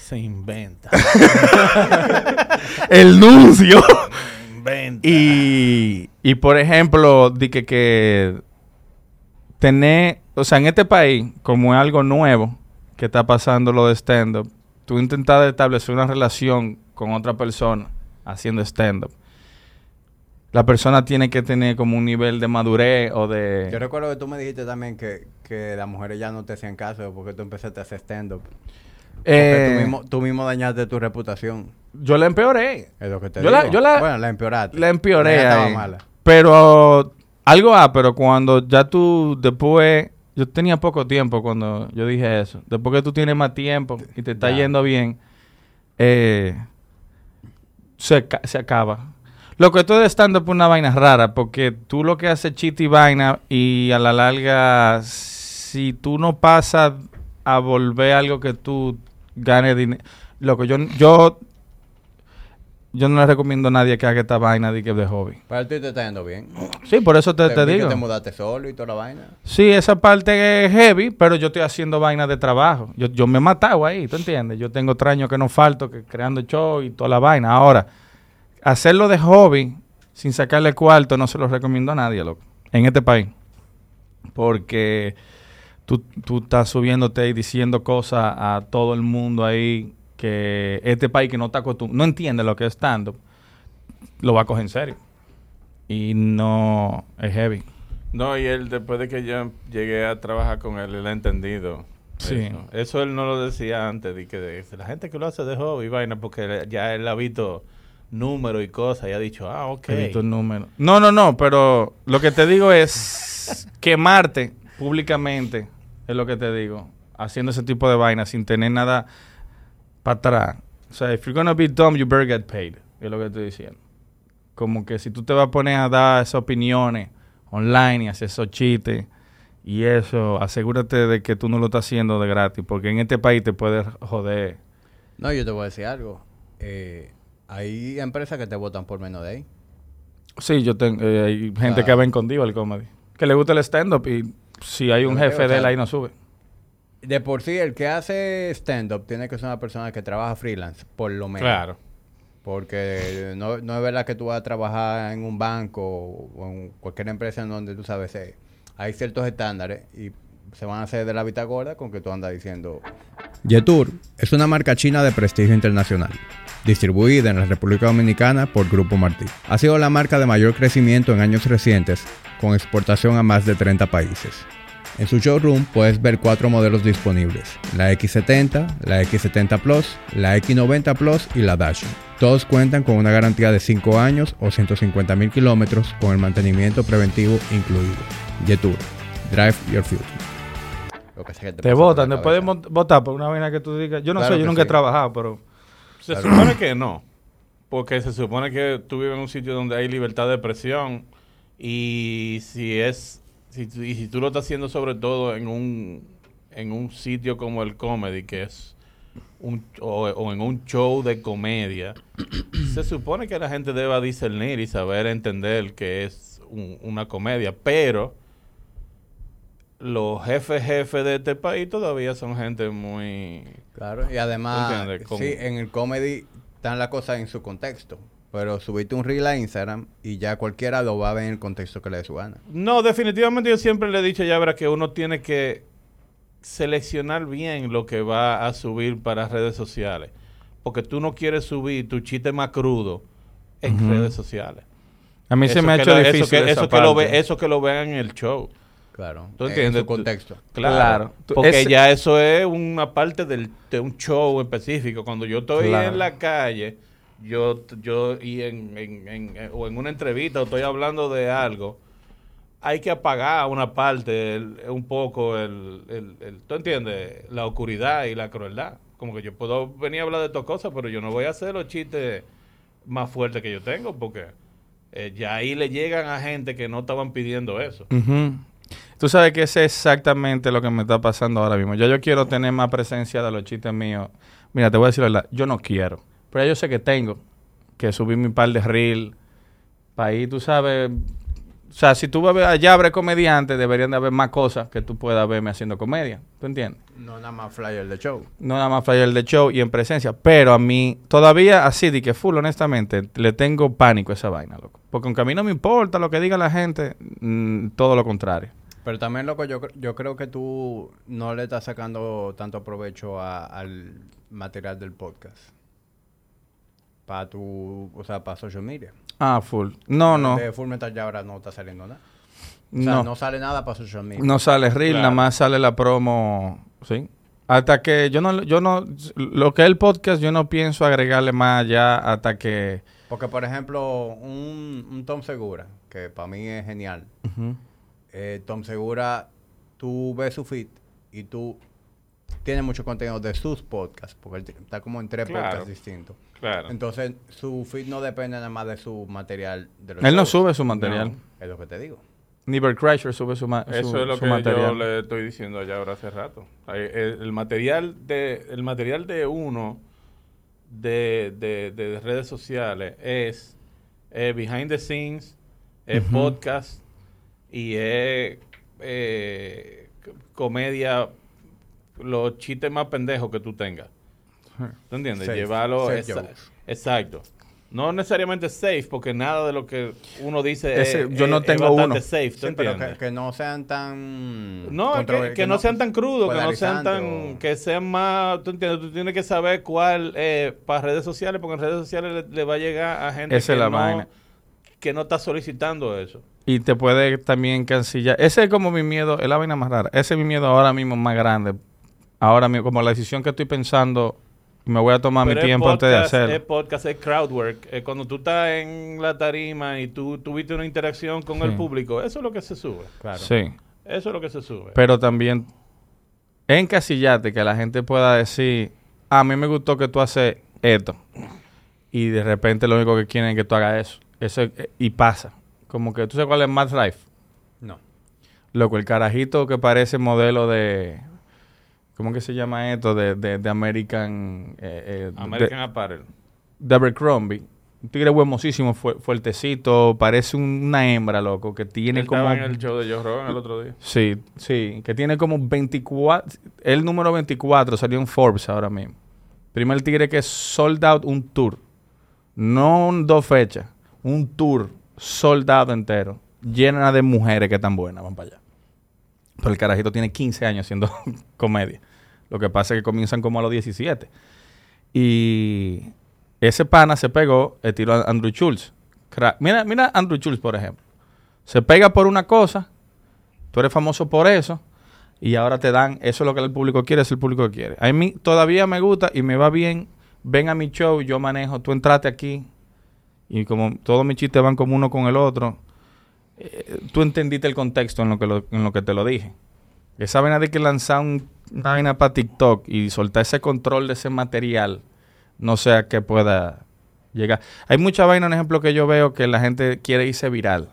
Se inventa. *laughs* El nuncio. Se inventa. y, y por ejemplo, di que, que tener, o sea, en este país, como es algo nuevo que está pasando lo de stand-up, tú intentas establecer una relación con otra persona haciendo stand-up. La persona tiene que tener como un nivel de madurez o de... Yo recuerdo que tú me dijiste también que, que las mujeres ya no te hacían caso porque tú empezaste a hacer stand-up. Eh, tú, mismo, tú mismo dañaste tu reputación. Yo la empeoré. Es lo que te Yo digo. la- yo la- bueno, la empeoraste. La empeoré. Ya estaba ahí. mala. Pero algo ah, pero cuando ya tú después, yo tenía poco tiempo cuando yo dije eso. Después que tú tienes más tiempo y te está Ya. yendo bien, eh, se, se acaba. Lo que estoy estando por una vaina rara, porque tú lo que haces chiste y vaina y a la larga, si tú no pasas a volver algo que tú ganes dinero, lo que yo, yo, yo no le recomiendo a nadie que haga esta vaina de, que de hobby. Pero ti te está yendo bien. Sí, por eso te, te que digo. te mudaste solo y toda la vaina. Sí, esa parte es heavy, pero yo estoy haciendo vaina de trabajo. Yo, yo me he matado ahí, ¿tú entiendes? Yo tengo tres años que no falto, que creando show y toda la vaina. Ahora, hacerlo de hobby, sin sacarle cuarto, no se lo recomiendo a nadie, loco, en este país. Porque tú, tú estás subiéndote y diciendo cosas a todo el mundo ahí que este país que no está acostum- no entiende lo que es stand-up, lo va a coger en serio. Y no es heavy. No, y él, después de que yo llegué a trabajar con él, él ha entendido. Sí. Eso. Eso él no lo decía antes, de que de- la gente que lo hace de hobby, vaina, porque ya él ha visto números y cosas y ha dicho, ah, ok. He visto el número. No, no, no, pero lo que te digo es *laughs* quemarte públicamente, es lo que te digo, haciendo ese tipo de vainas sin tener nada para atrás. O sea, if you're gonna be dumb, you better get paid, es lo que estoy diciendo. Como que si tú te vas a poner a dar esas opiniones online y hacer esos chistes y eso, asegúrate de que tú no lo estás haciendo de gratis, porque en este país te puedes joder. No, yo te voy a decir algo. Eh, hay empresas que te votan por menos de ahí. Sí, yo tengo eh, hay gente Ah. que ven contigo el comedy. Que le gusta el stand-up y si hay un jefe o de él ahí no sube. De por sí, el que hace stand-up tiene que ser una persona que trabaja freelance, por lo menos. Claro. Porque no, no es verdad que tú vas a trabajar en un banco o en cualquier empresa en donde tú sabes, eh, hay ciertos estándares y se van a hacer de la vista gorda con que tú andas diciendo... Yetur es una marca china de prestigio internacional, distribuida en la República Dominicana por Grupo Martí. Ha sido la marca de mayor crecimiento en años recientes, con exportación a más de 30 países. En su showroom puedes ver cuatro modelos disponibles, la X70, la X70 Plus, la X90 Plus y la Dash. Todos cuentan con una garantía de 5 años o 150 mil kilómetros con el mantenimiento preventivo incluido. Yetur, Drive Your Future. Lo que sea que Te votan, te pueden votar por una vaina que tú digas. Yo no Claro sé, yo nunca he trabajado, pero Se Claro. supone que no. Porque se supone que tú vives en un sitio donde hay libertad de expresión. Y si es. Si, y si tú lo estás haciendo, sobre todo en un, en un sitio como el comedy, que es. Un, o, o en un show de comedia, *clears throat* se supone que la gente deba discernir y saber entender que es un- una comedia. Pero los jefes jefes de este país todavía son gente muy Claro, y además, sí, en el comedy están las cosas en su contexto. Pero subiste un reel a Instagram y ya cualquiera lo va a ver en el contexto que le dé su gana. No, definitivamente yo siempre le he dicho ya, verá, que uno tiene que seleccionar bien lo que va a subir para redes sociales. Porque tú no quieres subir tu chiste más crudo en redes sociales. a mí se me ha hecho lo- difícil. Eso que, esa eso, que lo ve- eso que lo vean en el show. Claro, ¿Tú en entiendes? su contexto. Claro. Porque ese- ya eso es una parte del, de un show específico. Cuando yo estoy Claro. en la calle, yo, yo y en, en- en- en- o en una entrevista o estoy hablando de algo, hay que apagar una parte, un poco, el, el- el- ¿tú entiendes? La oscuridad y la crueldad. Como que yo puedo venir a hablar de estas cosas, pero yo no voy a hacer los chistes más fuertes que yo tengo, porque eh, ya ahí le llegan a gente que no estaban pidiendo eso. Ujú. Tú sabes que es exactamente lo que me está pasando ahora mismo. Ya yo quiero tener más presencia de los chistes míos. Mira, te voy a decir la verdad, yo no quiero. Pero yo sé que tengo. que subí mi par de reel. Para ahí, tú sabes... O sea, si tú allá abre comediante, deberían de haber más cosas que tú puedas verme haciendo comedia. ¿Tú entiendes? No nada más flyer de show. No nada más flyer de show y en presencia. Pero a mí, todavía así, de que full, honestamente, le tengo pánico a esa vaina, loco. Porque aunque a mí no me importa lo que diga la gente, mm, todo lo contrario. Pero también, loco, yo, yo creo que tú no le estás sacando tanto provecho a- al material del podcast. Para tu, o sea, para social media. Ah, full. No, no. De Full Metal ya ahora no está saliendo nada. O sea, No. no, sale nada para social media. No sale reel, Claro. nada más sale la promo, ¿sí? Hasta que yo no, yo no, lo que es el podcast, yo no pienso agregarle más allá hasta que... Porque, por ejemplo, un, un Tom Segura, que para mí es genial. Ujú. Eh, Tom Segura, tú ves su feed y tú tienes mucho contenido de sus podcasts, porque él está como en tres Claro. podcasts distintos. Claro. Entonces, su feed no depende nada más de su material. De los Él no shows. sube su material. Es lo que te digo. Ni Bert Kreischer sube su, ma- su- Eso es lo su que yo le estoy diciendo allá ahora hace rato. El, el material de el material de uno de, de- de redes sociales es eh, behind the scenes, es podcast y es eh, comedia, los chistes más pendejos que tú tengas. ¿Tú entiendes? Safe. Llevarlo Safe exa- jokes. exacto. No necesariamente safe, porque nada de lo que uno dice Ese- es, yo no es- es tengo bastante uno. safe, ¿tú Sí, pero que, que no sean tan... No, que, no, sean tan crudos, que no sean tan... o- Que sean más... Tú entiendes, tú tienes que saber cuál eh, para redes sociales, porque en redes sociales le, le va a llegar a gente Esa que, es la no, vaina. que no está solicitando eso. Y te puede también cancillar. Ese es como mi miedo, es la vaina más rara. Ese es mi miedo ahora mismo más grande. Ahora mismo, como la decisión que estoy pensando, me voy a tomar Pero mi tiempo antes de hacerlo. Es podcast, es crowdwork. Eh, cuando tú estás en la tarima y tú tuviste una interacción con el público, eso es lo que se sube. Claro. Sí. Eso es lo que se sube. Pero también encasillarte que la gente pueda decir, a mí me gustó que tú haces esto. Y de repente lo único que quieren es que tú hagas eso. eso eh, y pasa. Como que tú sabes cuál es Matt Life. No. Loco, el carajito que parece modelo de... ¿Cómo que se llama esto? De, de, de American... Eh, eh, American Apparel. de Abercrombie. Un tigre huemosísimo, fu- fuertecito. Parece un- una hembra, loco, que tiene Él como... estaba en el show de Joe Rogan el otro día. Sí, sí, que tiene como 24, el número 24 salió en Forbes ahora mismo. Primer tigre que sold out un tour, no dos fechas, un tour sold out entero, llena de mujeres que están buenas, van para allá. Pero el carajito tiene 15 años haciendo *laughs* comedia. Lo que pasa es que comienzan como a los 17. Y ese pana se pegó, el tiro a Andrew Schultz. Mira, mira Andrew Schultz, por ejemplo. Se pega por una cosa, tú eres famoso por eso, y ahora te dan, eso es lo que el público quiere, es el público que quiere. A mí todavía me gusta y me va bien, ven a mi show, yo manejo, tú entraste aquí, y como todos mis chistes van como uno con el otro, eh, tú entendiste el contexto en lo que, lo- en lo que te lo dije. Esa vaina de que lanzar un- una vaina para TikTok y soltar ese control de ese material, no sé a qué pueda llegar. Hay mucha vaina, un ejemplo que yo veo que la gente quiere irse viral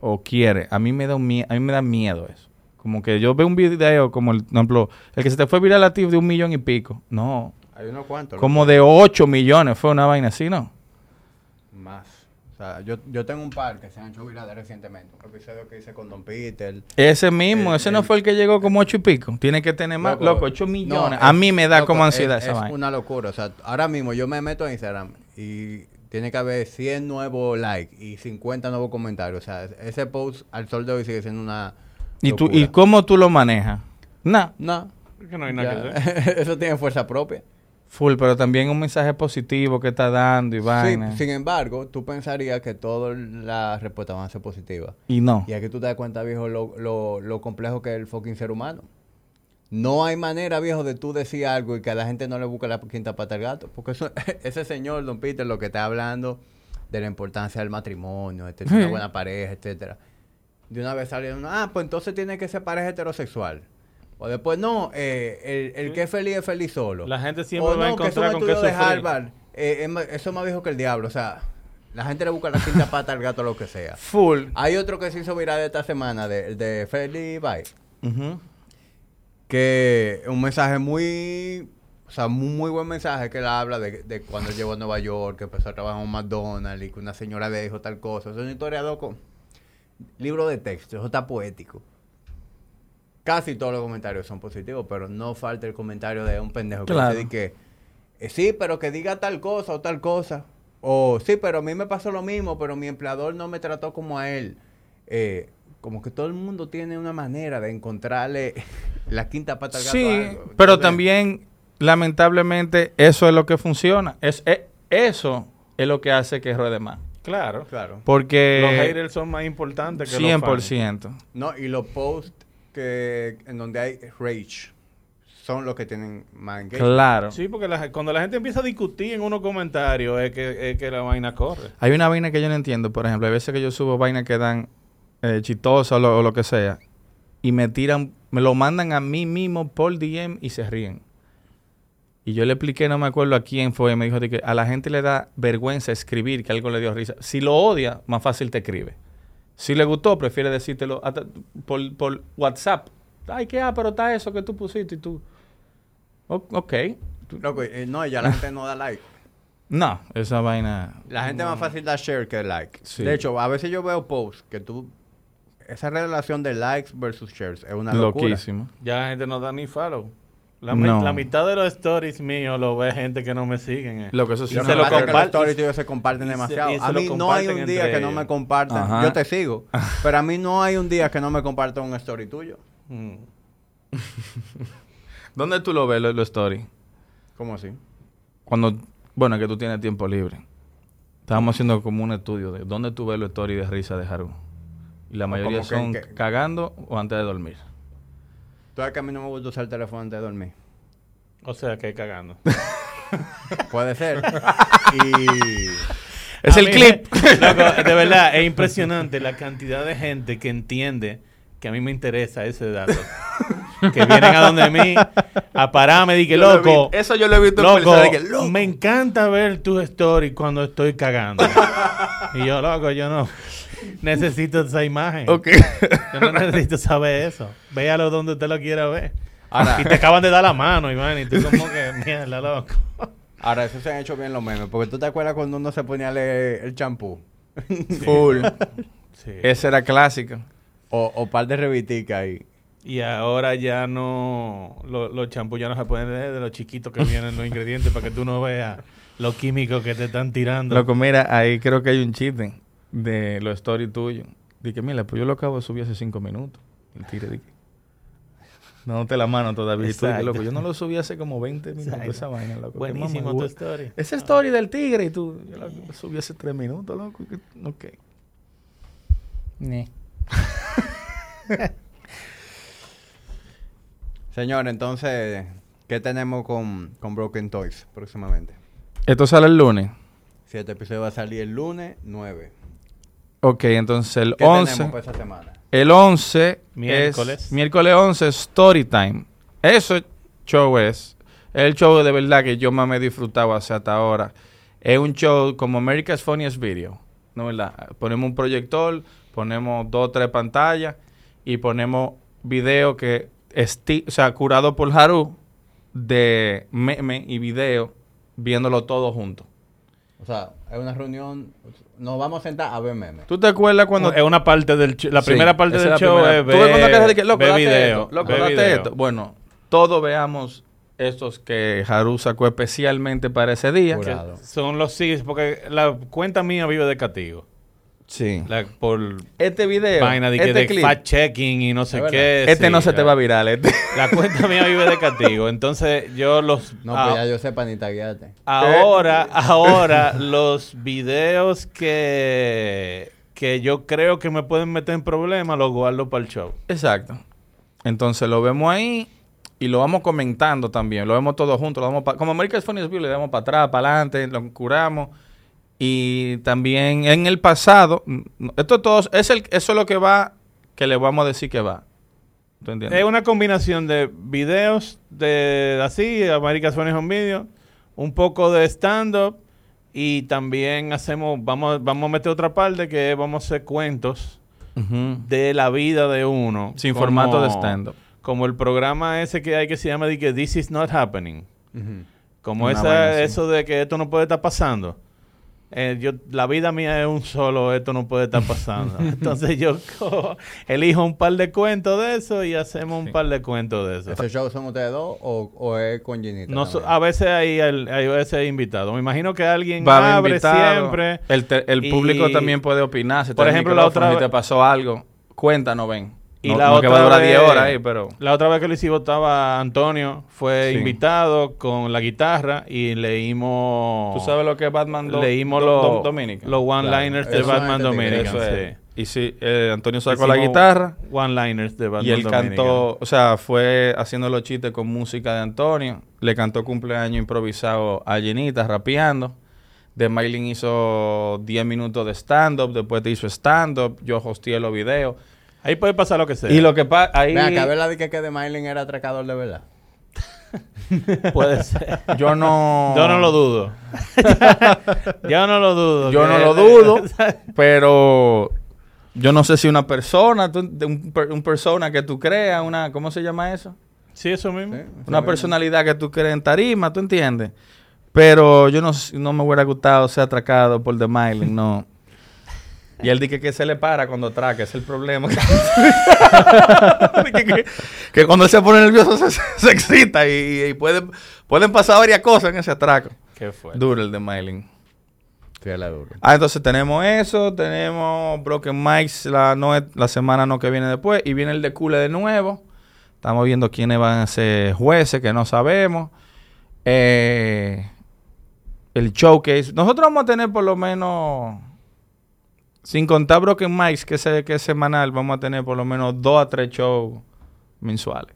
o quiere. A mí me da un a mí me da miedo eso. Como que yo veo un video como el, por ejemplo, el que se te fue viral a ti de un millón y pico. No, Hay unos cuantos. como de 8 millones fue una vaina así, ¿no? O sea, yo, yo tengo un par que se han hecho virales recientemente. Un episodio que hice con Don Peter. Ese mismo, El- ese no fue el que llegó como 8 y pico. Tiene que tener más, loco, 8 no, millones. es- a mí me da loco, como ansiedad es, esa es vaina. una locura. O sea, ahora mismo yo me meto a Instagram y tiene que haber 100 nuevos likes y 50 nuevos comentarios. O sea, ese post al sol de hoy sigue siendo una. ¿Y, tú. ¿Y cómo tú lo manejas? Nah, No. Es que no hay nada que ya, hacer. *laughs* Eso tiene fuerza propia. Full, pero también un mensaje positivo que está dando y vaina. Sí, sin embargo, tú pensarías que todas las respuestas van a ser positivas. Y no. Y aquí tú te das cuenta, viejo, lo, lo, lo complejo que es el fucking ser humano. No hay manera, viejo, de tú decir algo y que a la gente no le busque la quinta pata al gato. Porque eso, *laughs* ese señor, don Peter, lo que está hablando de la importancia del matrimonio, de tener una Sí. *laughs* buena pareja, etcétera. De una vez salió uno, ah, pues entonces tiene que ser pareja heterosexual. O después, no, eh, el, el que es feliz es feliz solo. La gente siempre o va a no, que encontrar con qué de. Harvard. eh, eso es más viejo que el diablo. O sea, la gente le busca la quinta *laughs* pata al gato, lo que sea. Full. Hay otro que se hizo viral esta semana, de, el de Feli Bye, Ujú. que un mensaje muy o sea, un muy buen mensaje que él habla de, de cuando llegó a Nueva York, que empezó a trabajar en un McDonald's y que una señora le dijo tal cosa. Es una historia, loco. Libro de texto, eso está poético. Casi todos los comentarios son positivos, pero no falta el comentario de un pendejo que Claro. dice que eh, sí, pero que diga tal cosa o tal cosa. O sí, pero a mí me pasó lo mismo, pero mi empleador no me trató como a él. Eh, como que todo el mundo tiene una manera de encontrarle *laughs* la quinta pata al gato. Sí, algo. pero también, lamentablemente, eso es lo que funciona. Es, e- eso es lo que hace que ruede más. Claro. Claro. Porque Los haters son más importantes que los fans. 100%. No, y los posts que en donde hay rage son los que tienen más engagement. Claro. Sí, porque la- cuando la gente empieza a discutir en unos comentarios es que, es que la vaina corre. Hay una vaina que yo no entiendo, por ejemplo, hay veces que yo subo vainas que dan eh, chistosas o lo, o lo que sea, y me tiran, me lo mandan a mí mismo por DM y se ríen. Y yo le expliqué, no me acuerdo a quién fue, y me dijo de que a la gente le da vergüenza escribir que algo le dio risa. Si lo odia, más fácil te escribe. Si le gustó, prefiere decírtelo hasta por, por WhatsApp. Ay, qué ah, pero está eso que tú pusiste y tú. O- ok. Loco, eh, no, ya la gente no da like. *laughs* No, esa vaina. La gente es más fácil da share que like. Sí. De hecho, a veces yo veo posts que tú... Esa relación de likes versus shares es una locura. Loquísimo. Ya la gente no da ni follow. La, No. mi- la mitad de los stories míos lo ve gente que no me siguen. eh. Lo que eso sí Y no se lo que los comparte- stories tuyos se comparten demasiado. se a mí no hay comparten un día que no me compartan. Ajá. Yo te sigo. *laughs* pero a mí no hay un día que no me compartan un story tuyo. Mm. *laughs* ¿Dónde tú lo ves, los lo stories? ¿Cómo así? Cuando, bueno, que tú tienes tiempo libre. Estábamos haciendo como un estudio de dónde tú ves los stories de risa de Haru. Y la mayoría como que- son que- cagando o antes de dormir. Tú sabes que a mí no me gusta usar el teléfono antes de dormir. O sea, que cagando. *laughs* Puede ser. *laughs* y... Es A el mí, clip. loco, de verdad, es impresionante la cantidad de gente que entiende que a mí me interesa ese dato. que vienen a donde mí a pararme y que loco. Eso yo lo he visto en Loco, de que, loco. me encanta ver tus stories cuando estoy cagando. *laughs* y yo, loco, yo no necesito esa imagen. Ok. Yo no necesito saber eso. Véalo donde usted lo quiera ver. Ahora- y te acaban de dar la mano, Iván, y tú como que, mierda, loco. Ahora, eso se han hecho bien los memes. Porque tú te acuerdas cuando uno se ponía el champú. Full. Sí. Ese era clásico. O, o par de reviticas ahí. Y ahora ya no, lo- los champús ya no se pueden leer de los chiquitos que vienen los ingredientes para que tú no veas los químicos que te están tirando. Loco, mira, ahí creo que hay un chiste de los stories tuyos. Dije, mira, pues yo lo acabo de subir hace cinco minutos. Y tire, dije. No te la mano todavía. Y tú, dije, Exacto. loco, yo no lo subí hace como 20 minutos Exacto. esa vaina, loco. Buenísimo tu story. Esa story del tigre y tú, yo la subí hace tres minutos, loco. Ok. *laughs* Señor, entonces, ¿qué tenemos con, con Broken Toys próximamente? Esto sale el lunes. Si este episodio va a salir el lunes 9. Ok, entonces el ¿Qué 11. tenemos para esa semana? El 11 Miércoles. es miércoles 11 story time. Eso show es el show de verdad que yo más me he disfrutado hasta ahora. Es un show como America's Funniest Video, ¿no verdad? Ponemos un proyector, ponemos dos o tres pantallas y ponemos video que esti o sea, curado por Haru de meme y video viéndolo todo junto. O sea, es una reunión. Nos vamos a sentar a ver memes. ¿Tú te acuerdas cuando es una parte del show. La Sí, primera parte del la show primera. es Tú ves cuando ver, de que, loco, ver date video. esto, loco, date video. esto. Bueno, todos veamos estos que Haru sacó especialmente para ese día. Son los sí, porque la cuenta mía vive de castigo. Sí. La- por Este video, vaina de, que este de clip, fact checking y no sé qué. este sí, no se te va a viral. Este. La cuenta mía vive de castigo. Entonces, yo los. No, ah, pues ya yo sepa ni taguearte. Ahora, ahora, los videos que, que yo creo que me pueden meter en problemas, los guardo para el show. Exacto. Entonces lo vemos ahí y lo vamos comentando también. Lo vemos todos juntos. Lo vamos pa- como America's Funniest Video, le damos para atrás, para adelante, lo curamos. Y también en el pasado, mm, esto todo, es el, eso es lo que va, que le vamos a decir que va. ¿Tú entiendes? Es una combinación de videos de así, America's Funny Home Video, un poco de stand-up y también hacemos, vamos, vamos a meter otra parte que vamos a hacer cuentos de la vida de uno. Sin como- formato de stand-up. Como el programa ese que hay que se llama de que This is not happening. Como esa, eso de que esto no puede estar pasando. Eh, yo, la vida mía es un solo, esto no puede estar pasando. *laughs* Entonces yo cojo- elijo un par de cuentos de eso y hacemos un par de cuentos de eso. ¿Ese show son ustedes dos o, o es con Ginita? No, so- a veces hay, el- hay veces hay invitados. Me imagino que alguien Va abre invitado. siempre. El, te- el Y- público también puede opinar. Si Por ejemplo, la otra Si te vez- pasó algo, cuéntanos, ven. Y no, la no otra que va a durar 10 vez- horas ahí, pero... La otra vez que lo hicimos estaba Antonio, fue Sí. invitado con la guitarra y leímos... ¿Tú sabes lo que es Batman Do- leímos Do- los, Do- Dominican? los one-liners Claro, de Batman. Dominican. Eso es. sí. Y sí, eh, Antonio sacó la Hicimos guitarra One-liners de Batman y él Dominican. cantó, o sea, fue haciendo los chistes con música de Antonio. Le cantó cumpleaños improvisado a Jenita, rapeando. De Maylin hizo 10 minutos de stand-up, después te hizo stand-up, yo hosteé los videos. Ahí puede pasar lo que sea. Y lo que pasa, ahí Ven acá, ¿verdad de que, que de Mylin era atracador de verdad? *laughs* Puede ser. yo no... Yo no lo dudo. *laughs* Yo no lo dudo. Yo no lo dudo, *laughs* pero yo no sé si una persona, tú- de un, per- un persona que tú creas, una, ¿cómo se llama eso? Sí, eso mismo. Sí. Una personalidad que tú crees en tarima, ¿tú entiendes? Pero yo no, no me hubiera gustado ser atracado por The Myling, no. Y él dice que se le para cuando atraca, ese es el problema. *laughs* *laughs* Que, que cuando él se pone nervioso se, se excita y, y puede- pueden pasar varias cosas en ese atraco. Qué fue. Duro el de duro. Ah, entonces tenemos eso, tenemos Broken Mics la, no, la semana no que viene después y viene el de Cule de nuevo. Estamos viendo quiénes van a ser jueces, que no sabemos. Eh, el showcase. Nosotros vamos a tener por lo menos, sin contar Broken Mics, que es, que semanal, vamos a tener por lo menos dos a tres shows mensuales.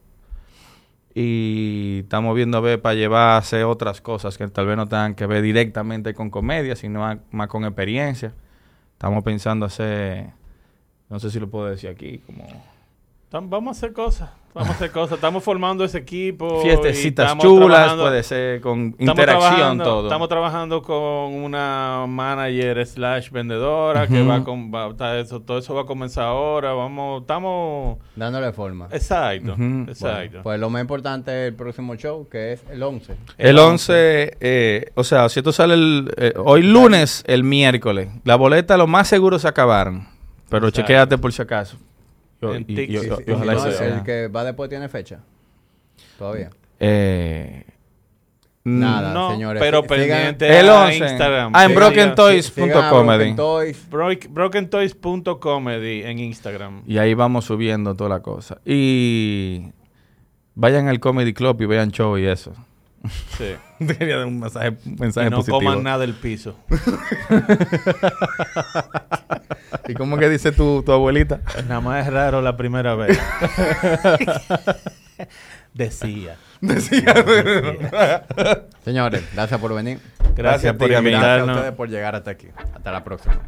Y estamos viendo a ver para llevar a hacer otras cosas que tal vez no tengan que ver directamente con comedia, sino más, con experiencia. Estamos pensando hacer, no sé si lo puedo decir aquí, como Vamos a hacer cosas. Vamos a hacer cosas. Estamos formando ese equipo. fiestecitas chulas, puede ser con interacción todo. Estamos trabajando con una manager slash vendedora que va con va- está eso, todo eso va a comenzar ahora. Vamos, estamos Dándole forma. exacto, exacto. Pues lo más importante es el próximo show, que es el 11. El 11, eh, o sea, si esto sale el, eh, hoy lunes, el miércoles. La boleta lo más seguro se acabaron. Pero Exacto. chequéate por si acaso. El sea. que va después tiene fecha. Todavía. Eh, Nada, no, señores. pero pendiente El a 11. Instagram. Ah, en Sí, Broken Toys. Sigan punto a comedy. Broken Toys. Broke- BrokenToys.comedy en Instagram. Y ahí vamos subiendo toda la cosa. Y vayan al Comedy Club y vean show y eso. Sí. *laughs* Quería dar un mensaje, Y mensaje no positivo. coman nada del piso. *laughs* ¿Y cómo que dice tu, tu abuelita? Nada más es raro la primera vez. *laughs* Decía. Señores, gracias por venir. Gracias, Gracias a por Gabriel. Gracias a invitarnos. ustedes por llegar hasta aquí. Hasta la próxima.